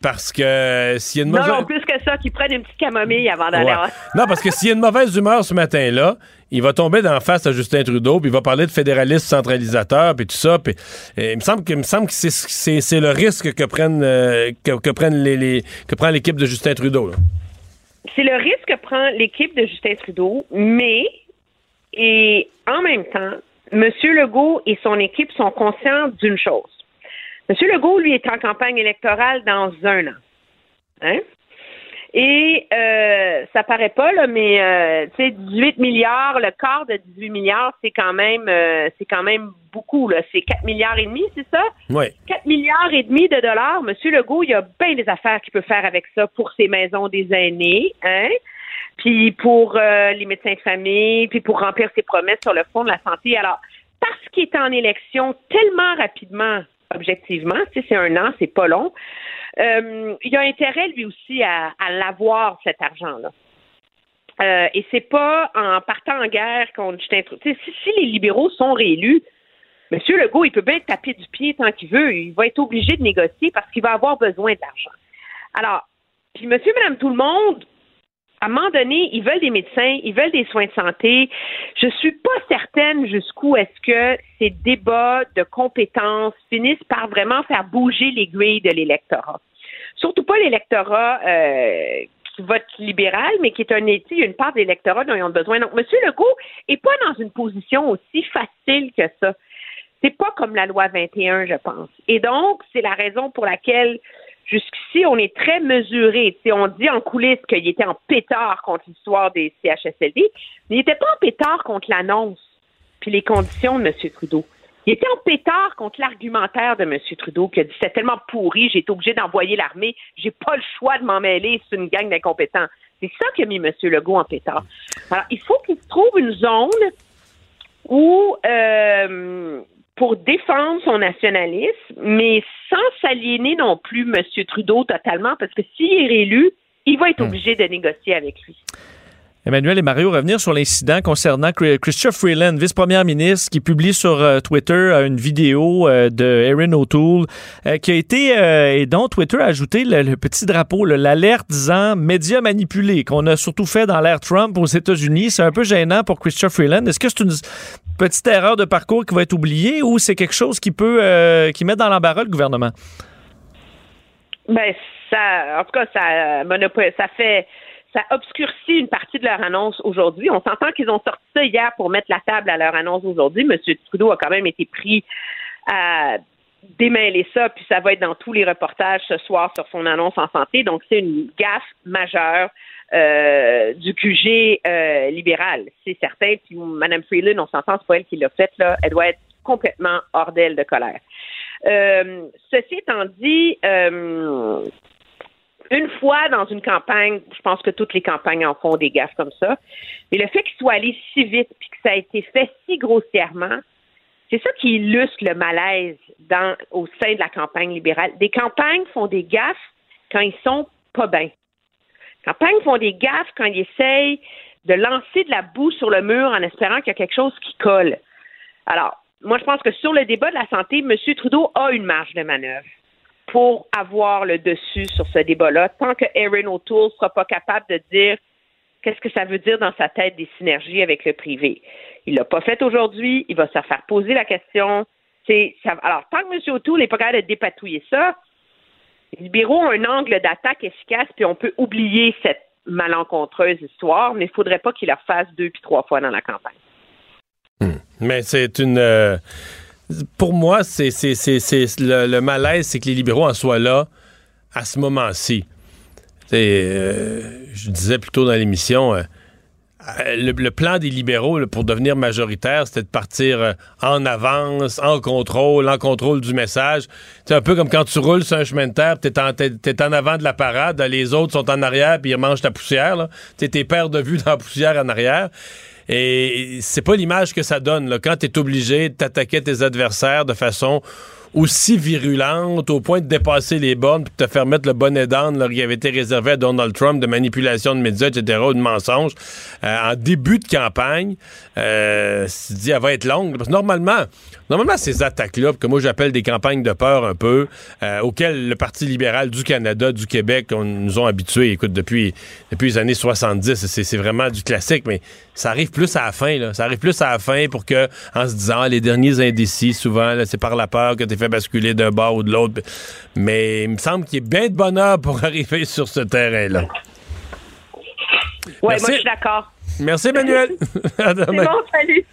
Speaker 1: parce que euh, s'il y a une
Speaker 15: mauvaise... Non, non, plus que ça, qu'il prenne une petite camomille avant d'aller...
Speaker 1: non, parce que s'il y a une mauvaise humeur ce matin-là, il va tomber d'en face à Justin Trudeau, puis il va parler de fédéralisme centralisateur, puis tout ça. Puis, il me semble que, me semble que c'est, le risque que prennent, euh, que, prennent les, que prend l'équipe de Justin Trudeau.
Speaker 15: C'est le risque que prend l'équipe de Justin Trudeau, mais et en même temps, M. Legault et son équipe sont conscients d'une chose. M. Legault, lui, est en campagne électorale dans un an. Hein? Et euh, ça paraît pas, là, mais euh, tu sais, 18 milliards, le quart de 18 milliards, c'est quand même euh, c'est quand même beaucoup. Là. C'est 4 milliards et demi, c'est ça?
Speaker 1: Oui.
Speaker 15: 4 milliards et demi de dollars. Monsieur Legault, il y a bien des affaires qu'il peut faire avec ça pour ses maisons des aînés, hein? Puis pour euh, les médecins de famille, puis pour remplir ses promesses sur le fond de la santé. Alors, parce qu'il est en élection tellement rapidement, objectivement, tu sais, c'est un an, c'est pas long, euh, il a intérêt, lui aussi, à, l'avoir, cet argent-là. Euh, et c'est pas en partant en guerre Justin Si, si les libéraux sont réélus, M. Legault, il peut bien taper du pied tant qu'il veut. Il va être obligé de négocier parce qu'il va avoir besoin d'argent. Alors, puis monsieur, madame, tout le monde, à un moment donné, ils veulent des médecins, ils veulent des soins de santé. Je suis pas certaine jusqu'où est-ce que ces débats de compétences finissent par vraiment faire bouger l'aiguille de l'électorat. Surtout pas l'électorat euh, qui vote libéral, mais qui est un a une part de l'électorat dont ils ont besoin. Donc, M. Legault est pas dans une position aussi facile que ça. C'est pas comme la loi 21, je pense. Et donc, c'est la raison pour laquelle Jusqu'ici, on est très mesuré. on dit en coulisses qu'il était en pétard contre l'histoire des CHSLD, mais il n'était pas en pétard contre l'annonce puis les conditions de M. Trudeau. Il était en pétard contre l'argumentaire de M. Trudeau qui a dit c'est tellement pourri, j'ai été obligé d'envoyer l'armée, j'ai pas le choix de m'en mêler, c'est une gang d'incompétents. C'est ça qui a mis M. Legault en pétard. Alors, il faut qu'il trouve une zone où, euh, pour défendre son nationalisme, mais sans s'aliéner non plus M. Trudeau totalement, parce que s'il est réélu, il va être obligé de négocier avec lui.
Speaker 2: Emmanuel et Mario, revenir sur l'incident concernant Christophe Freeland, vice-premier ministre, qui publie sur euh, Twitter euh, une vidéo euh, de Erin O'Toole qui a été, et dont Twitter a ajouté le, petit drapeau, l'alerte disant médias manipulés, qu'on a surtout fait dans l'ère Trump aux États-Unis. C'est un peu gênant pour Christophe Freeland. Est-ce que c'est une petite erreur de parcours qui va être oubliée ou c'est quelque chose qui peut, qui met dans l'embarras le gouvernement?
Speaker 15: Ben, ça, en tout cas, ça, ça fait ça obscurcit une partie de leur annonce aujourd'hui. On s'entend qu'ils ont sorti ça hier pour mettre la table à leur annonce aujourd'hui. M. Trudeau a quand même été pris à démêler ça, puis ça va être dans tous les reportages ce soir sur son annonce en santé. Donc, c'est une gaffe majeure euh, du QG euh, libéral, c'est certain. Puis Mme Freeland, on s'entend, c'est pas elle qui l'a fait, là. Elle doit être complètement hors d'elle de colère. Euh, ceci étant dit, une fois dans une campagne, je pense que toutes les campagnes en font des gaffes comme ça, mais le fait qu'il soit allé si vite puis que ça a été fait si grossièrement, c'est ça qui illustre le malaise dans, au sein de la campagne libérale. Des campagnes font des gaffes quand ils sont pas bien. Les campagnes font des gaffes quand ils essayent de lancer de la boue sur le mur en espérant qu'il y a quelque chose qui colle. Alors, moi, je pense que sur le débat de la santé, M. Trudeau a une marge de manœuvre pour avoir le dessus sur ce débat-là, tant que Erin O'Toole sera pas capable de dire qu'est-ce que ça veut dire dans sa tête des synergies avec le privé. Il l'a pas fait aujourd'hui, il va se faire poser la question. C'est, alors, tant que M. O'Toole n'est pas capable de dépatouiller ça, les libéraux ont un angle d'attaque efficace, puis on peut oublier cette malencontreuse histoire, mais il faudrait pas qu'il la fasse deux puis trois fois dans la campagne.
Speaker 1: Hmm. Mais c'est une. Euh, pour moi, c'est le, malaise, c'est que les libéraux en soient là à ce moment-ci. Euh, je disais plus tôt dans l'émission, euh, le, plan des libéraux pour devenir majoritaire, c'était de partir euh, en avance, en contrôle, en contrôle du message. C'est un peu comme quand tu roules sur un chemin de terre, t'es en, es, en avant de la parade, les autres sont en arrière, puis ils mangent ta poussière. Tu tes paires de vue dans la poussière en arrière. Et c'est pas l'image que ça donne quand tu es obligé de t'attaquer tes adversaires de façon aussi virulente au point de dépasser les bornes pour te faire mettre le bonnet d'âne qui avait été réservé à Donald Trump de manipulation de médias, etc., ou de mensonges, euh, en début de campagne, euh, dit, elle va être longue. Parce que normalement, normalement, ces attaques-là, que moi j'appelle des campagnes de peur un peu, euh, auxquelles le Parti libéral du Canada, du Québec, nous ont habitués, écoute, depuis, depuis les années 70, c'est vraiment du classique, mais ça arrive plus à la fin, là. Ça arrive plus à la fin pour que, en se disant, les derniers indécis, souvent, c'est par la peur que tu fait basculer d'un bord ou de l'autre. Mais il me semble qu'il y a bien de bonheur pour (laughs) arriver sur ce terrain-là.
Speaker 15: Oui, moi, je suis d'accord.
Speaker 1: Merci, Emmanuel. (laughs) (laughs)
Speaker 15: C'est bon, salut.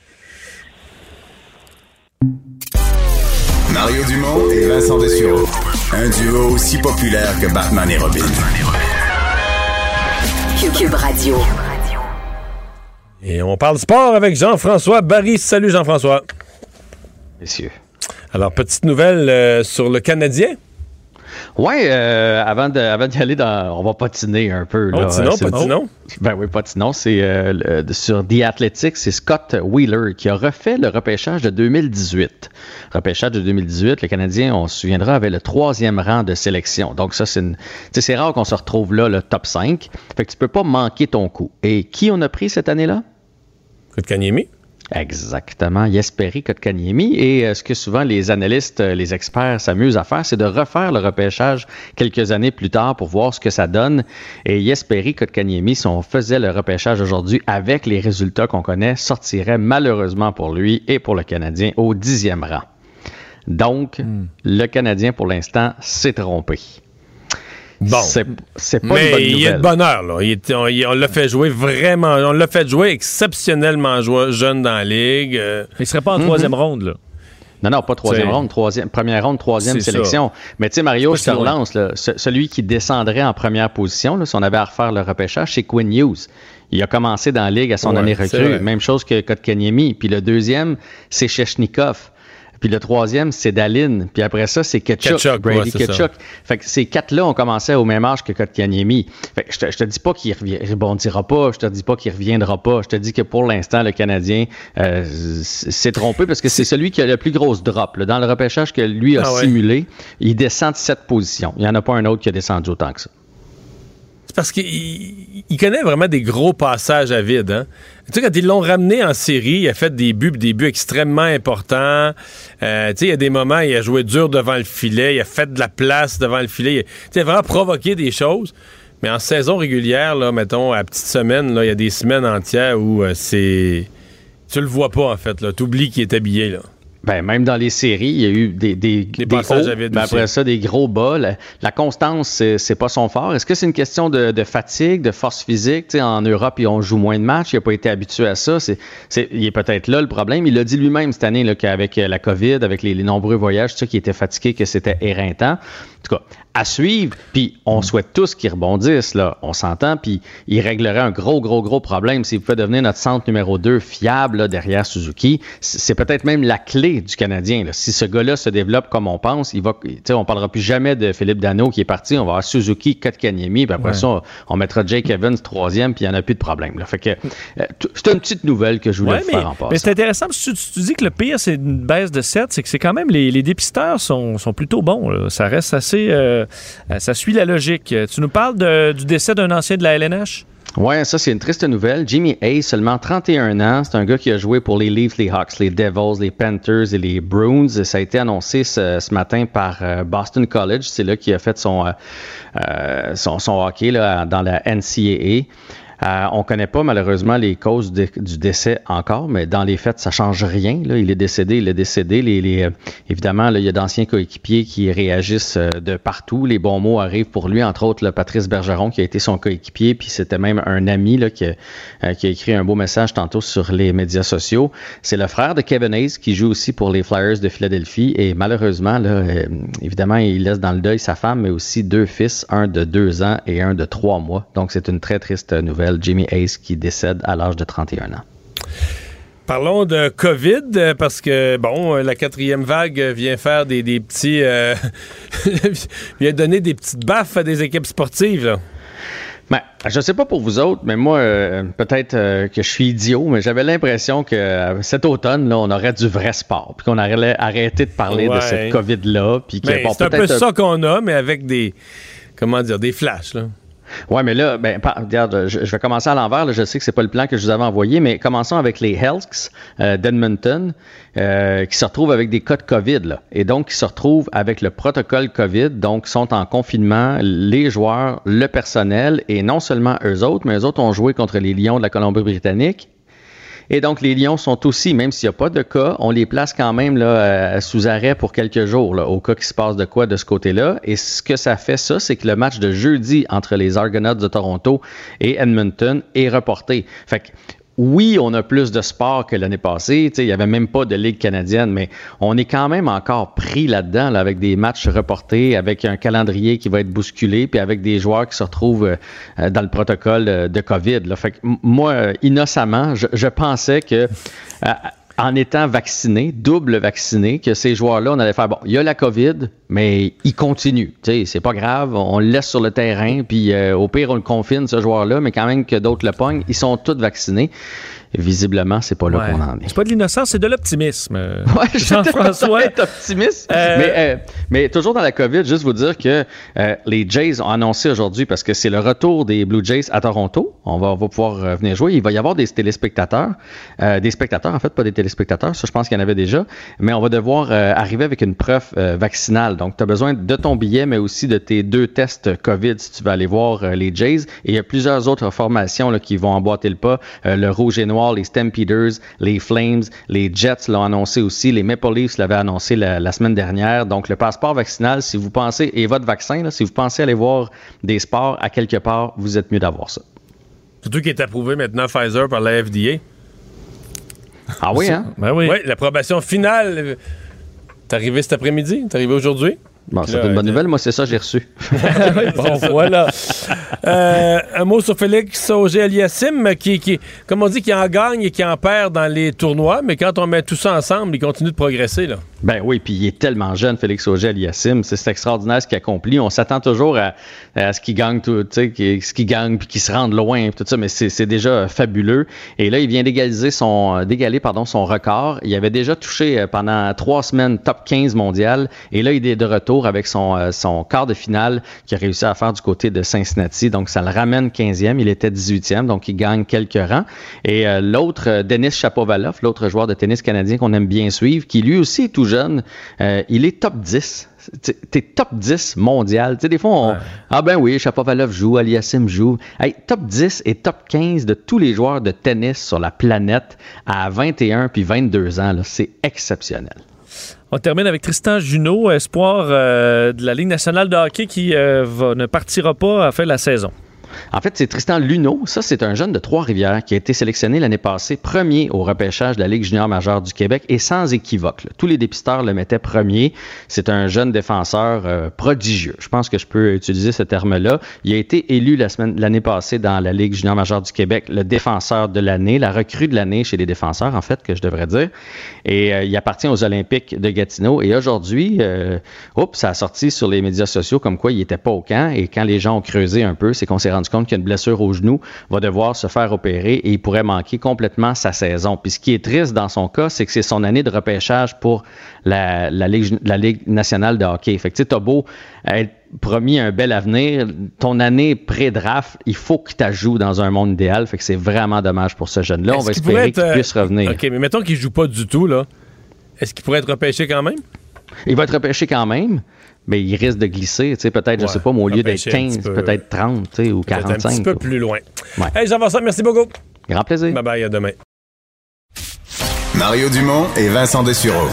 Speaker 4: Mario Dumont et Vincent Dessureau. Un duo aussi populaire que Batman et Robin.
Speaker 6: Cube Radio.
Speaker 1: Et on parle sport avec Jean-François Barry. Salut Jean-François.
Speaker 16: Messieurs.
Speaker 1: Alors, petite nouvelle euh, sur le Canadien?
Speaker 16: Oui, euh, avant d'y avant aller dans. On va patiner un peu. Là.
Speaker 1: Patinons, patinons.
Speaker 16: Ben oui, patinons. C'est euh, sur The Athletics, c'est Scott Wheeler qui a refait le repêchage de 2018. Repêchage de 2018, le Canadien, on se souviendra, avait le troisième rang de sélection. Donc, ça, c'est une. C'est rare qu'on se retrouve là, le top 5. Fait que tu peux pas manquer ton coup. Et qui on a pris cette année-là?
Speaker 1: Kotkaniemi.
Speaker 16: Exactement, Yesperi Kotkaniemi. Et euh, ce que souvent les analystes, euh, les experts s'amusent à faire, c'est de refaire le repêchage quelques années plus tard pour voir ce que ça donne. Et Yesperi Kotkaniemi, si on faisait le repêchage aujourd'hui avec les résultats qu'on connaît, sortirait malheureusement pour lui et pour le Canadien au dixième rang. Donc, hmm. le Canadien, pour l'instant, s'est trompé.
Speaker 1: Bon.
Speaker 16: C'est pas Mais
Speaker 1: il y a de bonheur, là. on, l'a fait jouer vraiment. On l'a fait jouer exceptionnellement jeune dans la ligue. Euh.
Speaker 2: Il serait pas en troisième mhm. ronde, là.
Speaker 16: Non, non, pas troisième ronde, troisième, première ronde, troisième sélection. Mais tu sais, Mario, je te relance, là, celui qui descendrait en première position, là, si on avait à refaire le repêchage, c'est Quinn Hughes. Il a commencé dans la ligue à son année recrue. Même chose que Kotkaniemi. Puis le deuxième, c'est Chechnikov. Puis le troisième, c'est Daline. Puis après ça, c'est Ketchuk,
Speaker 1: Ketchuk,
Speaker 16: Brady
Speaker 1: ouais,
Speaker 16: Ketchuk. Fait que ces quatre-là ont commencé au même âge que Kotkaniemi. Fait que je te, je te dis pas qu'il rebondira pas, je te dis pas qu'il reviendra pas. Je te dis que pour l'instant, le Canadien euh, s'est trompé parce que c'est celui qui a le plus grosse drop. là. Dans le repêchage que lui a
Speaker 1: Ah ouais.
Speaker 16: simulé, il descend de sept positions. Il n'y en a pas un autre qui a descendu autant que ça.
Speaker 1: Parce qu'il il connaît vraiment des gros passages à vide. Hein? Tu sais, quand ils l'ont ramené en série, il a fait des buts, des buts extrêmement importants. Euh, tu sais, il y a des moments, il a joué dur devant le filet, il a fait de la place devant le filet. Il a vraiment provoqué des choses. Mais en saison régulière, là, mettons, à petite semaine, là, il y a des semaines entières où euh, c'est... Tu le vois pas, en fait. Tu oublies qu'il est habillé. Là.
Speaker 16: Ben, même dans les séries, il y a eu des, des, des hauts, mais
Speaker 1: aussi.
Speaker 16: après ça, des gros bas. La, la constance, c'est c'est pas son fort. Est-ce que c'est une question de, de fatigue, de force physique? Tu sais, en Europe, ils ont joue moins de matchs. Il n'a pas été habitué à ça. C'est, c'est- il est peut-être là le problème. Il l'a dit lui-même cette année là, qu'avec la COVID, avec les, les nombreux voyages, ça, qu'il était fatigué, que c'était éreintant. Tout cas, à suivre. Puis on souhaite tous qu'ils rebondissent. Là. On s'entend. Puis il réglerait un gros, gros, gros problème s'il pouvait devenir notre centre numéro 2 fiable là, derrière Suzuki. C'est peut-être même la clé du Canadien. là. Si ce gars-là se développe comme on pense, il va, tu sais, on parlera plus jamais de Philippe Dano qui est parti. On va avoir Suzuki, Kotkaniemi. Puis après
Speaker 2: Ouais.
Speaker 16: ça, on, on mettra Jake Evans troisième. Puis il n'y en a plus de problème. Là. Fait que euh, c'est une petite nouvelle que je voulais
Speaker 2: Ouais,
Speaker 16: vous
Speaker 2: mais,
Speaker 16: faire en passant.
Speaker 2: mais c'est intéressant parce que tu, tu dis que le pire, c'est une baisse de 7, c'est que c'est quand même les, les dépisteurs sont, sont plutôt bons. là. Ça reste assez. Euh, euh, ça suit la logique. Tu nous parles du décès d'un ancien de la LNH?
Speaker 16: Ouais, ça c'est une triste nouvelle. Jimmy Hayes, seulement 31 ans, c'est un gars qui a joué pour les Leafs, les Hawks, les Devils, les Panthers et les Bruins. Ça a été annoncé ce, matin par euh, Boston College. C'est là qu'il a fait son, son, son hockey là, dans la NCAA. Euh, on connaît pas malheureusement les causes du décès encore, mais dans les faits, ça change rien. Il est décédé, il est décédé. Euh, évidemment, il y a d'anciens coéquipiers qui réagissent euh, de partout. Les bons mots arrivent pour lui, entre autres Patrice Bergeron qui a été son coéquipier, puis c'était même un ami qui, a- écrit un beau message tantôt sur les médias sociaux. C'est le frère de Kevin Hayes qui joue aussi pour les Flyers de Philadelphie et malheureusement, évidemment, il laisse dans le deuil sa femme, mais aussi deux fils, un de deux ans et un de trois mois. Donc c'est une très triste nouvelle. Jimmy Hayes qui décède à l'âge de 31 ans.
Speaker 1: Parlons de COVID, euh, parce que, bon, euh, la quatrième vague vient faire des, des petits... euh, (laughs) vient donner des petites baffes à des équipes sportives, là.
Speaker 16: Ben, je sais pas pour vous autres, mais moi, euh, peut-être euh, que je suis idiot, mais j'avais l'impression que euh, cet automne, là, on aurait du vrai sport, puis qu'on aurait arrêté de parler de cette COVID-là,
Speaker 1: Ben,
Speaker 16: bon,
Speaker 1: c'est un peu ça qu'on a, mais avec des... Comment dire? Des flashs, là.
Speaker 16: Ouais, mais là, ben, regarde, je, vais commencer à l'envers. là. Je sais que c'est pas le plan que je vous avais envoyé, mais commençons avec les Helks euh, d'Edmonton euh, qui se retrouvent avec des cas de COVID, et donc qui se retrouvent avec le protocole COVID, donc sont en confinement les joueurs, le personnel, et non seulement eux autres, mais eux autres ont joué contre les Lions de la Colombie-Britannique. Et donc, les Lions sont aussi, même s'il n'y a pas de cas, on les place quand même euh, sous arrêt pour quelques jours, au cas qu'il se passe de quoi de ce côté-là. Et ce que ça fait, ça, c'est que le match de jeudi entre les Argonauts de Toronto et Edmonton est reporté. Fait que, oui, on a plus de sport que l'année passée. Il n'y avait même pas de Ligue canadienne, mais on est quand même encore pris là-dedans là, avec des matchs reportés, avec un calendrier qui va être bousculé, puis avec des joueurs qui se retrouvent euh, euh, dans le protocole euh, de COVID. Fait que, moi, innocemment, je, pensais que en étant vacciné, double vacciné, que ces joueurs-là, on allait faire, bon, il y a la COVID, mais il continue. C'est pas grave, on le laisse sur le terrain, puis euh, au pire, on le confine, ce joueur-là, mais quand même que d'autres le pognent, ils sont tous vaccinés. Visiblement, c'est pas là
Speaker 2: Ouais.
Speaker 16: qu'on en est.
Speaker 2: C'est pas de l'innocence, c'est de l'optimisme. euh, (laughs)
Speaker 16: Ouais, je
Speaker 2: Jean-François.
Speaker 16: être optimiste.
Speaker 2: Euh,
Speaker 16: Mais, euh, mais toujours dans la COVID, juste vous dire que euh, les Jays ont annoncé aujourd'hui, parce que c'est le retour des Blue Jays à Toronto, on va, on va pouvoir venir jouer. Il va y avoir des téléspectateurs, euh, des spectateurs en fait, pas des téléspectateurs, ça je pense qu'il y en avait déjà, mais on va devoir euh, arriver avec une preuve euh, vaccinale. Donc tu as besoin de ton billet, mais aussi de tes deux tests COVID si tu veux aller voir euh, les Jays. Et il y a plusieurs autres formations là, qui vont emboîter le pas. Euh, le Rouge et Noir, les Stampeders, les Flames, les Jets l'ont annoncé aussi, les Maple Leafs l'avaient annoncé la, la semaine dernière. Donc le passeport vaccinal, si vous pensez, et votre vaccin, là, si vous pensez aller voir des sports à quelque part, vous êtes mieux d'avoir ça.
Speaker 1: Surtout qu'il est approuvé maintenant Pfizer par la FDA.
Speaker 16: Ah oui, hein?
Speaker 2: Ben oui.
Speaker 1: Oui, l'approbation finale. T'es arrivé cet après-midi? T'es arrivé aujourd'hui?
Speaker 16: Bon, c'est une bonne
Speaker 1: euh,
Speaker 16: nouvelle. Moi, c'est ça, j'ai reçu. (laughs)
Speaker 2: bon, voilà.
Speaker 1: Euh, un mot sur Félix Auger-Aliassime, qui, qui, comme on dit, qui en gagne et qui en perd dans les tournois, mais quand on met tout ça ensemble, il continue de progresser. Là.
Speaker 16: Ben oui, puis il est tellement jeune, Félix Auger-Aliassime. C'est extraordinaire ce qu'il accomplit. On s'attend toujours à, ce qu'il gagne tout, sais, ce qu'il gagne puis qu'il se rende loin, tout ça, mais c'est déjà fabuleux. Et là, il vient d'égaliser son, d'égaler, pardon, son record. Il avait déjà touché euh, pendant trois semaines top 15 mondial. Et là, il est de retour avec son, euh, son quart de finale qu'il a réussi à faire du côté de Cincinnati. Donc, ça le ramène 15e. Il était 18e, donc il gagne quelques rangs. Et euh, l'autre, Denis Chapovalov, l'autre joueur de tennis canadien qu'on aime bien suivre, qui lui aussi est tout jeune, il est top 10 t'es top 10 mondial. Tu sais, des fois, on, ah ben oui, Chapovalov joue, Aliassim joue. Hey, top 10 et top 15 de tous les joueurs de tennis sur la planète à 21 puis 22 ans, c'est exceptionnel.
Speaker 2: On termine avec Tristan Junot, espoir euh, de la Ligue nationale de hockey qui euh, ne partira pas à faire la saison.
Speaker 16: En fait, c'est Tristan Luneau. Ça, c'est un jeune de Trois-Rivières qui a été sélectionné l'année passée premier au repêchage de la Ligue junior majeure du Québec et sans équivoque. Tous les dépisteurs le mettaient premier. C'est un jeune défenseur euh, prodigieux. Je pense que je peux utiliser ce terme-là. Il a été élu la semaine, l'année passée dans la Ligue junior majeure du Québec le défenseur de l'année, la recrue de l'année chez les défenseurs, en fait, que je devrais dire. Et euh, il appartient aux Olympiques de Gatineau. Et aujourd'hui, euh, ça a sorti sur les médias sociaux comme quoi il n'était pas au camp. Et quand les gens ont creusé un peu, c'est qu'on s'est rendu compte qu'il y a une blessure au genou, va devoir se faire opérer et il pourrait manquer complètement sa saison. Puis ce qui est triste dans son cas, c'est que c'est son année de repêchage pour la, Ligue, la Ligue nationale de hockey. Fait que tu as beau être promis un bel avenir, ton année pré-draft, il faut que tu joues dans un monde idéal. Fait que c'est vraiment dommage pour ce jeune-là. On va espérer qu'il puisse revenir.
Speaker 1: OK, mais mettons qu'il joue pas du tout, là. Est-ce qu'il pourrait être repêché quand même?
Speaker 16: Il va être repêché quand même mais il risque de glisser, tu sais, peut-être, je je sais pas, mais au lieu d'être 15, peut-être 30, tu sais, ou 45.
Speaker 1: Un petit peu plus loin. Hey, Jean-Vincent, merci beaucoup.
Speaker 16: Grand plaisir.
Speaker 1: Bye bye, à demain.
Speaker 4: Mario Dumont et Vincent Dessureau.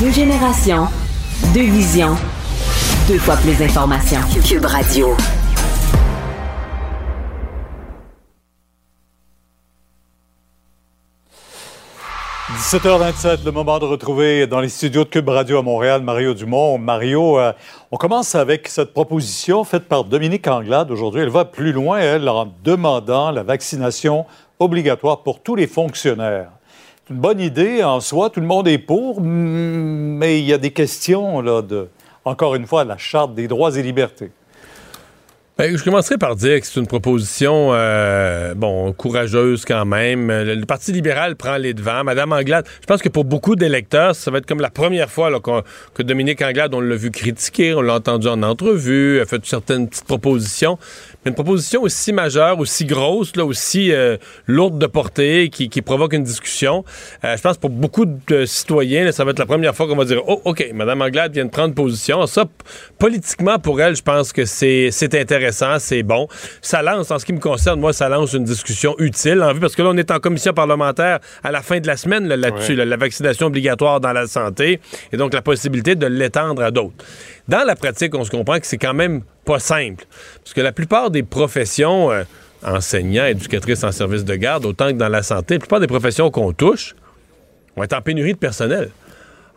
Speaker 6: Deux générations, deux visions, deux fois plus d'informations. Cube Radio.
Speaker 17: 17h27, le moment de retrouver dans les studios de Cube Radio à Montréal Mario Dumont. Mario, euh, on commence avec cette proposition faite par Dominique Anglade aujourd'hui. Elle va plus loin, elle, en demandant la vaccination obligatoire pour tous les fonctionnaires. C'est une bonne idée en soi, tout le monde est pour, mais il y a des questions, là, de, encore une fois, la Charte des droits et libertés.
Speaker 1: Ben, je commencerai par dire que c'est une proposition, euh, bon, courageuse quand même. Le, Parti libéral prend les devants. Madame Anglade, je pense que pour beaucoup d'électeurs, ça va être comme la première fois là, que Dominique Anglade, on l'a vu critiquer, on l'a entendu en entrevue, a fait certaines petites propositions une proposition aussi majeure, aussi grosse, là, aussi euh, lourde de portée, qui, provoque une discussion, euh, je pense pour beaucoup de citoyens, ça va être la première fois qu'on va dire Oh, OK, Mme Anglade vient de prendre position. Ça, politiquement, pour elle, je pense que c'est intéressant, c'est bon. Ça lance, en ce qui me concerne, moi, ça lance une discussion utile en vue, parce que là, on est en commission parlementaire à la fin de la semaine là-dessus, la vaccination obligatoire dans la santé, et donc la possibilité de l'étendre à d'autres. Dans la pratique, on se comprend que c'est quand même pas simple. Parce que la plupart des professions, euh, enseignants, éducatrices en service de garde, autant que dans la santé, la plupart des professions qu'on touche, vont être en pénurie de personnel.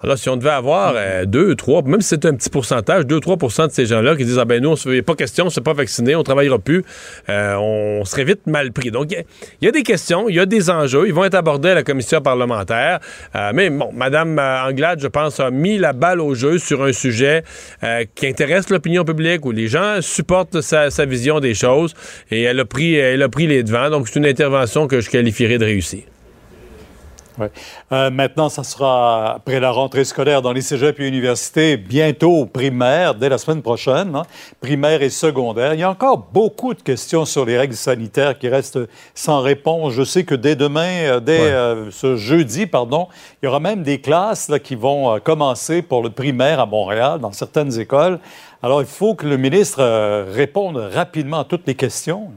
Speaker 1: Alors, si on devait avoir 2, euh, 3, même si c'est un petit pourcentage, 2-3% de ces gens-là qui disent Ah ben nous, il n'y a pas question, on ne s'est pas vacciné, on ne travaillera plus, euh, on serait vite mal pris. Donc, il y, a des questions, il y a des enjeux, ils vont être abordés à la commission parlementaire. Euh, mais bon, Mme Anglade, je pense, a mis la balle au jeu sur un sujet qui intéresse l'opinion publique, où les gens supportent sa, sa, vision des choses, et elle a pris, elle a pris les devants. Donc, c'est une intervention que je qualifierais de réussie.
Speaker 17: Euh, maintenant, ça sera après la rentrée scolaire dans les cégeps et universités, bientôt primaire, dès la semaine prochaine, hein, primaire et secondaire. Il y a encore beaucoup de questions sur les règles sanitaires qui restent sans réponse. Je sais que dès demain, euh, dès euh, ce jeudi, pardon, il y aura même des classes là, qui vont commencer pour le primaire à Montréal, dans certaines écoles. Alors, il faut que le ministre euh, réponde rapidement à toutes les questions.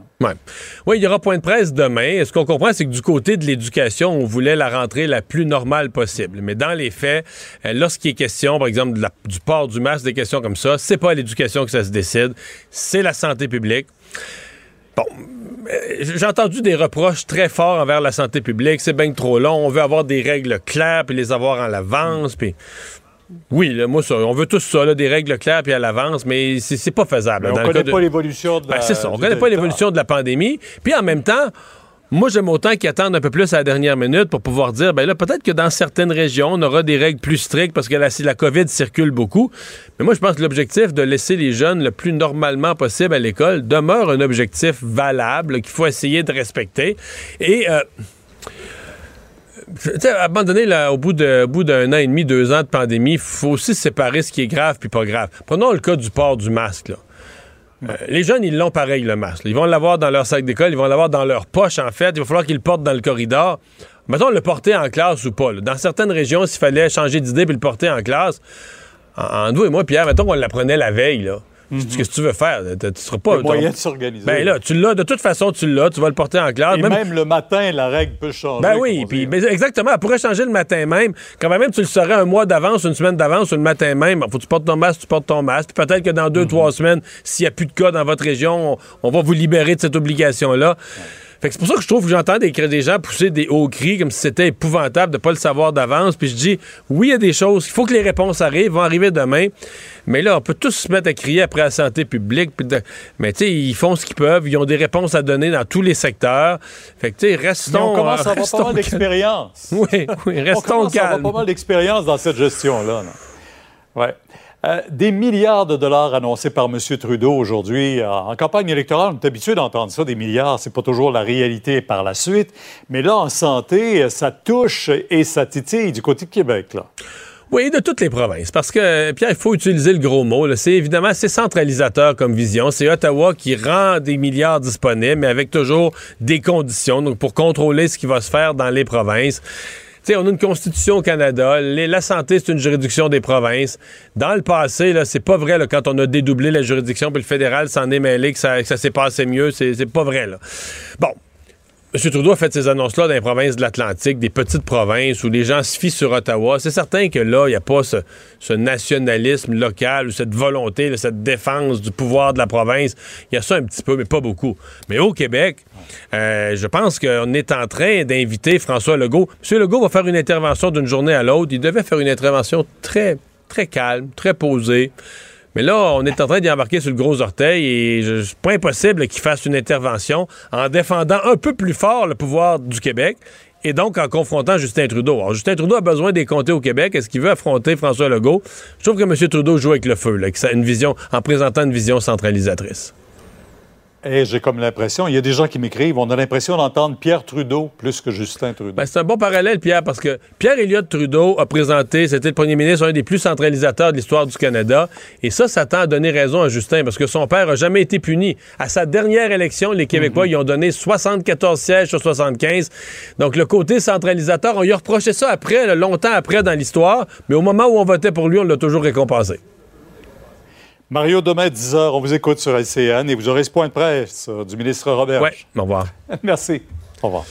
Speaker 1: Oui, il y aura point de presse demain. Ce qu'on comprend, c'est que du côté de l'éducation, on voulait la rentrée la plus normale possible. Mais dans les faits, euh, lorsqu'il est question, par exemple, du port du masque, des questions comme ça, c'est pas l'éducation que ça se décide, c'est la santé publique. Bon, euh, j'ai entendu des reproches très forts envers la santé publique. C'est bien trop long. On veut avoir des règles claires puis les avoir en avance. Puis Oui, là, moi, ça, on veut tous ça, là, des règles claires puis à l'avance, mais c'est pas faisable.
Speaker 17: On ne connaît
Speaker 1: de-
Speaker 17: pas l'évolution de la.
Speaker 1: Ben, c'est ça, on connaît pas l'évolution de la pandémie. Puis en même temps, moi, j'aime autant qu'ils attendent un peu plus à la dernière minute pour pouvoir dire, ben là, peut-être que dans certaines régions, on aura des règles plus strictes parce que la, si la COVID circule beaucoup. Mais moi, je pense que l'objectif de laisser les jeunes le plus normalement possible à l'école demeure un objectif valable qu'il faut essayer de respecter. Et... euh, sais, à au bout au bout d'un an et demi, deux ans de pandémie, il faut aussi séparer ce qui est grave puis pas grave. Prenons le cas du port du masque. Euh, les jeunes, ils l'ont pareil, le masque. Ils vont l'avoir dans leur sac d'école, ils vont l'avoir dans leur poche, en fait. Il va falloir qu'ils le portent dans le corridor. Mettons, le porter en classe ou pas. Dans certaines régions, s'il fallait changer d'idée puis le porter en classe, en, en et moi, Pierre, mettons qu'on l'apprenait la veille. Qu'est-ce que tu veux faire? Tu tu seras pas...
Speaker 17: Moyen de s'organiser.
Speaker 1: Ben là, tu l'as. De toute façon, tu l'as. Tu vas le porter en classe.
Speaker 17: Et même, le matin, la règle peut changer.
Speaker 1: Ben oui, puis ben, exactement. Elle pourrait changer le matin même. Quand même, tu le saurais un mois d'avance, une semaine d'avance, ou le matin même. Faut que tu portes ton masque, tu portes ton masque. Puis peut-être que dans deux, trois semaines, s'il n'y a plus de cas dans votre région, on, on va vous libérer de cette obligation-là. Fait que c'est pour ça que je trouve que j'entends des, des gens pousser des hauts cris comme si c'était épouvantable de pas le savoir d'avance. Puis je dis, oui, il y a des choses. Il faut que les réponses arrivent, vont arriver demain. Mais là, on peut tous se mettre à crier après la santé publique. puis de- Mais tu sais, ils font ce qu'ils peuvent. Ils ont des réponses à donner dans tous les secteurs. Fait que tu sais, restons.
Speaker 17: Mais on commence à avoir
Speaker 1: restons
Speaker 17: pas mal d'expérience. (laughs)
Speaker 1: Oui, oui,
Speaker 17: On
Speaker 1: restons
Speaker 17: commence à avoir
Speaker 1: calmes.
Speaker 17: pas mal d'expérience dans cette gestion-là. là. Ouais. Euh, des milliards de dollars annoncés par M. Trudeau aujourd'hui. En, en campagne électorale, on est habitué d'entendre ça, des milliards. C'est pas toujours la réalité par la suite. Mais là, en santé, ça touche et ça titille du côté de Québec.
Speaker 1: Oui, de toutes les provinces. Parce que, Pierre, il faut utiliser le gros mot. C'est évidemment assez centralisateur comme vision. C'est Ottawa qui rend des milliards disponibles, mais avec toujours des conditions pour contrôler ce qui va se faire dans les provinces. Sais, on a une constitution au Canada. La santé, c'est une juridiction des provinces. Dans le passé, là, c'est pas vrai quand on a dédoublé la juridiction, puis le fédéral s'en est mêlé, que ça, s'est passé mieux. C'est pas vrai. Bon, M. Trudeau a fait ces annonces-là dans les provinces de l'Atlantique, des petites provinces où les gens se fient sur Ottawa. C'est certain que là, il n'y a pas ce, nationalisme local ou cette volonté, là, cette défense du pouvoir de la province. Il y a ça un petit peu, mais pas beaucoup. Mais au Québec, euh, je pense qu'on est en train d'inviter François Legault. M. Legault va faire une intervention d'une journée à l'autre. Il devait faire une intervention très, très calme, très posée. Mais là, on est en train d'y embarquer sur le gros orteil et c'est pas impossible qu'il fasse une intervention en défendant un peu plus fort le pouvoir du Québec et donc en confrontant Justin Trudeau. Alors, Justin Trudeau a besoin des comtés au Québec. Est-ce qu'il veut affronter François Legault? Je trouve que M. Trudeau joue avec le feu, là, une vision, en présentant une vision centralisatrice.
Speaker 17: Et j'ai comme l'impression, il y a des gens qui m'écrivent, on a l'impression d'entendre Pierre Trudeau plus que Justin Trudeau.
Speaker 1: Ben, c'est un bon parallèle, Pierre, parce que Pierre Elliott Trudeau a présenté, c'était le premier ministre, un des plus centralisateurs de l'histoire du Canada. Et ça, ça tend à donner raison à Justin, parce que son père a jamais été puni. À sa dernière élection, les Québécois, ils ont donné 74 sièges sur 75. Donc, le côté centralisateur, on lui a reproché ça après, longtemps après dans l'histoire, mais au moment où on votait pour lui, on l'a toujours récompensé.
Speaker 17: Mario, demain, 10 h, on vous écoute sur LCN et vous aurez ce point de presse euh, du ministre Robert.
Speaker 1: Oui, au revoir. (laughs)
Speaker 17: Merci. Au revoir.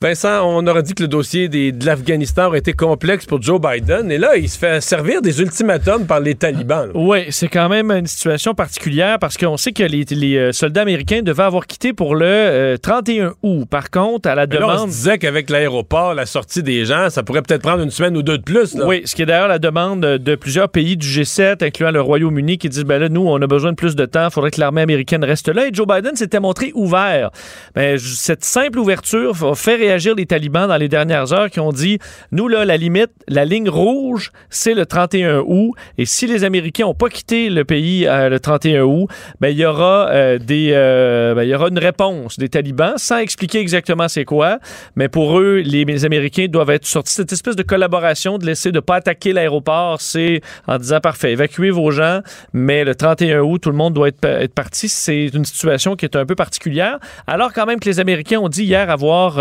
Speaker 1: Vincent, on aurait dit que le dossier des- de l'Afghanistan aurait été complexe pour Joe Biden. Et là, il se fait servir des ultimatums par les talibans. là.
Speaker 2: Oui, c'est quand même une situation particulière parce qu'on sait que les, les, euh, soldats américains devaient avoir quitté pour le euh, 31 août. Par contre, à la
Speaker 1: Mais là, on se
Speaker 2: demande.
Speaker 1: disait qu'avec l'aéroport, la sortie des gens, ça pourrait peut-être prendre une semaine ou deux de plus. là.
Speaker 2: Oui, ce qui est d'ailleurs la demande de plusieurs pays du G7, incluant le Royaume-Uni, qui disent ben là, nous, on a besoin de plus de temps, il faudrait que l'armée américaine reste là. Et Joe Biden s'était montré ouvert. Ben, j- cette simple ouverture fait réagir les talibans dans les dernières heures qui ont dit nous, là, la limite, la ligne rouge, c'est le 31 août. Et si les Américains n'ont pas quitté le pays euh, le 31 août, ben, il y aura euh, des, euh, ben, il y aura une réponse des talibans sans expliquer exactement c'est quoi. Mais pour eux, les, Américains doivent être sortis cette espèce de collaboration de laisser de pas attaquer l'aéroport. C'est en disant parfait, évacuez vos gens, mais le 31 août, tout le monde doit être, pa- être parti. C'est une situation qui est un peu particulière. Alors quand même que les Américains ont dit hier avoir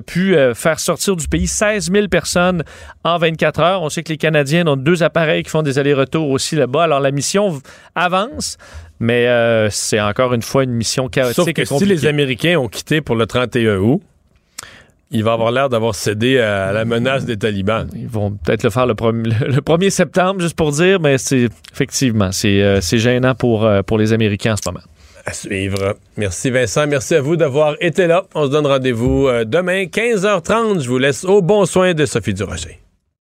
Speaker 2: pu euh, faire sortir du pays 16 000 personnes en 24 heures. On sait que les Canadiens ont deux appareils qui font des allers-retours aussi là-bas. Alors la mission avance. Mais euh, c'est encore une fois une mission chaotique
Speaker 1: Sauf que
Speaker 2: et
Speaker 1: si les Américains ont quitté pour le 31 août, il va avoir l'air d'avoir cédé à la menace des talibans.
Speaker 2: Ils vont peut-être le faire le, le- le 1er septembre, juste pour dire, mais c'est effectivement, c'est euh, gênant pour, euh, pour les Américains en ce moment.
Speaker 1: À suivre. Merci Vincent. Merci à vous d'avoir été là. On se donne rendez-vous euh, demain, 15h30. Je vous laisse au bon soin de Sophie Durocher.